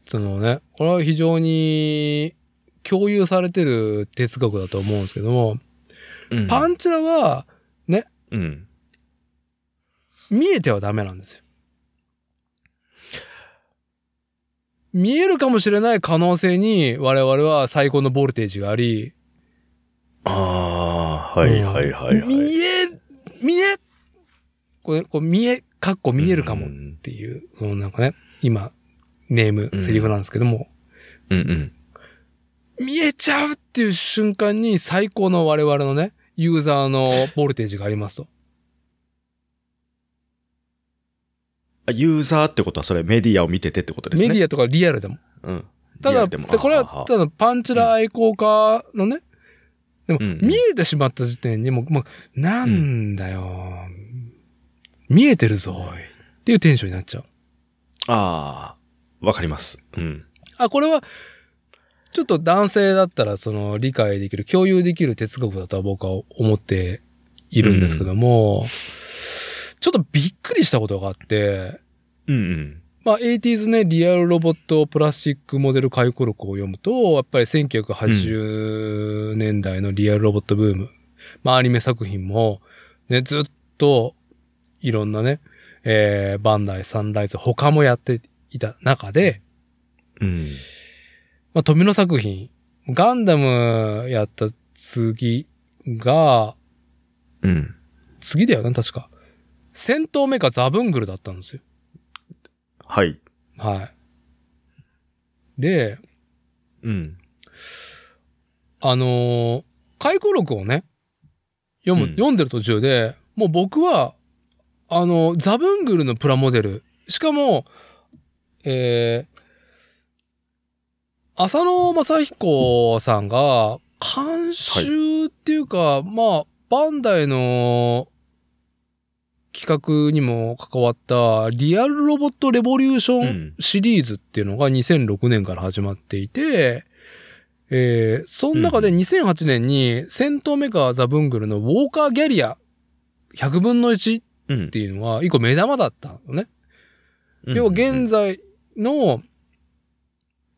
そのね、これは非常に共有されてる哲学だと思うんですけども、うん。パンチラはうん。見えてはダメなんですよ。見えるかもしれない可能性に我々は最高のボルテージがあり、ああ、はいはいはいはい。見え、見えこれ、こう見え、かっこ見えるかもっうんていう、そのなんかね、今、ネーム、うんセリフなんですけども、うんうん。見えちゃうっていう瞬間に最高の我々のね、ユーザーのボルテージがありますと。あユーザーってことはそれメディアを見ててってことですね。ア。メディアとかリアルでも。うん。ただ、これあはただパンチラ愛好家のね、でも、うんうん見えてしまった時点にもう、もう、なんだよ、見えてるぞ、おい。っていうテンションになっちゃう。ああ、わかります。うん。あ、これは、ちょっと男性だったら、その、理解できる、共有できる哲学だとは僕は思っているんですけども、ちょっとびっくりしたことがあって、うんうん。まあ、80s ね、リアルロボットプラスチックモデル回顧録を読むと、やっぱり1980年代のリアルロボットブーム、まあ、アニメ作品も、ね、ずっと、いろんなね、えー、バンダイ、サンライズ、他もやっていた中で、うん。まあ、富野作品、ガンダムやった次が、うん。次だよな、確か。戦闘メカザブングルだったんですよ。はい。はい。で、うん。あのー回顧録をね、読む、うん読んでる途中で、もう僕は、あの、ザブングルのプラモデル、しかも、えー、浅野正彦さんが、監修っていうか、まあ、バンダイの企画にも関わった、リアルロボットレボリューションうん。シリーズっていうのが2006年から始まっていて、えー、その中で2008年に戦闘メカザブングルのウォーカーギャリア100分の1っうんていうのが一個目玉だったのね。要は現在の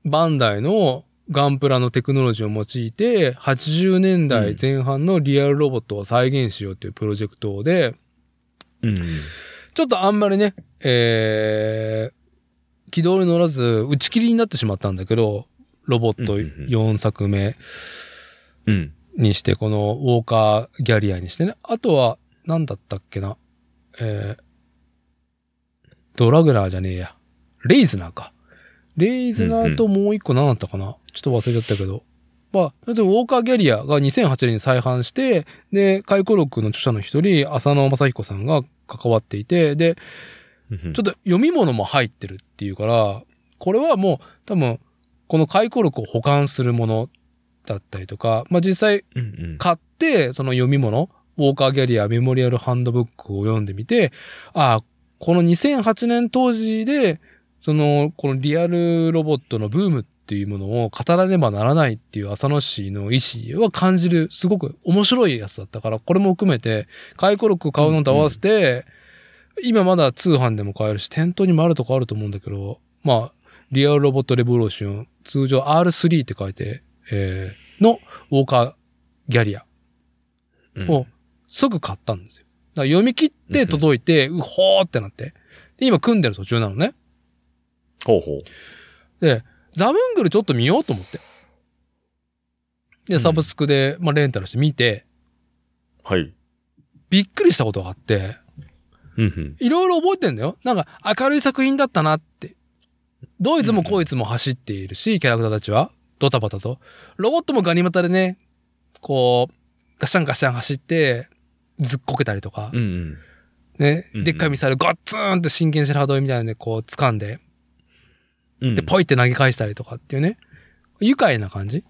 バンダイのガンプラのテクノロジーを用いて80年代前半のリアルロボットを再現しようというプロジェクトで、うん。ちょっとあんまりね、えー、軌道に乗らず打ち切りになってしまったんだけど、ロボットうんうんうん4作目うん。にして、このウォーカーギャリアにしてね。あとは、なんだったっけな。えー、ドラグラーじゃねえや。レイズナーか。レイズナーともう一個何だったかな、ちょっと忘れちゃったけど。まあ、ウォーカーギャリアが2008年に再販して、で、回顧録の著者の一人、浅野正彦さんが関わっていて、で、ちょっと読み物も入ってるっていうから、これはもう多分、この回顧録を保管するものだったりとか、まあ実際。買って、その読み物、ウォーカーギャリアメモリアルハンドブックを読んでみて、ああ、この2008年当時で、その、このリアルロボットのブームっていうものを語らねばならないっていう浅野氏の意思は感じる、すごく面白いやつだったから、これも含めて、回顧録買うのと合わせて、今まだ通販でも買えるし、店頭にもあるとこあると思うんだけど、まあ、リアルロボットレボリューション、通常 R3 って書いて、えー、のウォーカーギャリアうんを即買ったんですよ。だから読み切って届いて、うほーってなって。で、今組んでる途中なのね。ほうほう。で、ザブングルちょっと見ようと思って。で、うんサブスクで、まあ、レンタルして見て、はい。びっくりしたことがあって、うんうん。いろいろ覚えてんだよ。なんか明るい作品だったなって。どいつもこいつも走っているし、キャラクターたちは、ドタバタと。ロボットもガニ股でね、こう、ガシャンガシャン走って、ずっこけたりとか、うんうん。ねうんう、んでっかいミサイルガッツーンって真剣白羽鳥みたいなんでこう掴んで、うんで、ポイって投げ返したりとかっていうね、愉快な感じ。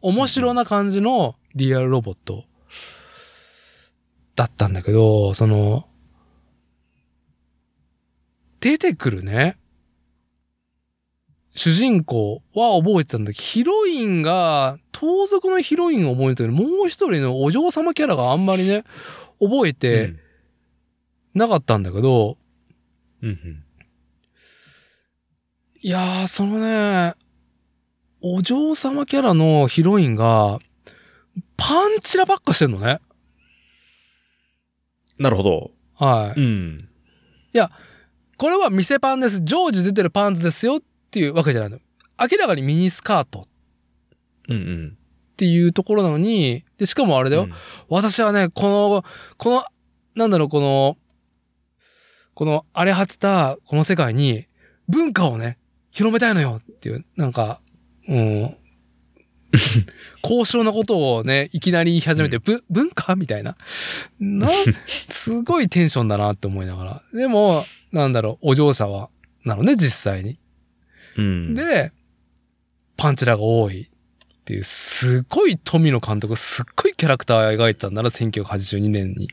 面白な感じのリアルロボットだったんだけど、その、出てくるね、主人公は覚えてたんだけど、ヒロインが、盗賊のヒロインを覚えてる。もう一人のお嬢様キャラがあんまりね、覚えてなかったんだけど、うんうん。いやー、そのね、お嬢様キャラのヒロインが、パンチラばっかしてんのね。なるほど。はい。うん。これは店パンです。常時出てるパンツですよっていうわけじゃないの。明らかにミニスカートっうんうん。ていうところなのに、で、しかもあれだよ。うん私はね、この、この、なんだろう、この、この荒れ果てたこの世界に文化をね、広めたいのよっていう、なんか、うん、高尚なことをね、いきなり言い始めて、ぶ文化みたいな。な、すごいテンションだなって思いながら。でも、なんだろう、お嬢様なのね、実際に。うん。で、パンチラが多いっていう、すごい富野監督、すっごいキャラクター描いてたんだな、1982年に。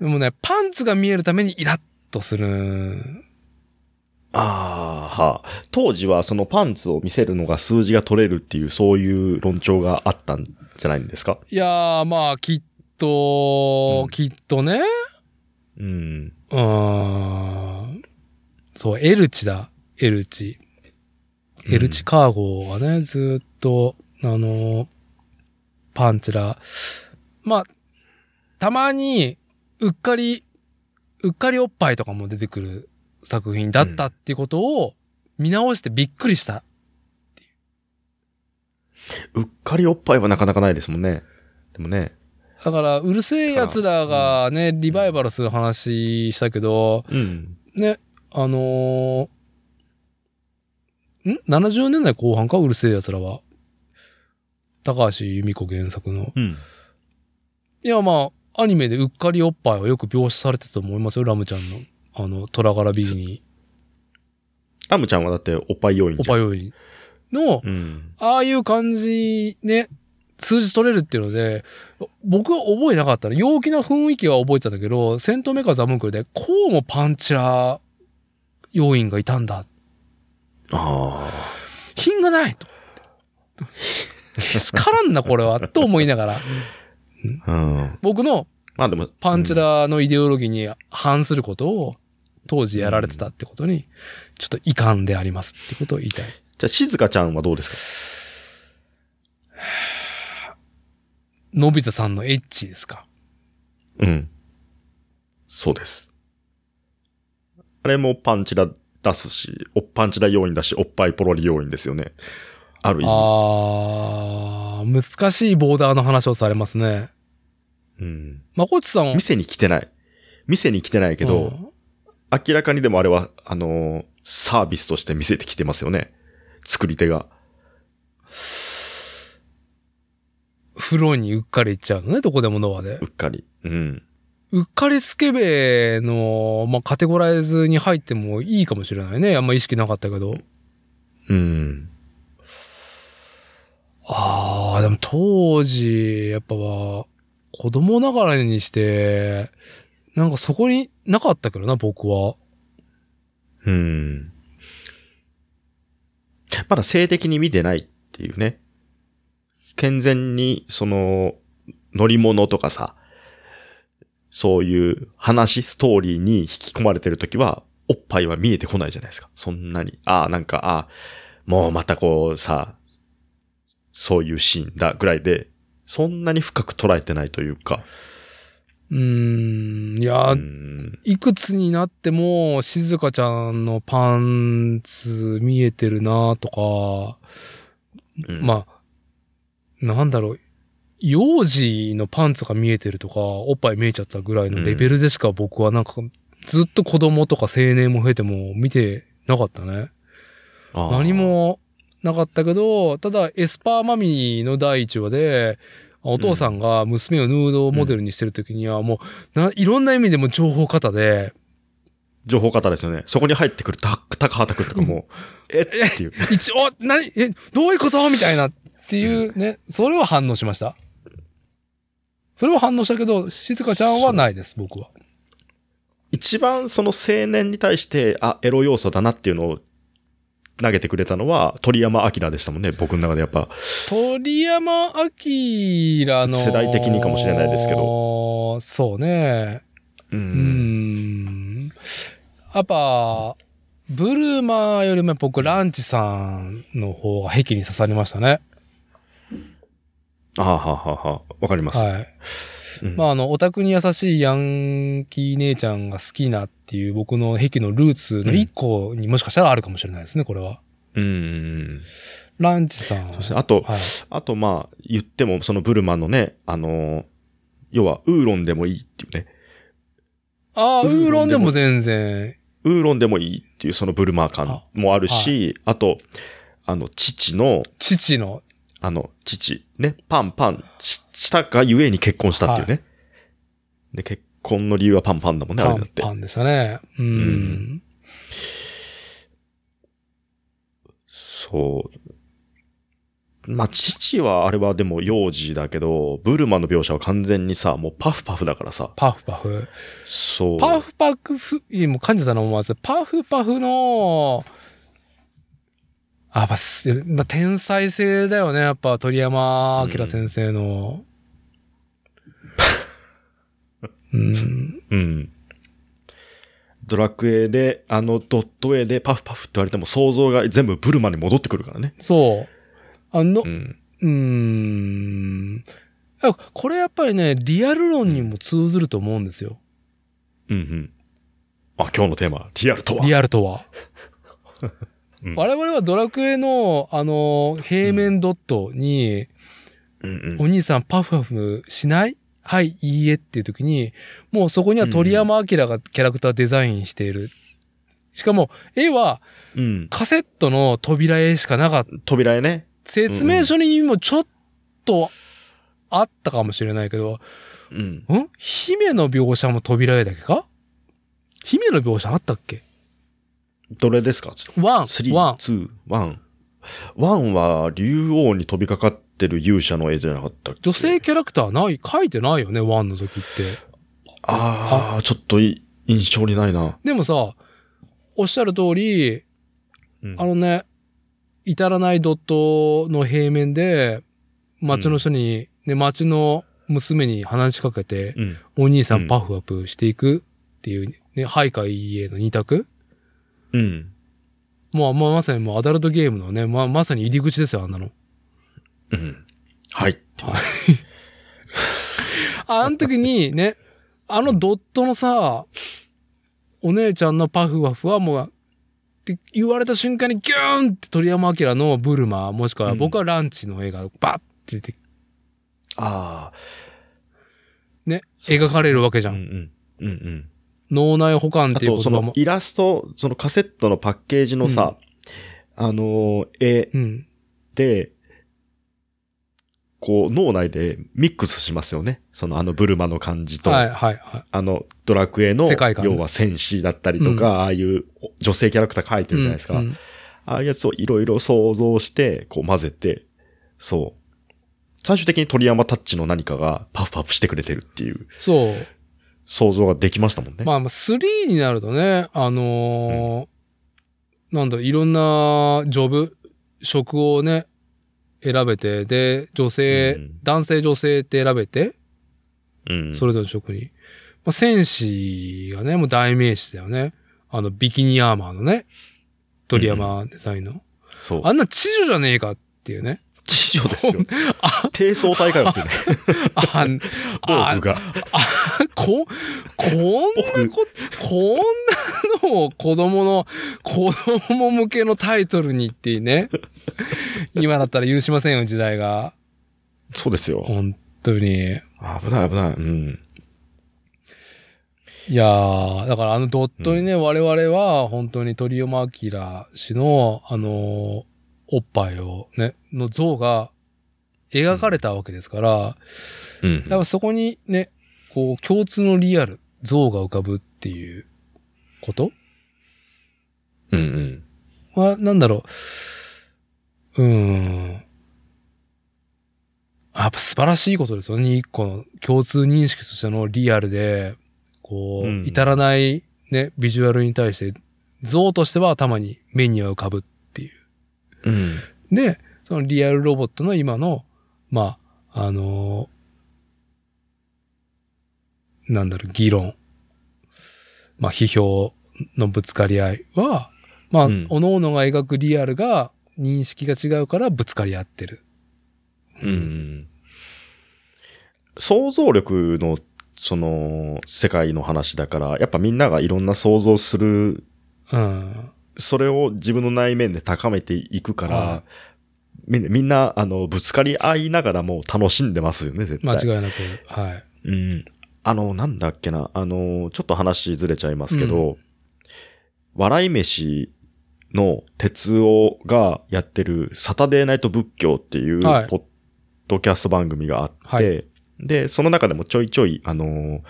でもね、パンツが見えるためにイラッとする。ああ、はあ。当時はそのパンツを見せるのが数字が取れるっていう、そういう論調があったんじゃないんですか？いやー、まあ、きっと、うんきっとね、うん。うーん。そう、エルチだ、エルチ。エルチカーゴがね、ずーっと、あの、パンチラ。まあ、たまに、うっかり、うっかりおっぱいとかも出てくる作品だったっていうことを見直してびっくりした。うっかりおっぱいはなかなかないですもんね。でもね。だから、うるせえ奴らがね、リバイバルする話したけど、うん。ね、あのーん ?70 年代後半かうるせえ奴らは。高橋由美子原作の。うん。いや、まあ、アニメでうっかりおっぱいはよく描写されてたと思いますよ、ラムちゃんの。あの、虎柄ビギニ、アムちゃんはだっておっぱい要員おっ。ぱい要員の、うん。ああいう感じね、数字取れるっていうので、僕は覚えなかったね。陽気な雰囲気は覚えてたんだけど、戦闘メカザムンクルで、こうもパンチラ要員がいたんだ。あ品がないと。けしからんな、これは。と思いながら、あ。うん。僕のまあでも。パンチラのイデオロギーに反することを、当時やられてたってことに、ちょっと遺憾でありますってことを言いたい。じゃあ、静香ちゃんはどうですか？のび太さんのエッチですか？うん。そうです。あれもパンチラ出すし、おパンチラ要員だし、おっぱいポロリ要員ですよね。ある意味。あー、難しいボーダーの話をされますね。うん。まこっちさんは？店に来てない。店に来てないけど、うん明らかにでもあれは、あのーサービスとして見せてきてますよね。作り手が。風呂にうっかり行っちゃうのね、どこでもドアでう。っかり。うん。うっかりスケベの、まあ、カテゴライズに入ってもいいかもしれないね。あんま意識なかったけど。うん。ああ、でも当時、やっぱは、子供ながらにして、なんかそこになかったけどな、僕は。うん。まだ性的に見てないっていうね。健全に、その、乗り物とかさ、そういう話、ストーリーに引き込まれてるときは、おっぱいは見えてこないじゃないですか。そんなに。ああ、なんか、ああ、もうまたこうさ、そういうシーンだぐらいで、そんなに深く捉えてないというか。うーん、いや、うん。いくつになっても、静香ちゃんのパンツ見えてるなとか、うんまあ、なんだろう、幼児のパンツが見えてるとか、おっぱい見えちゃったぐらいのレベルでしか僕はなんか、ずっと子供とか青年も増えても見てなかったね。何。もなかったけど、ただエスパーマミーの第一話で、お父さんが娘をヌードモデルにしてる時にはもう、な、いろんな意味でも情報型で、情報型ですよね。そこに入ってくるタッ高畑くんとかも、え？っていう。一応、何、え、どういうこと？みたいなっていうね、それは反応しました？それは反応したけど、静香ちゃんはないです、僕は。一番その青年に対して、あ、エロ要素だなっていうのを投げてくれたのは、鳥山明でしたもんね。僕の中でやっぱ。鳥山明の。世代的にかもしれないですけど。そうね。う。うんん。やっぱ、ブルーマーよりも僕、ランチさんの方が壁に刺さりましたね。あはははわかります。はい。うんまあ、あの、オタクに優しいヤンキー姉ちゃんが好きなっていう僕の壁のルーツの一個にもしかしたらあるかもしれないですね、これは。うん。ランチさん。そして、あと、はい。あと、まあ、言っても、そのブルマのね、あのー要は、ウーロンでもいいっていうね。ああ、ウウーロンでも全然。ウーロンでもいいっていうそのブルマー感もあるし、あと、あの、父の、父の、あの、父、ね、パンパンししたがゆえに結婚したっていうね。で、結婚の理由はパンパンだもんね、あパンれだって。パンでしたね。うん。うんそう。まあ、父はあれはでも幼児だけど、ブルマの描写は完全にさ、もうパフパフだからさ。パフパフ。そう。パフパフ、いやもう感じたの思わず、パフパフの、あ、やっぱす、まあ、天才性だよね。やっぱ鳥山明先生の。うん。うん。ドラクエで、あのドット絵でパフパフって言われても想像が全部ブルマに戻ってくるからね。そう。あのう、ん。うーん。あこれやっぱりね、リアル論にも通ずると思うんですよ。うんうん。あ、今日のテーマ、リアルとは。リアルとは。うん我々はドラクエの、あの、平面ドットに、うんお兄さんパフパフしないはい、いいえっていう時に、もうそこには鳥山明がキャラクターデザインしている。しかも、絵はうん。うん。カセットの扉絵しかなかった。扉絵ね。説明書にもちょっとあったかもしれないけど、うん。ん？姫の描写も扉絵だけか？姫の描写あったっけ？どれですか？ちょっと。ワン、3、ワン。2、1。1は竜王に飛びかかってる勇者の絵じゃなかったっけ？女性キャラクターない、書いてないよね、ワンの時って。ああ、ちょっとい印象にないな。でもさ、おっしゃる通り、うんあのね、至らないドットの平面で、町の人に、ね、町の娘に話しかけて、うん。お兄さうんんパフアップしていくっていう、ね、はいかいいえの二択うん。もう、まあ、まさにもうアダルトゲームのね、まあ、まさに入り口ですよ、あんなの。うん。はい。あの時にね、あのドットのさ、お姉ちゃんのパフワフはもう、って言われた瞬間にギューンって鳥山明のブルマ、もしくはうん僕はランチの絵がバッて出て、ああ。ね、描かれるわけじゃ。うんんうん。うんうん。脳内保管っあと、そていう言葉も。のイラスト、そのカセットのパッケージのさ、あのー、絵うん。で、こう、脳内でミックスしますよね。そのあのブルマの感じと、はいはいはい。あのドラクエの、世界観要は戦士だったりとか、うんああいう女性キャラクター描いてるじゃないですか。うんうんああいうやつをいろいろ想像して、こう混ぜて、そう。最終的に鳥山タッチの何かがパフパフしてくれてるっていうそう。想像ができましたもんね。まあまあ、3になるとね、あのーなんだろう、いろんなジョブ、職をね、選べて、で、女性、うん男性女性って選べて、うん。それぞれの職に。まあ、戦士がね、もう代名詞だよね。あの、ビキニアーマーのね、鳥山デザインの。そう。あんな知女じゃねえかっていうね。知女ですよ。低層体かよっていうね。あん、あ僕が。こ、こんなこ、こんなのを子供の、子供向けのタイトルにっていうね。今だったら許しませんよ、時代が。そうですよ。本当に。危ない危ない。うん。いやー、だからあのドットにね、我々は本当に鳥山明氏の、あのーおっぱいをね、の像が描かれたわけですから、うんやっぱそこにね、こう共通のリアル、像が浮かぶっていうこと？うんうん。は、なんだろう？うーん。やっぱ素晴らしいことですよね。一個の共通認識としてのリアルで、こう、うん至らないね、ビジュアルに対して、像としては頭に目には浮かぶっう。うん。で、そのリアルロボットの今の、まあ、あのなんだろう、議論。まあ、批評のぶつかり合いは、まあ、うん各々が描くリアルが認識が違うからぶつかり合ってる。うん。想像力の、その、世界の話だから、やっぱみんながいろんな想像する、うん。それを自分の内面で高めていくから、はみんな、みんな、あの、ぶつかり合いながらも楽しんでますよね、絶対。間違いなく。はい。うん。あの、なんだっけな、あの、ちょっと話ずれちゃいますけど、笑い飯の哲夫がやってるサタデーナイト仏教っていうポはいッドキャスト番組があって、はいで、その中でもちょいちょい、あの、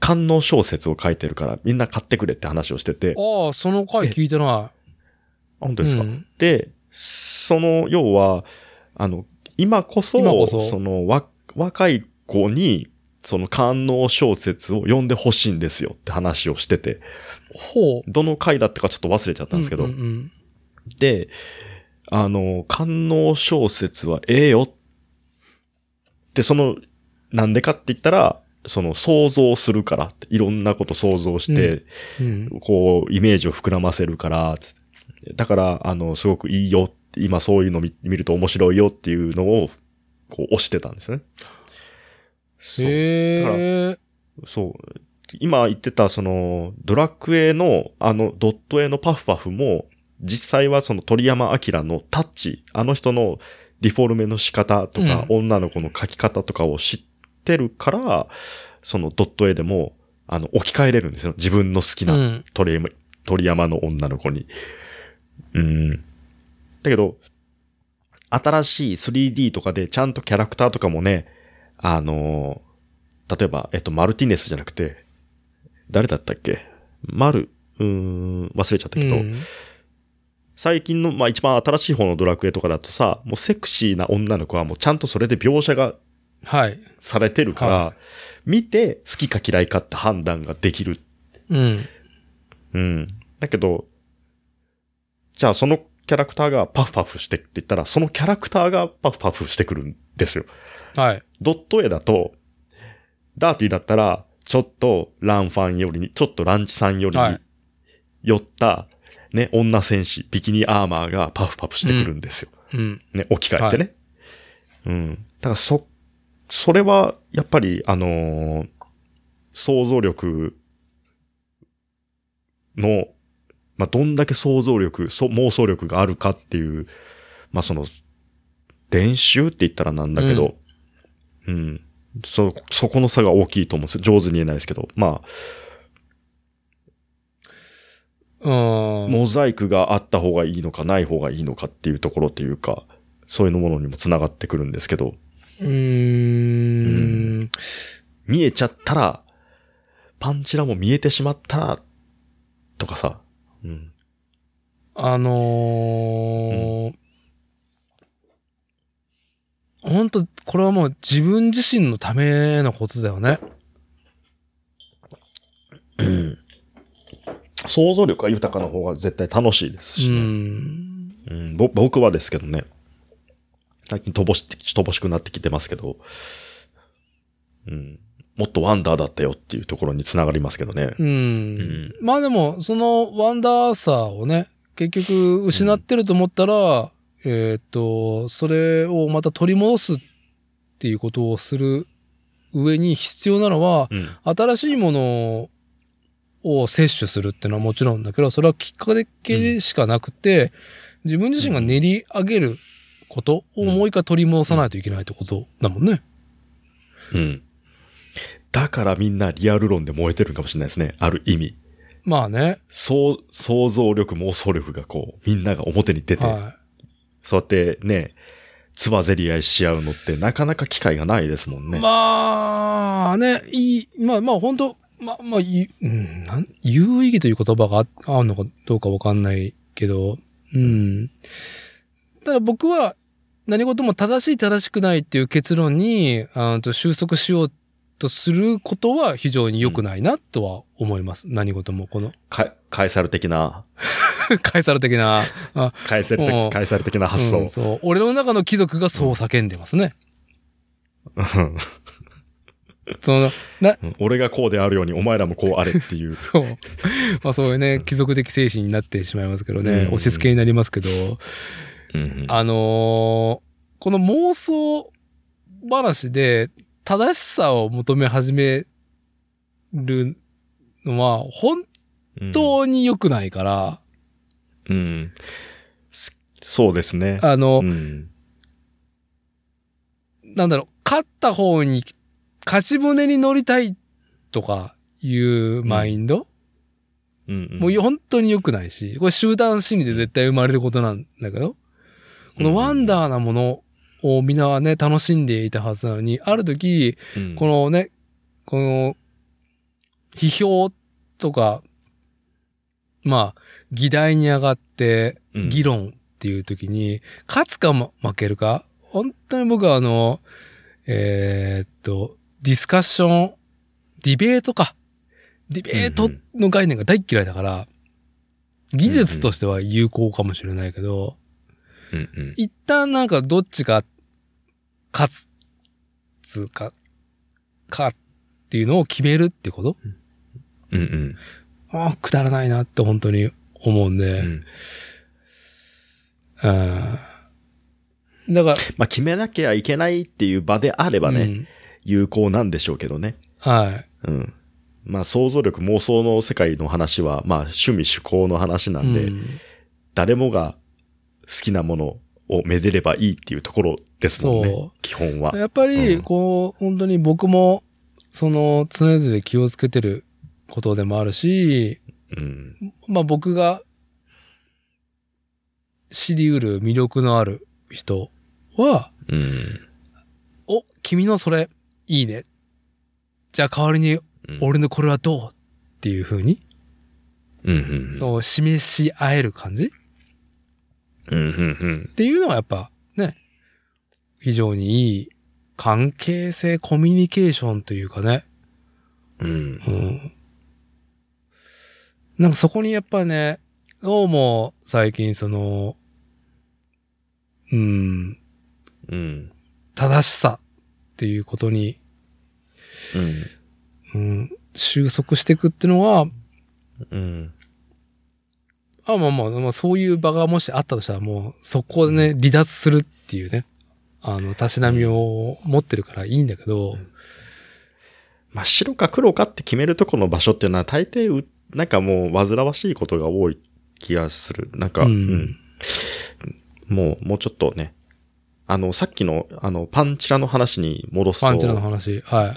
観音小説を書いてるからみんな買ってくれって話をしてて、ああ、その回聞いてなあ本い。当ですか、うん。で、その、要は、あの、今こそ、今こそ。その、わ、若い子に、その観音小説を読んでほしいんですよって話をしてて、ほう。どの回だったかちょっと忘れちゃったんですけど、うんうんで、あの、観音小説はええよって、その、なんでかって言ったら、その想像するからって、いろんなこと想像して、うん。うん。こう、イメージを膨らませるから、だから、あの、すごくいいよって、今そういうの見見ると面白いよっていうのを、こう、押してたんですよね。へえ。そう。今言ってた、その、ドラクエの、あの、ドット絵のパフパフも、実際はその鳥山明のタッチ、あの人のディフォルメの仕方とか、女の子の描き方とかを知ってるから、そのドット絵でも、あの、置き換えれるんですよ。自分の好きう。なん鳥山、鳥山の女の子に。うん。だけど、新しい 3D とかでちゃんとキャラクターとかもね、あの例えば、えっと、マルティネスじゃなくて、誰だったっけ？マル、うーん、忘れちゃったけど、うん最近の、まあ一番新しい方のドラクエとかだとさ、もうセクシーな女の子はもうちゃんとそれで描写がはい。されてるから、は見て好きか嫌いかって判断ができる。うん。うん。だけど、じゃあそのキャラクターがパフパフしてって言ったら、そのキャラクターがパフパフしてくるんですよ。はい。ドット絵だと、ダーティーだったら、ちょっとランファンよりに、ちょっとランチさんよりにはい寄った、ね、女戦士、ビキニアーマーがパフパフしてくるんですよ。うん。ね、置き換えてね。うん。だからそ、それは、やっぱり、あのー想像力の、まあ、どんだけ想像力、そ妄想力があるかっていう、まあ、その、練習って言ったらなんだけど、うん、そ、そこの差が大きいと思うんですよ。上手に言えないですけど。まうん。あ、モザイクがあった方がいいのかない方がいいのかっていうところというか、そういうものにもつながってくるんですけど、うーん。見えちゃったら、パンチラも見えてしまったら、とかさ、うん。あのー本当これはもう自分自身のためのことだよね。想像力が豊かな方が絶対楽しいですうしね。ん。うん、ぼ僕はですけどね。最近乏し、乏しくなってきてますけど、うん。もっとワンダーだったよっていうところにつながりますけどね。うん。うんまあでも、そのワンダーさをね、結局失ってると思ったら、えーっと、それをまた取り戻すっていうことをする上に必要なのは、うん。新しいものを摂取するっていうのはもちろんだけど、それはきっかけでしかなくて、自分自身が練り上げることをもう一回取り戻さないといけないってことだもんね。うん。だからみんなリアル論で燃えてるんかもしれないですね。ある意味。まあね。そう、想像力、妄想力がこう、みんなが表に出て、はそうやってね、つばぜり合いし合うのってなかなか機会がないですもんい。ね。まあね、いい、まあまあ本当まあまあ、ゆうん、なん有意義という言葉がああるのかどうかわかんないけど、うん。ただ僕は何事も正しい正しくないっていう結論に、あのと収束しようとすることは非常に良くないなとは思います。何事もこの、かカエサル的な、カエサル的な、あ カエサルうん的、カエサル的な発想。うんそう。俺の中の貴族がそう叫んでますね。うん その、な、俺がこうであるようにお前らもこうあれっていう。そう。まあそういうね、貴族的精神になってしまいますけどね、うん押し付けになりますけど、うんあのーこの妄想話で正しさを求め始めるのは本当に良くないから、うん。すそうですね。あの、うん。なんだろう、勝った方に、勝ち船に乗りたいとかいうマインド、うんもう本当に良くないし、これ集団心理で絶対生まれることなんだけど、このワンダーなものをみんなはね、楽しんでいたはずなのに、ある時、うん。このね、この、批評とか、まあ、議題に上がって、うん。議論っていう時に、勝つかも負けるか、本当に僕はあの、えーっと、ディスカッション、ディベートか。ディベートの概念が大っ嫌いだから、技術としては有効かもしれないけど、うんうん一旦なんかどっちが勝つ、つうか、かっていうのを決めるってこと？うんうんああ、くだらないなって本当に思うんで。うんうんだから、まあ決めなきゃいけないっていう場であればね、うん有効なんでしょうけどね。はい。うん。まあ想像力妄想の世界の話は、まあ趣味趣向の話なんで、うん誰もが好きなものをめでればいいっていうところですもんねそ。基本は。やっぱり、うんこう、本当に僕も、その、常々気をつけてることでもあるし、うん。まあ僕が知り得る魅力のある人は、うん。お、君のそれ、いいね。じゃあ代わりに、うん、俺のこれはどう？っていう風に、うんうんうん。そう、示し合える感じ？うんうんっていうのはやっぱね、非常にいい関係性、コミュニケーションというかね、うん。うんうん。なんかそこにやっぱね、どうも最近その、うん、うん。正しさっていうことに、うん。うん、収束していくっていうのは、うん。あまあまあ、まあそういう場がもしあったとしたらもうそこでね、離脱するっていうね、あの、たしなみを持ってるからいいんだけど、まあ白か黒かって決めるとこの場所っていうのは大抵う、なんかもう煩わしいことが多い気がする。なんか、ううんん。もう、もうちょっとね。あの、さっきの、あの、パンチラの話に戻すと、パンチラの話。はい。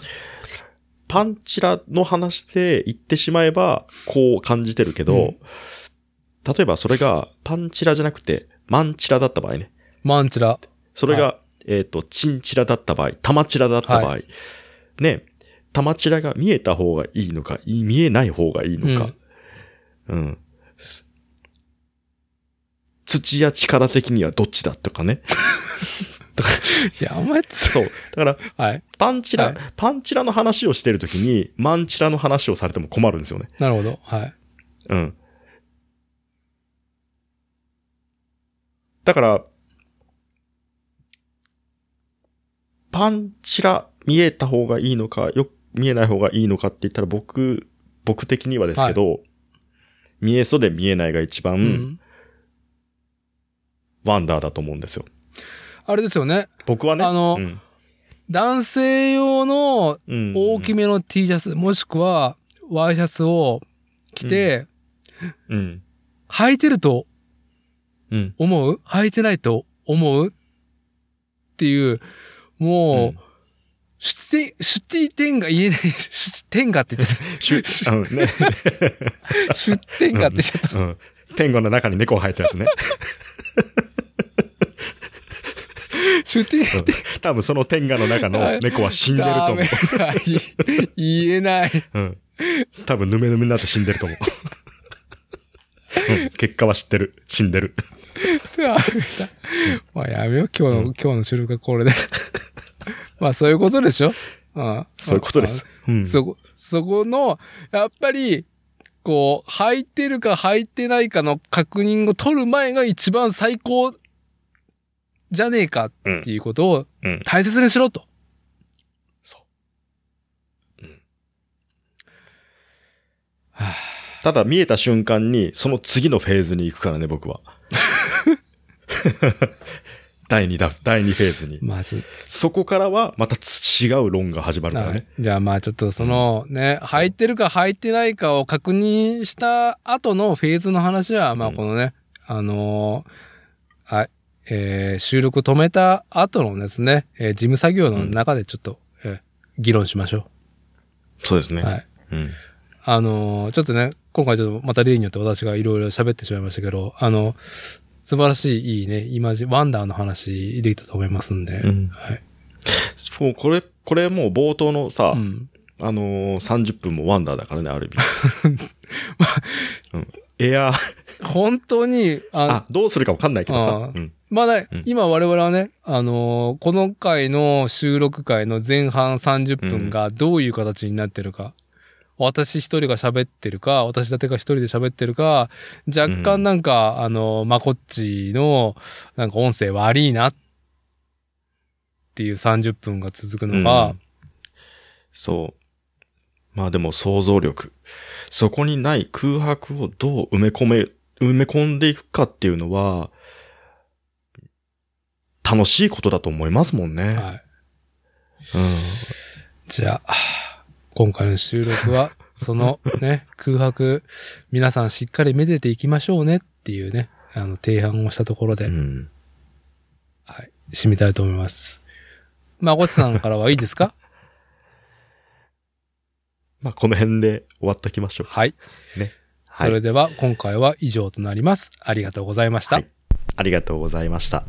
パンチラの話で言ってしまえば、こう感じてるけど、うん例えばそれがパンチラじゃなくて、マンチラだった場合ね。マンチラ。それが、えっ、と、チンチラだった場合、タマチラだった場合、はね、タマチラが見えた方がいいのか、い見えない方がいいのか、うん。す土や力的にはどっちだとかね。いや、お前つ、そう。だから、はい。パンチラ、はいパンチラの話をしてるときに、マンチラの話をされても困るんですよね。なるほど。はい。うん。だから、パンチラ見えた方がいいのか、よ、見えない方がいいのかって言ったら僕、僕的にはですけど、見えそうで見えないが一番、うん。ワンダーだと思うんですよ。あれですよね。僕はね。あのうん男性用のうん大きめの T シャツ、もしくはワイシャツを着て、うん。履いてるとうん。思う？履いてないと思う？っっていう、もう、うんシュティ、ティテンガ言えない、シュテンガって言っちゃっシュ、うんね。た。シュテンガって言っちゃった。うん。天狗の中に猫が入ったやつね。シュティうん多分その天狗の中の猫は死んでると思う。言えない。うん。多分ヌメヌメになって死んでると思う。うん、結果は知ってる。死んでる。まあやめよう、今日の、うん今日の収録はこれで。まあそういうことでしょ？うんそういうことです。うん。そこ、そこの、やっぱり、こう、履いてるか履いてないかの確認を取る前が一番最高じゃねえかっていうことをうん。大切にしろと。そう。うん。はあただ見えた瞬間に、その次のフェーズに行くからね、僕は。第2だ、第2フェーズに。まあちょっそこからはまた違う論が始まると、からね。じゃあまあちょっとそのね、履いてるか履いてないかを確認した後のフェーズの話は、まあうんこのね、あのーはい、えー収録止めた後のですね、えー事務作業の中でちょっと、えー議論しましょそうですね。う。はい。うん。あのーちょっとね、今回ちょっとまた例によって私がいろいろ喋ってしまいましたけど、あの、素晴らしい、いいね、イマジ、ワンダーの話できたと思いますんで、うんはい。もうこれ、これもう冒頭のさ、うん。あのー、30分もワンダーだからね、ある意味。うん、エアー、本当に、ああ、どうするかわかんないけどあさ。ーうん。まだ、うん今我々はね、あのーこの回の収録回の前半30分がどういう形になってるか、私一人が喋ってるか、私だけが一人で喋ってるか、若干なんか、あのーまこっちの、なんか音声悪いなっていう30分が続くのが、うんそう。まあでも想像力。そこにない空白をどう埋め込め、埋め込んでいくかっていうのは、楽しいことだと思いますもんね。はい。うん。じゃあ、今回の収録は、そのね、空白、皆さんしっかりめでていきましょうねっていうね、あの、提案をしたところで、うん。はい、締めたいと思います。まあ、ごちさんからはいいですか？まあこの辺で終わっときましょう。はい。はい。それでは、今回は以上となります。ありがとうございました。はいありがとうございました。